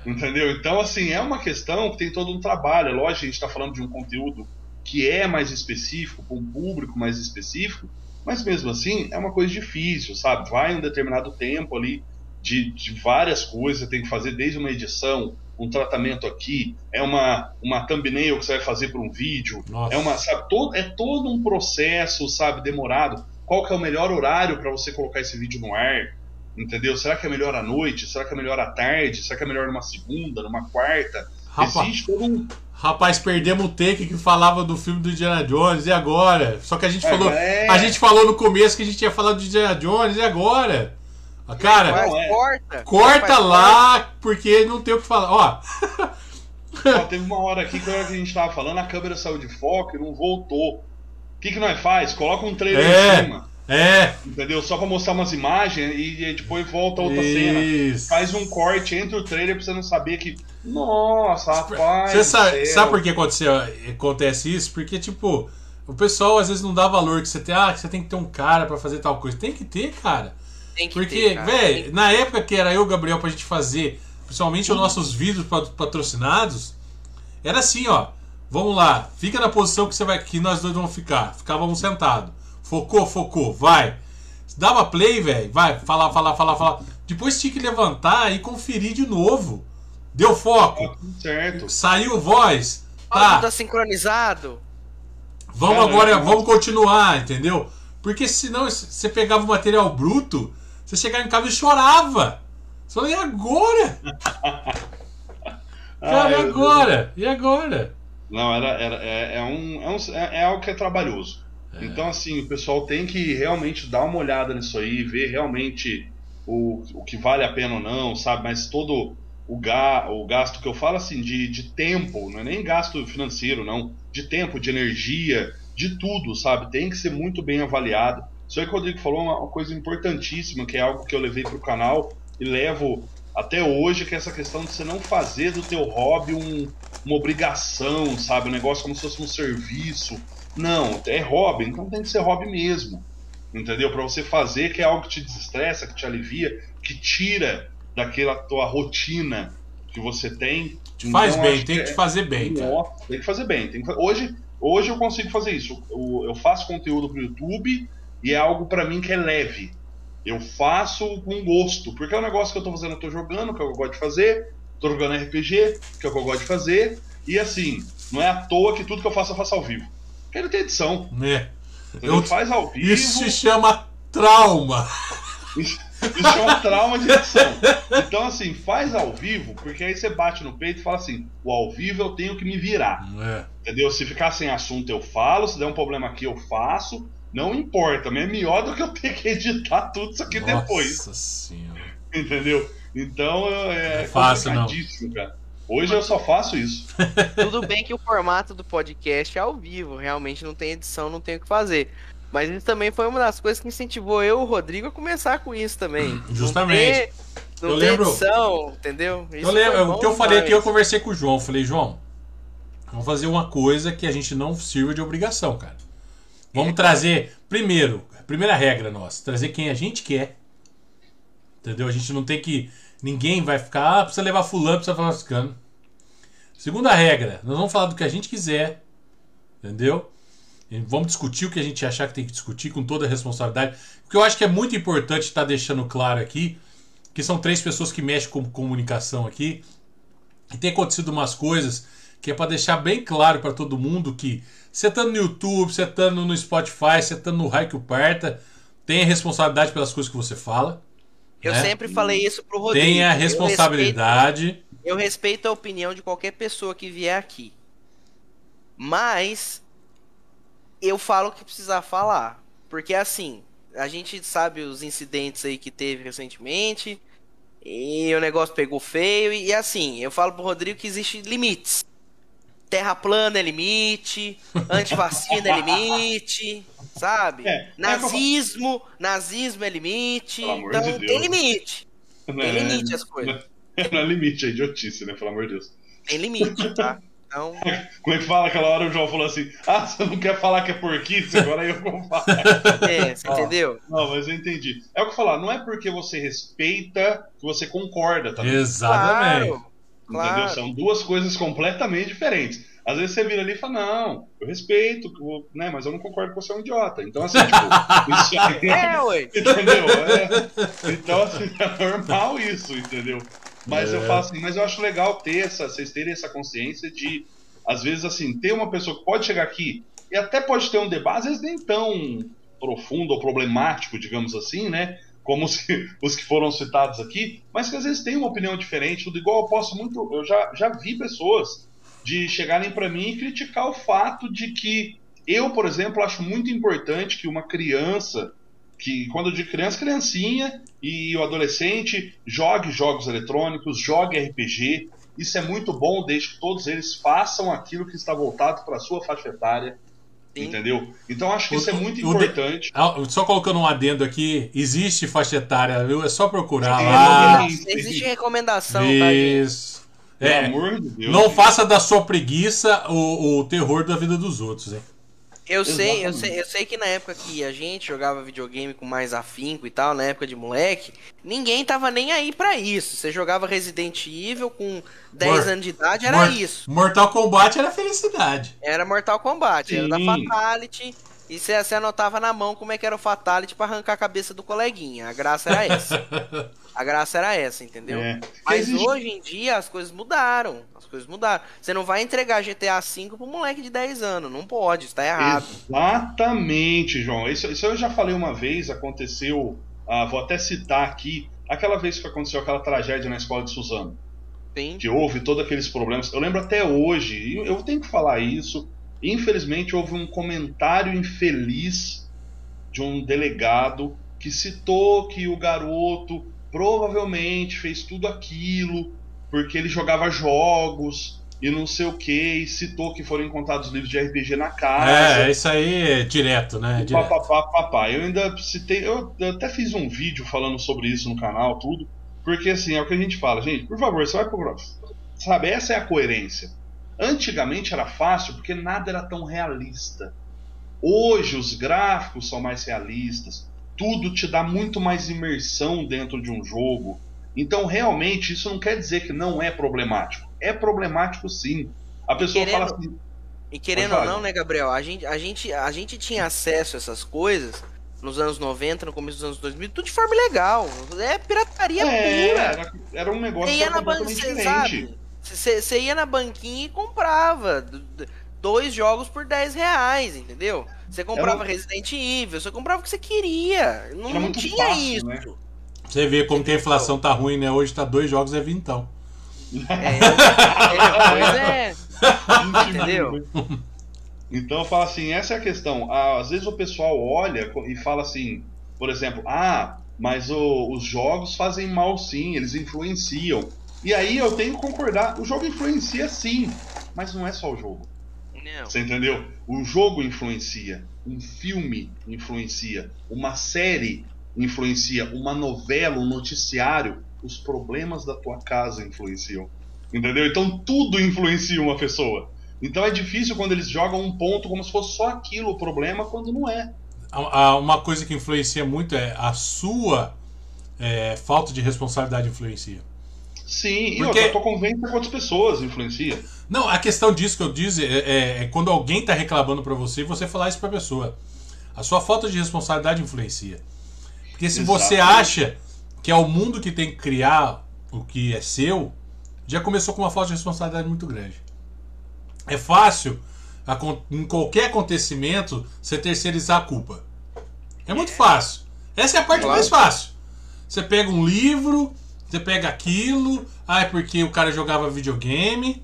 Entendeu? Então, assim, é uma questão que tem todo um trabalho. É lógico, a gente está falando de um conteúdo que é mais específico, com um público mais específico, mas mesmo assim é uma coisa difícil, sabe? Vai um determinado tempo ali de, de várias coisas, você tem que fazer desde uma edição um tratamento aqui, é uma, uma thumbnail que você vai fazer para um vídeo, Nossa. é uma, sabe, todo, é todo um processo, sabe, demorado. Qual que é o melhor horário para você colocar esse vídeo no ar? Entendeu? Será que é melhor à noite? Será que é melhor à tarde? Será que é melhor numa segunda, numa quarta? Rapaz, Existe todo um. Rapaz, perdemos o take que falava do filme do Indiana Jones, e agora? Só que a gente É, falou. é. A gente falou no começo que a gente ia falar do Indiana Jones, e agora? Ah, Cara, Não, é. corta. corta Faz lá, porque não tem o que falar. Ó, Ó, teve uma hora aqui que a hora que a gente tava falando, a câmera saiu de foco e não voltou. O que, que nós faz? Coloca um trailer É. em cima, é. entendeu? Só pra mostrar umas imagens e, e depois volta outra cena. Isso. Faz um corte entre o trailer pra você não saber que. Nossa, rapaz. Você sabe, sabe por que aconteceu, acontece isso? Porque, tipo, o pessoal às vezes não dá valor que você tem, ah, que você tem que ter um cara pra fazer tal coisa. Tem que ter, cara. Tem que Porque, velho, que- na época que era eu e o Gabriel pra gente fazer, principalmente os nossos vídeos pat- patrocinados, era assim, ó. Vamos lá, fica na posição que você vai que nós dois vamos ficar. Ficávamos sentados. Focou, focou, vai. Dava play, velho, vai, falar, falar, falar, falar. Depois tinha que levantar e conferir de novo. Deu foco. Certo. Saiu voz. Tá, tá sincronizado. vamos agora, vamos continuar, entendeu? Porque senão você pegava o material bruto, você chegava em casa e chorava. Você falou, e agora? Cara, Ah, e agora? E agora? Não, era, era, é, é um, é, um, é, é algo que é trabalhoso. Então, assim, o pessoal tem que realmente dar uma olhada nisso aí, ver realmente o, o que vale a pena ou não, sabe? Mas todo o, ga, o gasto que eu falo, assim, de, de tempo, não é nem gasto financeiro, não. De tempo, de energia, de tudo, sabe? Tem que ser muito bem avaliado. Isso aí que o Rodrigo falou é uma, uma coisa importantíssima, que é algo que eu levei para o canal e levo até hoje, que é essa questão de você não fazer do teu hobby um, uma obrigação, sabe? Um negócio como se fosse um serviço. Não, é hobby, então tem que ser hobby mesmo. Entendeu? Para você fazer que é algo que te desestressa, que te alivia, que tira daquela tua rotina que você tem. Te faz Então, bem, acho tem que é- te fazer bem, cara. Tem que fazer bem. tem que Hoje, hoje eu consigo fazer isso. Eu, eu faço conteúdo pro YouTube e é algo pra mim que é leve. Eu faço com gosto, porque é um negócio que eu tô fazendo, eu tô jogando, que é o que eu gosto de fazer, tô jogando RPG, que é o que eu gosto de fazer, e assim, não é à toa que tudo que eu faço eu faço ao vivo. Ele tem edição. Né? Eu- faz ao vivo. Isso se chama trauma. Isso isso chama trauma de edição. Então, assim, faz ao vivo, porque aí você bate no peito e fala assim: o ao vivo eu tenho que me virar. É. Entendeu? Se ficar sem assunto, eu falo. Se der um problema aqui, eu faço. Não importa, mas é melhor do que eu ter que editar tudo isso aqui depois. Nossa senhora. Entendeu? Então é, É fácil, não. complicadíssimo, cara. Hoje eu só faço isso. Tudo bem que o formato do podcast é ao vivo, realmente não tem edição, não tem o que fazer. Mas isso também foi uma das coisas que incentivou eu e o Rodrigo a começar com isso também. Não Justamente. ter- Não Eu ter lembro- edição, entendeu? Isso Eu lembro, foi o bom que eu falei aqui, eu conversei com o João. Falei, João, vamos fazer uma coisa que a gente não sirva de obrigação, cara. Vamos É, trazer, primeiro, primeira regra nossa, trazer quem a gente quer. Entendeu? A gente não tem que. Ninguém vai ficar, ah, precisa levar fulano, precisa falar ficando. Segunda regra, nós vamos falar do que a gente quiser. Entendeu? Vamos discutir o que a gente achar que tem que discutir com toda a responsabilidade. O que eu acho que é muito importante estar deixando claro aqui, que são três pessoas que mexem com comunicação aqui, e tem acontecido umas coisas que é para deixar bem claro para todo mundo que você estando no YouTube, você estando no Spotify, você estando no Raio que Parta, tem a responsabilidade pelas coisas que você fala. Eu né? sempre falei isso pro Rodrigo. Tem a Eu responsabilidade. respeito- Eu respeito a opinião de qualquer pessoa que vier aqui. Mas eu falo o que precisar falar. Porque assim, a gente sabe os incidentes aí que teve recentemente. E o negócio pegou feio. E assim, eu falo pro Rodrigo que existe limites. Terra plana é limite, antivacina é limite, sabe? É, nazismo, nazismo é limite. Pelo amor Então de tem limite. Tem limite as coisas. Não é limite, é idiotice, né? Pelo amor de Deus. Tem limite, tá? Então, Como é que fala aquela hora o João falou assim: Ah, você não quer falar que é porquice? Agora eu vou falar. é, você Ó. entendeu? Não, mas eu entendi. É o que eu falar, não é porque você respeita que você concorda também. Exatamente. Claro, Entendeu? claro. São duas coisas completamente diferentes. Às vezes você vira ali e fala, não, eu respeito, né, mas eu não concordo que você é um idiota. Então, assim, tipo, isso aí, É, ué. entendeu? É, então, assim, é normal isso, entendeu? Mas É. eu falo assim, mas eu acho legal ter essa, vocês terem essa consciência de, às vezes, assim, ter uma pessoa que pode chegar aqui e até pode ter um debate, às vezes nem tão profundo ou problemático, digamos assim, né? Como os que, os que foram citados aqui, mas que às vezes tem uma opinião diferente, tudo igual eu posso muito. Eu já, já vi pessoas de chegarem para mim e criticar o fato de que eu, por exemplo, acho muito importante que uma criança, que quando eu digo criança, criancinha e o adolescente jogue jogos eletrônicos, jogue RPG. Isso é muito bom, desde que todos eles façam aquilo que está voltado para a sua faixa etária. Sim. Entendeu? Então acho que O- isso é muito de- importante. Ah, Só colocando um adendo aqui, existe faixa etária, viu? É só procurar Sim, lá. Existe recomendação, tá, gente? Isso. Pelo É, amor de Deus. não faça da sua preguiça o, o terror da vida dos outros, hein? Eu sei, eu sei, eu sei que na época que a gente jogava videogame com mais afinco e tal, na época de moleque, ninguém tava nem aí pra isso. Você jogava Resident Evil com 10 Mor- anos de idade, era Mor- isso. Mortal Kombat era felicidade. Era Mortal Kombat, era da Sim. Fatality. E você, anotava na mão como é que era o Fatality pra arrancar a cabeça do coleguinha. A graça era essa. A graça era essa, entendeu? É. Mas Existe- hoje em dia as coisas mudaram. As coisas mudaram. Você não vai entregar GTA V pro moleque de 10 anos. Não pode, isso tá errado. Exatamente, João. Isso, isso eu já falei uma vez, aconteceu. ah, vou até citar aqui. Aquela vez que aconteceu aquela tragédia na escola de Suzano. Sim. que houve todos aqueles problemas. Eu lembro até hoje, e eu tenho que falar isso. Infelizmente, houve um comentário infeliz de um delegado que citou que o garoto provavelmente fez tudo aquilo porque ele jogava jogos e não sei o que, e citou que foram encontrados livros de RPG na casa. É, isso aí é direto, né? Direto. Papapá, papá. Eu ainda citei, eu, eu até fiz um vídeo falando sobre isso no canal, tudo. Porque assim, é o que a gente fala, gente, por favor, você vai procurar. Sabe, essa é a coerência. Antigamente era fácil porque nada era tão realista. Hoje os gráficos são mais realistas, tudo te dá muito mais imersão dentro de um jogo. Então, realmente, isso não quer dizer que não é problemático. É problemático sim. A pessoa Querendo- fala assim, E querendo ou não, né, Gabriel? A gente, a, gente, a gente tinha acesso a essas coisas nos anos 90, no começo dos anos 2000, tudo de forma ilegal. É pirataria é, pura. era, era um negócio banquinha, completamente diferente. sabe? Você ia na banquinha e comprava dois jogos por 10 reais, entendeu? Você comprava Era Resident Evil, você comprava o que você queria. Não, Era não tinha fácil, isso. né? Você vê como que a inflação tá ruim, né? Hoje tá dois jogos é vintão. É, é, pois é. Entendeu? Então eu falo assim, essa é a questão. Às vezes o pessoal olha e fala assim, por exemplo, ah, mas o- os jogos fazem mal sim, eles influenciam. E aí eu tenho que concordar, o jogo influencia sim, mas não é só o jogo. Não. Você entendeu? O jogo influencia, um filme influencia, uma série influencia, uma novela, um noticiário, os problemas da tua casa influenciam. Entendeu? Então tudo influencia uma pessoa. Então é difícil quando eles jogam um ponto como se fosse só aquilo o problema, quando não é. Uma coisa que influencia muito é a sua é, falta de responsabilidade influencia. Sim, e Porque- outra, a tua convivência com outras pessoas influencia. Não, a questão disso que eu disse é, é- é quando alguém tá reclamando pra você, você falar isso pra pessoa. A sua falta de responsabilidade influencia. Porque se você acha que é o mundo que tem que criar o que é seu, já começou com uma falta de responsabilidade muito grande. É fácil, em qualquer acontecimento, você terceirizar a culpa. É muito fácil. Essa é a parte Claro. mais fácil. Você pega um livro, você pega aquilo, ah, é porque o cara jogava videogame.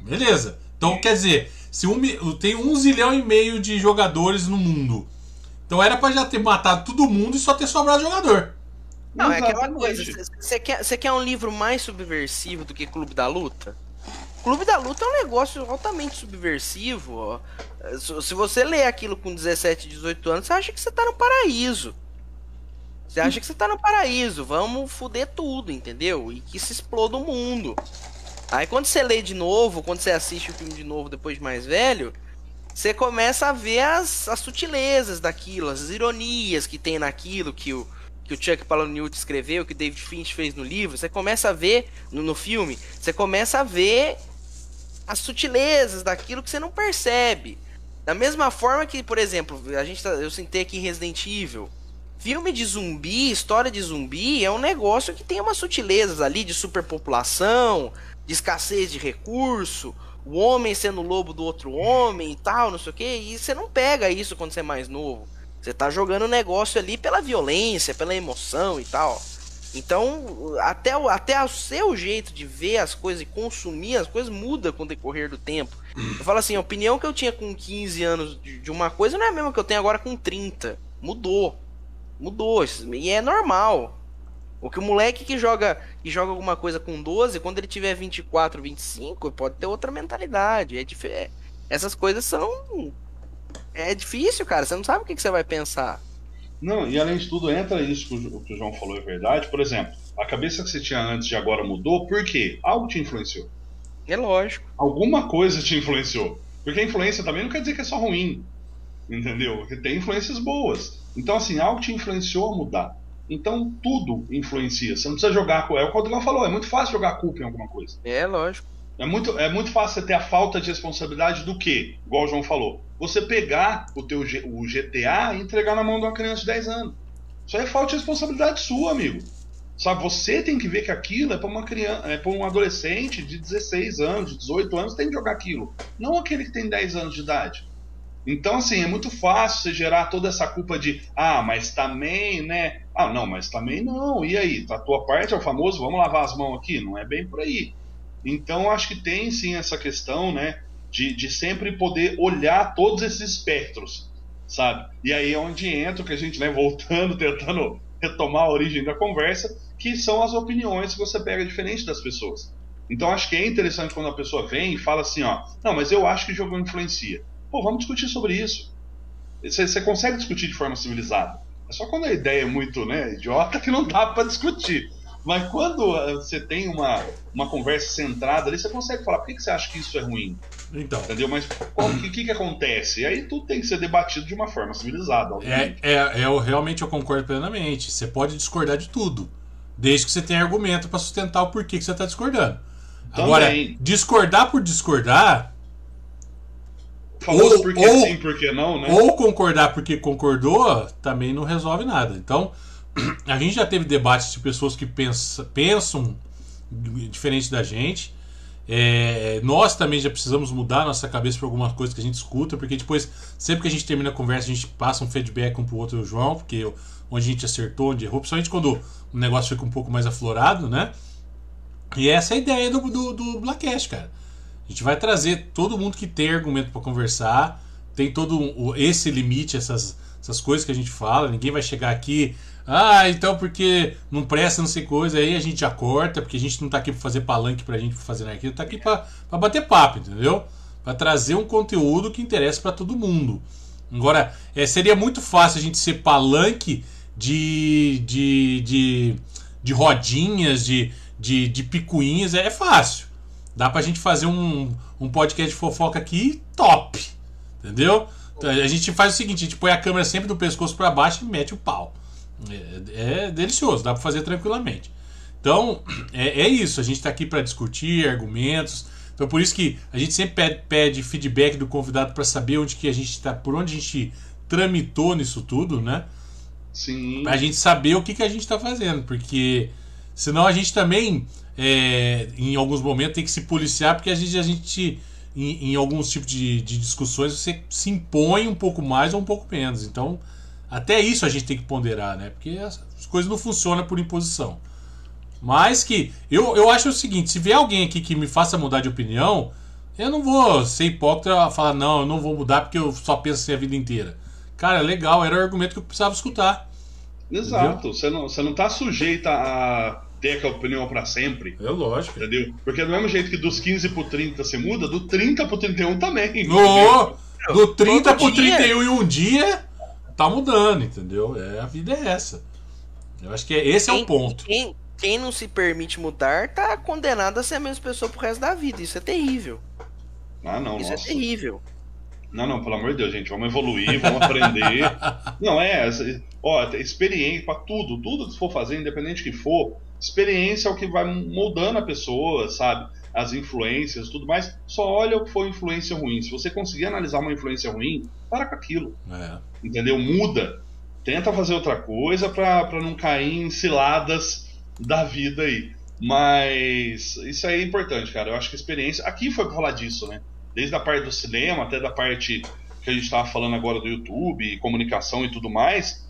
Beleza. Então, quer dizer, se um, tem um zilhão e meio de jogadores no mundo. Então era pra já ter matado todo mundo e só ter sobrado jogador. Não, é aquela Exatamente. coisa. Você quer, você quer um livro mais subversivo do que Clube da Luta? Clube da Luta é um negócio altamente subversivo. ó. Se se você lê aquilo com 17, 18 anos, você acha que você tá no paraíso. Você acha que você tá no paraíso. Vamos foder tudo, entendeu? E que se exploda o mundo. Aí quando você lê de novo, quando você assiste o filme de novo depois de mais velho, você começa a ver as, as sutilezas daquilo, as ironias que tem naquilo que o, que o Chuck Palahniuk escreveu, que o David Finch fez no livro, você começa a ver no, no filme, você começa a ver as sutilezas daquilo que você não percebe. Da mesma forma que, por exemplo, a gente tá- eu sentei aqui Resident Evil. Filme de zumbi, história de zumbi, é um negócio que tem umas sutilezas ali de superpopulação, de escassez de recurso, o homem sendo lobo do outro homem e tal, não sei o que, e você não pega isso quando você é mais novo. Você tá jogando o negócio ali pela violência, pela emoção e tal. Então, até o, até o seu jeito de ver as coisas e consumir as coisas muda com o decorrer do tempo. Eu falo assim, a opinião que eu tinha com 15 anos de, de uma coisa não é a mesma que eu tenho agora com 30. Mudou. Mudou. E é normal. O que o moleque que joga e joga alguma coisa com 12, quando ele tiver 24, 25, pode ter outra mentalidade. É dif... É, essas coisas são. É difícil, cara. Você não sabe o que, que você vai pensar. Não, e além de tudo, entra isso que o, que o João falou é verdade. Por exemplo, a cabeça que você tinha antes de agora mudou, por quê? Algo te influenciou. É lógico. Alguma coisa te influenciou. Porque a influência também não quer dizer que é só ruim. Entendeu? Porque tem influências boas. Então, assim, algo te influenciou a mudar. Então, tudo influencia. Você não precisa jogar. É o que o Rodrigo falou, é muito fácil jogar culpa em alguma coisa. É, lógico. É muito, é muito fácil você ter a falta de responsabilidade do que, igual o João falou, você pegar o teu o GTA e entregar na mão de uma criança de 10 anos. Isso aí é falta de responsabilidade sua, amigo. Sabe, você tem que ver que aquilo é para uma criança, é para um adolescente de 16 anos, de 18 anos, tem que jogar aquilo. Não aquele que tem 10 anos de idade. Então, assim, é muito fácil você gerar toda essa culpa de, ah, mas também, né? Ah, não, mas também não. E aí? A tua parte é o famoso, vamos lavar as mãos aqui? Não é bem por aí. Então, acho que tem sim essa questão, né? De, de sempre poder olhar todos esses espectros, sabe? E aí é onde entra o que a gente, né, voltando, tentando retomar a origem da conversa, que são as opiniões que você pega diferente das pessoas. Então, acho que é interessante quando a pessoa vem e fala assim, ó, não, mas eu acho que o jogo influencia. Pô, vamos discutir sobre isso. Você, você consegue discutir de forma civilizada. É só quando a ideia é muito né, idiota que não dá para discutir. Mas quando eh, você tem uma, uma conversa centrada ali, você consegue falar por que, que você acha que isso é ruim. Então. Entendeu? Mas o que, que, que, acontece? E aí tudo tem que ser debatido de uma forma civilizada. É, é, é, eu realmente eu concordo plenamente. Você pode discordar de tudo. Desde que você tenha argumento para sustentar o porquê que você está discordando. Também. Agora, discordar por discordar Famoso ou, porque ou, sim, porque não, né? Ou concordar porque concordou também não resolve nada. Então, a gente já teve debates de pessoas que pensa, pensam diferente da gente. É, nós também já precisamos mudar nossa cabeça para alguma coisa que a gente escuta, porque depois, sempre que a gente termina a conversa, a gente passa um feedback um pro outro, João, porque onde a gente acertou, onde errou, principalmente quando o negócio fica um pouco mais aflorado, né? E essa é a ideia do, do, do Blackcast, cara. A gente vai trazer todo mundo que tem argumento para conversar, tem todo esse limite, essas, essas coisas que a gente fala. Ninguém vai chegar aqui, ah, então porque não presta, não sei coisa, aí a gente já corta, porque a gente não tá aqui para fazer palanque pra gente pra fazer aquilo, tá aqui para bater papo, entendeu? Para trazer um conteúdo que interessa para todo mundo. Agora, é, seria muito fácil a gente ser palanque de, de, de, de rodinhas, de, de, de picuinhas, é, é fácil. Dá pra gente fazer um, um podcast de fofoca aqui top. Entendeu? Então, a gente faz o seguinte: a gente põe a câmera sempre do pescoço para baixo e mete o pau. É, é, delicioso, dá pra fazer tranquilamente. Então, é, é isso. A gente tá aqui para discutir argumentos. Então, por isso que a gente sempre pede, pede feedback do convidado para saber onde que a gente tá, por onde a gente tramitou nisso tudo, né? Sim. Pra gente saber o que, que a gente tá fazendo, porque senão a gente também é, em alguns momentos tem que se policiar, porque às vezes a gente, em, em alguns tipos de, de, discussões, você se impõe um pouco mais ou um pouco menos. Então, até isso a gente tem que ponderar, né? Porque as, as coisas não funcionam por imposição. Mas que eu, eu acho o seguinte: se vier alguém aqui que me faça mudar de opinião, eu não vou ser hipócrita falar, não, eu não vou mudar porque eu só penso assim a vida inteira. Cara, legal, era o argumento que eu precisava escutar. Exato, você não, você não tá sujeita a ter aquela opinião para sempre. É lógico. Entendeu? Porque do mesmo jeito que dos 15 pro 30 você muda, do 30 pro 31 também. No, do 30 pro 31 em um dia, tá mudando, entendeu? É, a vida é essa. Eu acho que é, esse quem, é o ponto. Quem, quem não se permite mudar tá condenado a ser a mesma pessoa pro resto da vida. Isso é terrível. Ah, não, Isso nossa. é terrível. Não, não, pelo amor de Deus, gente, vamos evoluir, vamos aprender. não, é, ó, experiência para tudo, tudo que for fazer, independente que for, experiência é o que vai moldando a pessoa, sabe? As influências tudo mais. Só olha o que foi influência ruim. Se você conseguir analisar uma influência ruim, para com aquilo. É. Entendeu? Muda. tenta fazer outra coisa pra, pra não cair em ciladas da vida aí. Mas isso aí é importante, cara. Eu acho que a experiência. Aqui foi pra falar disso, né? Desde a parte do cinema até da parte que a gente estava falando agora do YouTube, comunicação e tudo mais.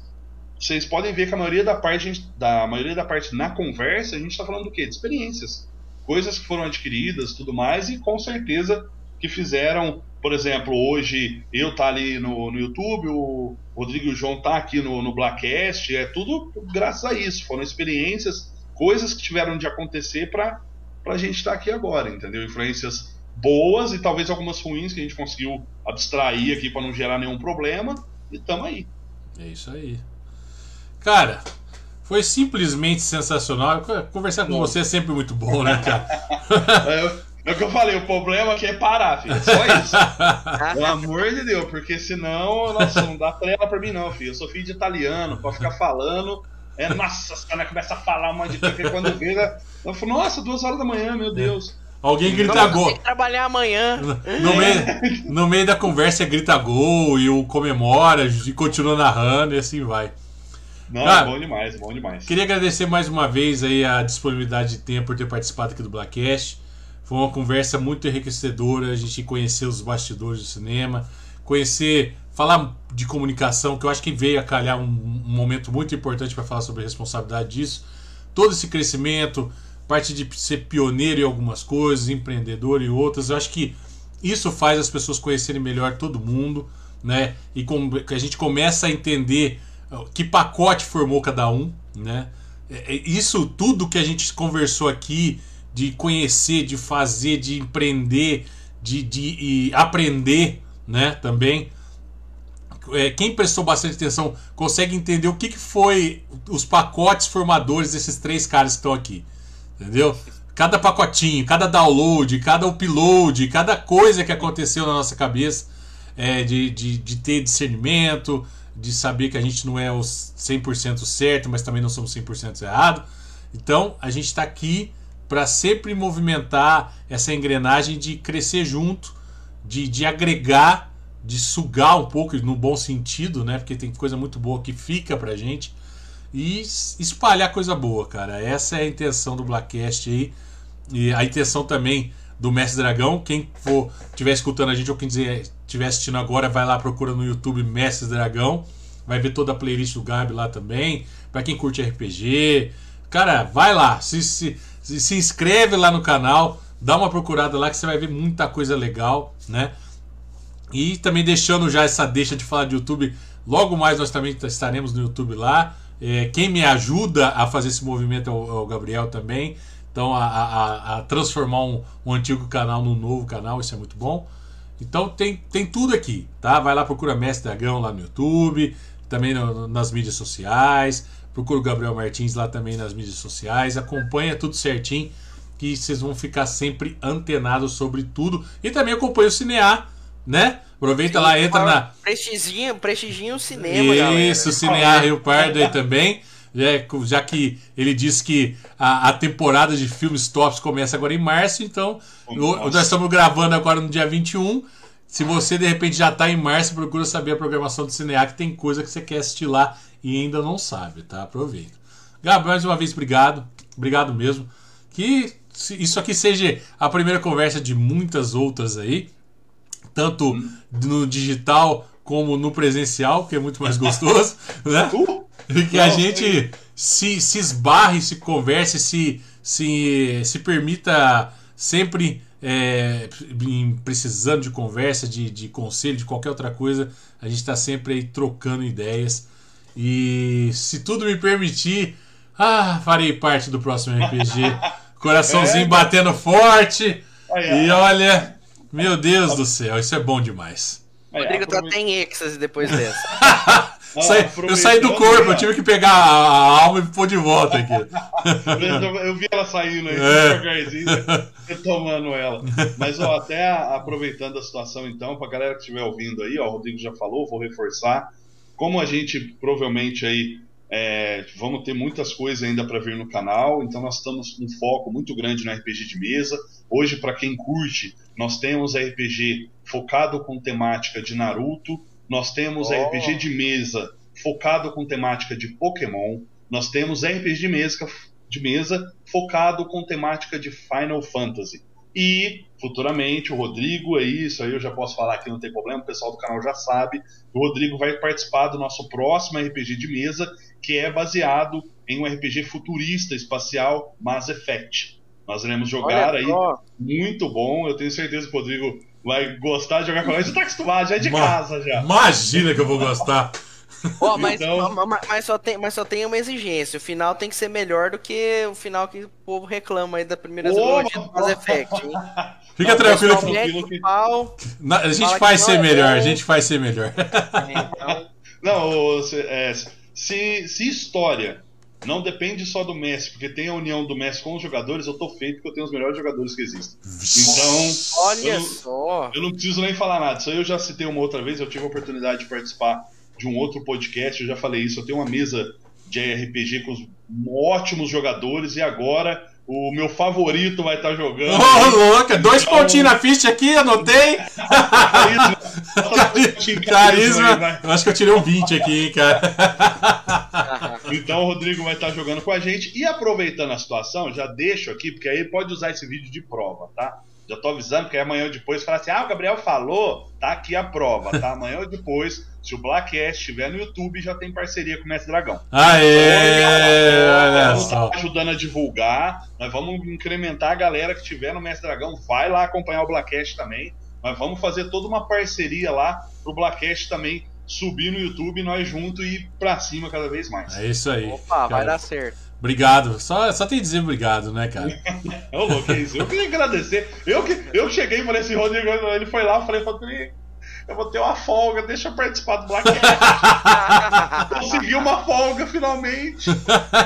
Vocês podem ver que a maioria da parte, da maioria da parte na conversa, a gente está falando do quê? De experiências. Coisas que foram adquiridas tudo mais, e com certeza que fizeram, por exemplo, hoje eu tá ali no, no YouTube, o Rodrigo e o João tá aqui no, no Blackcast, é tudo graças a isso. Foram experiências, coisas que tiveram de acontecer para a gente estar tá aqui agora, entendeu? Influências boas e talvez algumas ruins que a gente conseguiu abstrair aqui para não gerar nenhum problema, e tamo aí. É isso aí. Cara, foi simplesmente sensacional. Conversar com bom. você é sempre muito bom, né, cara? É, é o que eu falei, o problema aqui é parar, filho. Só isso. Pelo amor de Deus, porque senão, nossa, não dá trela pra mim, não, filho. Eu sou filho de italiano, pode ficar falando. É, nossa, os caras começam a falar um monte de coisa. Quando vira, eu falo, nossa, duas horas da manhã, meu Deus. Alguém grita gol. Tem que trabalhar amanhã. No, meio, no meio da conversa grita gol e o comemora e continua narrando e assim vai. Não, Cara, bom demais, bom demais. Queria agradecer mais uma vez aí a disponibilidade de tempo por ter participado aqui do Blackcast. Foi uma conversa muito enriquecedora, a gente conhecer os bastidores do cinema, conhecer, falar de comunicação, que eu acho que veio a calhar um, um momento muito importante para falar sobre a responsabilidade disso. Todo esse crescimento, parte de ser pioneiro em algumas coisas, empreendedor em outras, eu acho que isso faz as pessoas conhecerem melhor todo mundo, né? E com, que a gente começa a entender que pacote formou cada um, né? É, é, isso tudo que a gente conversou aqui, de conhecer, de fazer, de empreender, de, de aprender, né? Também. É, quem prestou bastante atenção consegue entender o que, que foi os pacotes formadores desses três caras que estão aqui. Entendeu? Cada pacotinho, cada download, cada upload, cada coisa que aconteceu na nossa cabeça é, de, de, de ter discernimento, de saber que a gente não é o 100% certo, mas também não somos 100% errado. Então, a gente está aqui para sempre movimentar essa engrenagem de crescer junto, de, de agregar, de sugar um pouco no bom sentido, né? Porque tem coisa muito boa que fica pra gente e espalhar coisa boa, cara. Essa é a intenção do Blackcast aí. E a intenção também do Mestre Dragão. Quem for estiver escutando a gente ou quem estiver assistindo agora, vai lá procura no YouTube Mestre Dragão. Vai ver toda a playlist do Gabi lá também. Para quem curte RPG. Cara, vai lá, se, se, se inscreve lá no canal, dá uma procurada lá que você vai ver muita coisa legal, né? E também deixando já essa deixa de falar de YouTube, logo mais nós também estaremos no YouTube lá. É, quem me ajuda a fazer esse movimento é o, é o Gabriel também. Então, a, a, a transformar um, um, antigo canal num novo canal, isso é muito bom. Então, tem, tem tudo aqui, tá? Vai lá, procura Mestre Dragão lá no YouTube, também no, nas mídias sociais. Procura o Gabriel Martins lá também nas mídias sociais. Acompanha tudo certinho, que vocês vão ficar sempre antenados sobre tudo. E também acompanha o Cinear, né? Aproveita Sim, lá, entra na. Prestiginho, prestiginho cinema, Isso, galera. Cinear Rio Pardo aí também. É, já que ele disse que a, a, temporada de filmes tops começa agora em março, então o, nós estamos gravando agora no dia 21. Se você de repente já está em março, procura saber a programação do Cinear, que tem coisa que você quer assistir lá e ainda não sabe, tá? Aproveita. Gabi, mais uma vez, obrigado. Obrigado mesmo. Que isso aqui seja a primeira conversa de muitas outras aí, tanto no digital como no presencial, que é muito mais gostoso, né? Uh! E que a gente se, se esbarre, se converse, se, se, se permita sempre é, precisando de conversa, de, de conselho, de qualquer outra coisa, a gente está sempre aí trocando ideias. E se tudo me permitir, ah, farei parte do próximo RPG. Coraçãozinho é, batendo forte. e olha, meu Deus do céu, isso é bom demais. Rodrigo tá até em êxtase depois dessa. Ah, eu saí do corpo, eu tive que pegar a alma e pôr de volta aqui. eu vi ela saindo aí, é. devagarzinho, retomando ela. Mas ó, até aproveitando a situação então, pra galera que estiver ouvindo aí, ó, o Rodrigo já falou, vou reforçar. Como a gente provavelmente aí é, vamos ter muitas coisas ainda para ver no canal, então nós estamos com um foco muito grande no RPG de mesa. Hoje, para quem curte, nós temos RPG focado com temática de Naruto, nós temos oh. RPG de mesa focado com temática de Pokémon. Nós temos RPG de mesa, de mesa focado com temática de Final Fantasy. E futuramente o Rodrigo, é isso aí eu já posso falar aqui, não tem problema, o pessoal do canal já sabe. O Rodrigo vai participar do nosso próximo RPG de mesa, que é baseado em um RPG futurista espacial Mass Effect. Nós iremos jogar aí, muito bom. Eu tenho certeza que o Rodrigo vai gostar de jogar com nós. Já tá acostumado, já é de Ma casa já. Imagina que eu vou gostar. Oh, mas, então... mas, mas, só tem, mas só tem uma exigência. O final tem que ser melhor do que o final que o povo reclama aí da primeira trilogia do Mass Effect, hein? Fica tranquilo que... Pau, a gente faz ser é melhor, a gente faz ser melhor. Então... Não, é, se, se história não depende só do Messi, porque tem a união do Messi com os jogadores, eu tô feito porque eu tenho os melhores jogadores que existem. Então, olha eu não, só. Eu não preciso nem falar nada. Isso aí eu já citei uma outra vez, eu tive a oportunidade de participar de um outro podcast, eu já falei isso, eu tenho uma mesa de RPG com os ótimos jogadores e agora o meu favorito vai estar tá jogando. Ô, oh, louca, dois então... pontinhos na ficha aqui, anotei. carisma. carisma. Eu acho que eu tirei um 20 aqui, hein, cara. então o Rodrigo vai estar jogando com a gente. E aproveitando a situação, já deixo aqui, porque aí pode usar esse vídeo de prova, tá? Já tô avisando, porque amanhã ou depois fala assim: ah, o Gabriel falou, tá aqui a prova, tá? Amanhã ou depois, se o Blackcast estiver no YouTube, já tem parceria com o Mestre Dragão. Aê! Olha só. Tá ajudando a divulgar. Nós vamos incrementar a galera que estiver no Mestre Dragão. Vai lá acompanhar o Blackcast também. Mas vamos fazer toda uma parceria lá pro Blackcast também subir no YouTube, nós juntos e ir pra cima cada vez mais. É isso aí. Opa, cara. vai dar certo. Obrigado. Só, só tem que dizer obrigado, né, cara? Ô, louco, é isso. Eu queria agradecer. Eu, que, eu cheguei e falei assim, Rodrigo, ele foi lá, eu falei, Rodrigo, eu vou ter uma folga, deixa eu participar do Blackcast. Consegui uma folga finalmente.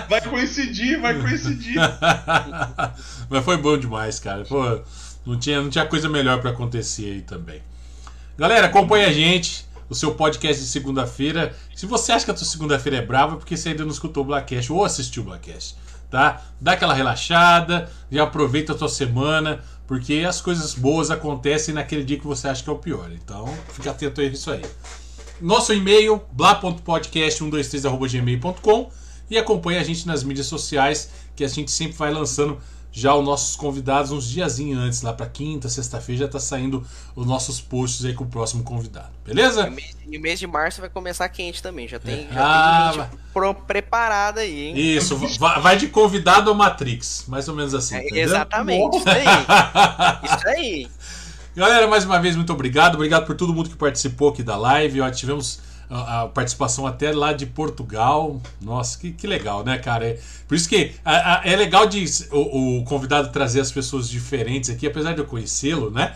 Vai coincidir, vai coincidir. Mas foi bom demais, cara. Pô, não tinha, não tinha coisa melhor para acontecer aí também. Galera, acompanha a gente o seu podcast de segunda-feira. Se você acha que a tua segunda-feira é brava, é porque você ainda não escutou o Blackcast ou assistiu o Blackcast, tá? Dá aquela relaxada, e aproveita a tua semana, porque as coisas boas acontecem naquele dia que você acha que é o pior. Então, fica atento a isso aí. Nosso e-mail, bla.podcast123.gmail.com e acompanhe a gente nas mídias sociais, que a gente sempre vai lançando já os nossos convidados uns diazinhos antes, lá para quinta, sexta-feira, já tá saindo os nossos posts aí com o próximo convidado, beleza? E o mês de março vai começar quente também, já tem, é. já ah, tem gente pro, preparada aí, hein? Isso, vai de convidado ao Matrix, mais ou menos assim. É, exatamente, isso aí. isso aí. Galera, mais uma vez, muito obrigado. Obrigado por todo mundo que participou aqui da live. Ó, tivemos a, participação até lá de Portugal. Nossa, que, que legal, né, cara? É, por isso que a, a, é legal de, o, o, convidado trazer as pessoas diferentes aqui, apesar de eu conhecê-lo, né?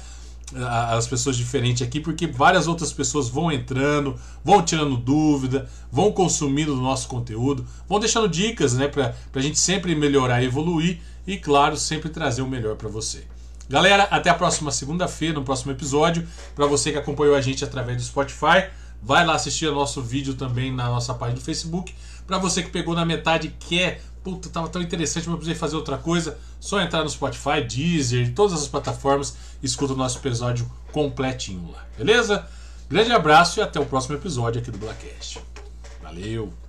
As pessoas diferentes aqui, porque várias outras pessoas vão entrando, vão tirando dúvida, vão consumindo o nosso conteúdo, vão deixando dicas, né, pra, pra gente sempre melhorar evoluir e, claro, sempre trazer o melhor para você. Galera, até a próxima segunda-feira, no próximo episódio. Para você que acompanhou a gente através do Spotify, Vai lá assistir o nosso vídeo também na nossa página do Facebook. Para você que pegou na metade e quer, puta, tava tão interessante, mas precisei fazer outra coisa, só entrar no Spotify, Deezer, todas as plataformas, escuta o nosso episódio completinho lá, beleza? Grande abraço e até o próximo episódio aqui do Blackcast. Valeu!